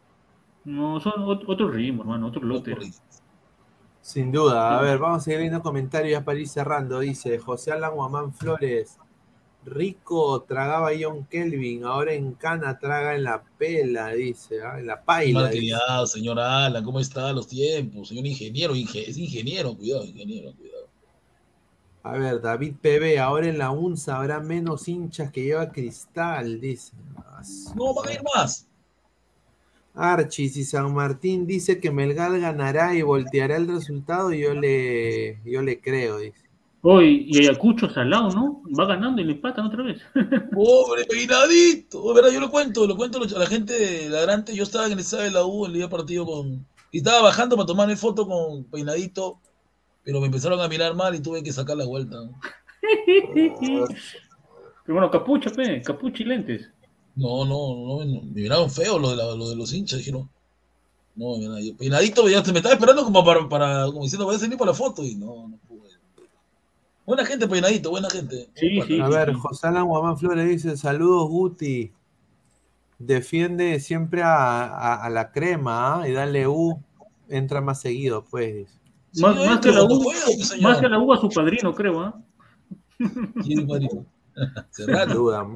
No, son ot- otro ritmo, hermano, otro lote. Sin duda. A ver, vamos a seguir viendo comentarios ya para ir cerrando. Dice José Alan Guamán Flores. Rico tragaba John Kelvin, ahora en Cana traga en la pela, dice, ¿ah? en la paila. Malcriado, señor Alan, ¿cómo está los tiempos? Señor ingeniero, inge- es ingeniero, cuidado, ingeniero, cuidado. A ver, David PB, ahora en la UNSA habrá menos hinchas que lleva cristal, dice. No, van a ir más. Archis y San Martín dice que Melgar ganará y volteará el resultado, y yo le, yo le creo, dice. Hoy, y Ayacucho salado, ¿no? Va ganando y le empatan otra vez. Pobre peinadito. Verdad, yo lo cuento, lo cuento a la gente de ladrante. Yo estaba en el estadio de la U el día partido con. Y estaba bajando para tomarme foto con peinadito, pero me empezaron a mirar mal y tuve que sacar la vuelta. Pero bueno, capucha, pe, capucha y lentes. No, no, no, no, me miraron feo lo de, la- lo de los hinchas, dijeron. No, mira, yo- peinadito ya se me estaba esperando como para, para como diciendo, voy a salir para la foto y no, no pude. Buena gente, peinadito, buena gente. Sí, sí. A ver, José Alan Guamán Flores dice, saludos Guti. Defiende siempre a, a- a la crema ¿ah? y dale U. Entra más seguido, pues. Sí, Más, que la U, puedo, pues, señor. más que la U a su padrino, creo, ¿ah? ¿Quién, padrino? Sin duda.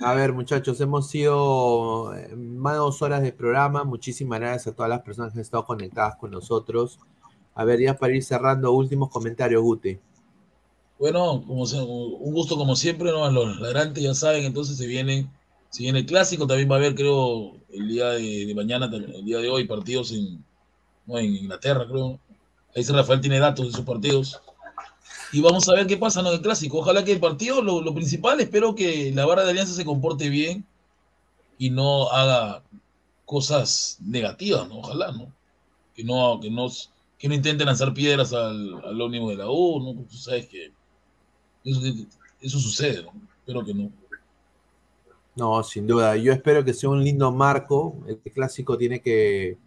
A ver, muchachos, hemos sido eh, más de dos horas de programa. Muchísimas gracias a todas las personas que han estado conectadas con nosotros. A ver, ya para ir cerrando, últimos comentarios, Guti. Bueno, como un gusto como siempre, ¿no? Los ladrantes ya saben, entonces se viene, se viene el clásico, también va a haber, creo, el día de, mañana, el día de hoy, partidos en, no, en Inglaterra, creo. Ahí se Rafael tiene datos de sus partidos. Y vamos a ver qué pasa en el clásico. Ojalá que el partido, lo, lo principal, espero que la barra de alianza se comporte bien y no haga cosas negativas, ¿no? Ojalá, ¿no? Que no, que no, que no lanzar piedras al, al ómnibus de la U, ¿no? Tú sabes que eso, sucede, ¿no? Espero que no. No, sin duda. Yo espero que sea un lindo marco. El clásico tiene que,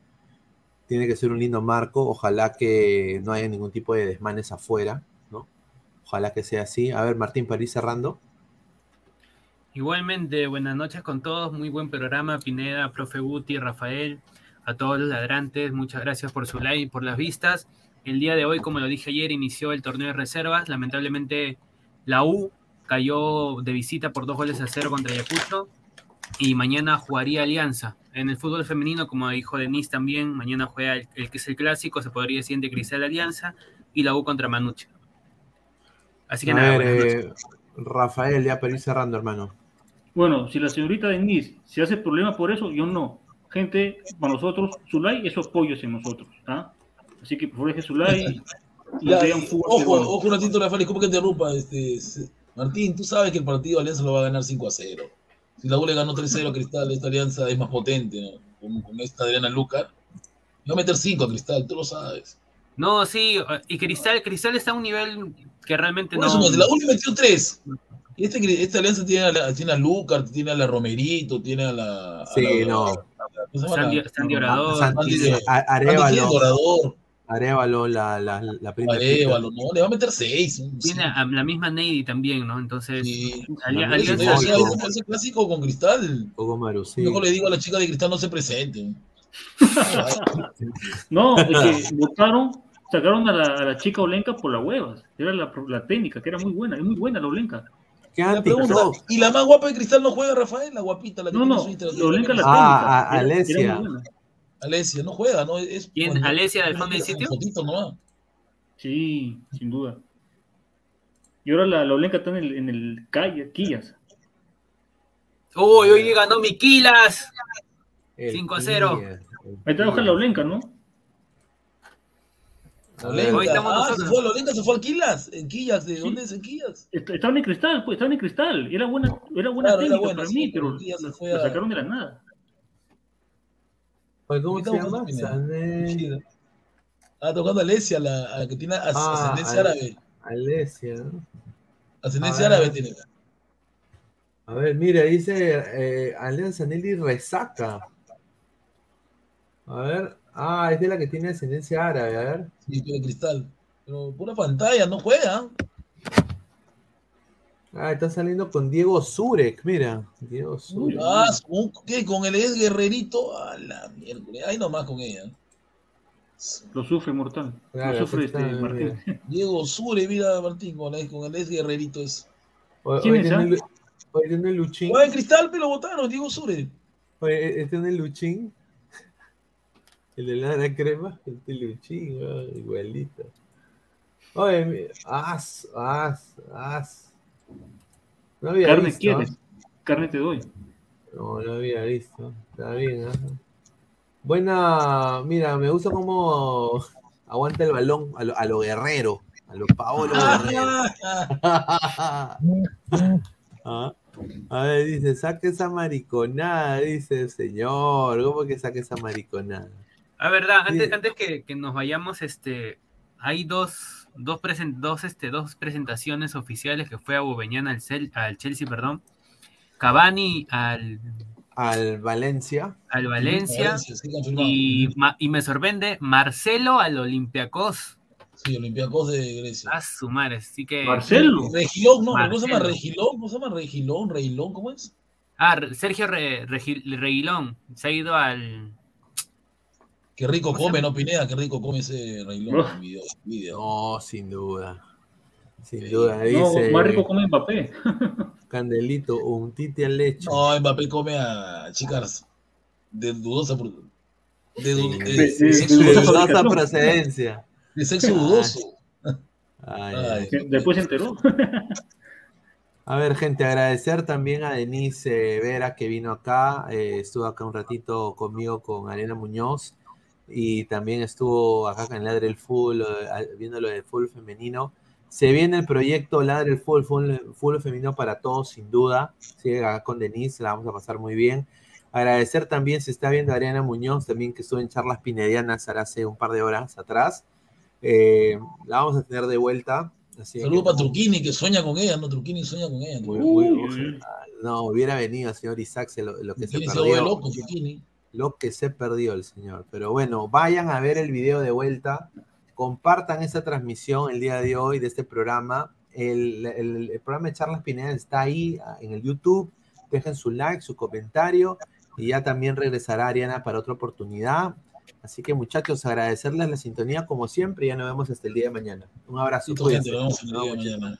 tiene que ser un lindo marco. Ojalá que no haya ningún tipo de desmanes afuera. Ojalá que sea así. A ver, Martín, para ir cerrando. Igualmente, buenas noches con todos, muy buen programa, Pineda, Profe Guti, Rafael, a todos los ladrantes, muchas gracias por su like y por las vistas. El día de hoy, como lo dije ayer, inició el torneo de reservas, lamentablemente la U cayó de visita por dos goles a cero contra Ayacucho y mañana jugaría Alianza. En el fútbol femenino, como dijo Denis también, mañana juega el, que es el clásico, se podría decir de Cristal Alianza y la U contra Manuche. Así que A nada, ver, eh, Rafael, ya para ir cerrando, hermano. Bueno, si la señorita Denise se hace problema por eso, yo no. Gente, para nosotros, su like es su apoyo hacia nosotros. ¿ah? Así que por favor deje su like y Ya, fútbol ojo, peruano. ojo un ratito, Rafael, ¿cómo que te interrumpa? Este, Martín, tú sabes que el partido Alianza lo va a ganar 5 a 0. Si la U le ganó 3-0 a Cristal, esta alianza es más potente, ¿no? Con, con esta Adriana Lucar. Va a meter 5 a Cristal, tú lo sabes. No, sí, y Cristal, Cristal está a un nivel que realmente Por no. eso, la U le metió 3. Y este, esta alianza tiene a, la, tiene a Lucar, tiene a la Romerito, tiene a la. a Sí, la- no. Sandy, La- Sandy Orador. A- Santi Arevalo, Arevalo, la, la, la prima. Arevalo, no, le va a meter 6. Tiene a la misma Neidy también, ¿no? Entonces, Sí. Alianza. O ese clásico con Cristal. Poco Maru, sí. Mejor le digo a la chica de Cristal no se presente. No, es que votaron, sacaron a la, a la chica Olenka por las huevas. Era la, la técnica, que era muy buena, es muy buena la Olenka. ¿Qué La ¿y la más guapa de Cristal no juega Rafael? La guapita, la que No, tiene no, la Olenka la Ah, técnica. a- era- era Alesia. Alesia, no juega, ¿no? Es ¿Quién? cuando- ¿Alesia del fondo del sitio? fotito. Sí, sin duda. Y ahora la, la Olenka está en el, en el calle, Quillas. Uy, hoy ganó Miquilas. El 5 a 0. Pía, el Ahí trabaja Pía. la Olenka, ¿no? A Hoy estamos ah, nosotros. se fue, la Olenka se fue al Quillas. ¿En Quillas? ¿De Sí. dónde es en Quillas? Est- Estaban en cristal, pues, estaban en cristal. Era buena, era buena Claro, era técnica buena, para sí, mí, pero la a- sacaron de la nada. Oye, ¿Cómo a Sané- Ah, tocando a Alesia, la, a la que tiene as- Ah, ascendencia árabe. Alesia, ¿no? Ascendencia A árabe tiene. A ver, mira, dice eh, Alianza Nelly resaca. A ver, ah, es de la que tiene ascendencia árabe, a ver. Sí, tiene Cristal. Pero pura pantalla, no juega. Ah, está saliendo con Diego Zurek, mira. Diego Zurek. Ah, ¿con ¿qué? Con el Ed Guerrerito. A la miércoles. Ahí nomás con ella. Lo sufre Mortal. Claro, lo sufre este Martín. Diego Sure, mira Martín, con el, con el Ed Guerrerito es. Hoy, ¿Quién hoy es, tiene, ah? Hoy tiene Luchín. En Cristal, pero lo votaron, Diego Sure. Oye, este tiene Luchín. El de la crema. Este Luchín, ah, igualito. Oye, mi- as, as, as. No había Carne visto. quieres, carne te doy. No, no había visto. Está bien, ¿ah? Buena, mira, me gusta cómo aguanta el balón a lo, a lo guerrero, a lo Paolo Guerrero. Ah, A ver, dice, saque esa mariconada, dice el señor. ¿Cómo que saque esa mariconada? A verdad, antes, Sí. antes que, que nos vayamos, este, hay dos, dos, presen- dos, este, dos presentaciones oficiales que fue a Bubeñán al, Cel- al Chelsea, perdón. Cavani al, Al Valencia. al Valencia. Valencia, sí. Y, ma- y me sorprende, Marcelo al Olympiacos. Sí, Olympiacos de Grecia. A su madre, así que. Marcelo. Regilón, no, ¿cómo se llama? Regilón, ¿cómo se llama? Regilón, Reilón, ¿cómo es? Ah, Sergio Re- Reguilón se ha ido al. Qué rico ¿Cómo se come, ¿no, Pineda? Qué rico come ese Reilón. Uf. Video, video. No, sin duda. Sin Sí. duda, No, dice más rico come Mbappé. Candelito, un tite al leche. No, Mbappé come a chicas de dudosa. De, Sí. de- dudosa procedencia. de sexo dudoso. Ay, Ay. ay. Que Después se enteró. A ver, gente, agradecer también a Denise Vera que vino acá, eh, estuvo acá un ratito conmigo con Arena Muñoz y también estuvo acá con Ladre el Fútbol, eh, viendo lo del fútbol femenino. Se viene el proyecto Ladre el Fútbol, fútbol, fútbol femenino para todos, sin duda. Sigue acá con Denise, la vamos a pasar muy bien. Agradecer también, se está viendo a Ariana Muñoz, también que estuvo en charlas pinedianas ahora hace un par de horas atrás. Eh, la vamos a tener de vuelta. Así Saludos que- para Truquini, que sueña con ella, ¿no? Truquini sueña con ella. Muy- no, hubiera venido, señor Isaac, se lo, lo que se se perdió. loco, Truquini. Lo que se perdió el señor. Pero bueno, vayan a ver el video de vuelta. Compartan esta transmisión el día de hoy de este programa. El, el- el programa de Charlas Pineda está ahí ah, en el YouTube. Dejen su like, su comentario. Y ya también regresará Ariana para otra oportunidad. Así que muchachos, agradecerles la sintonía como siempre. Ya nos vemos hasta el día de mañana. Un abrazo. Nos vemos el día de mañana.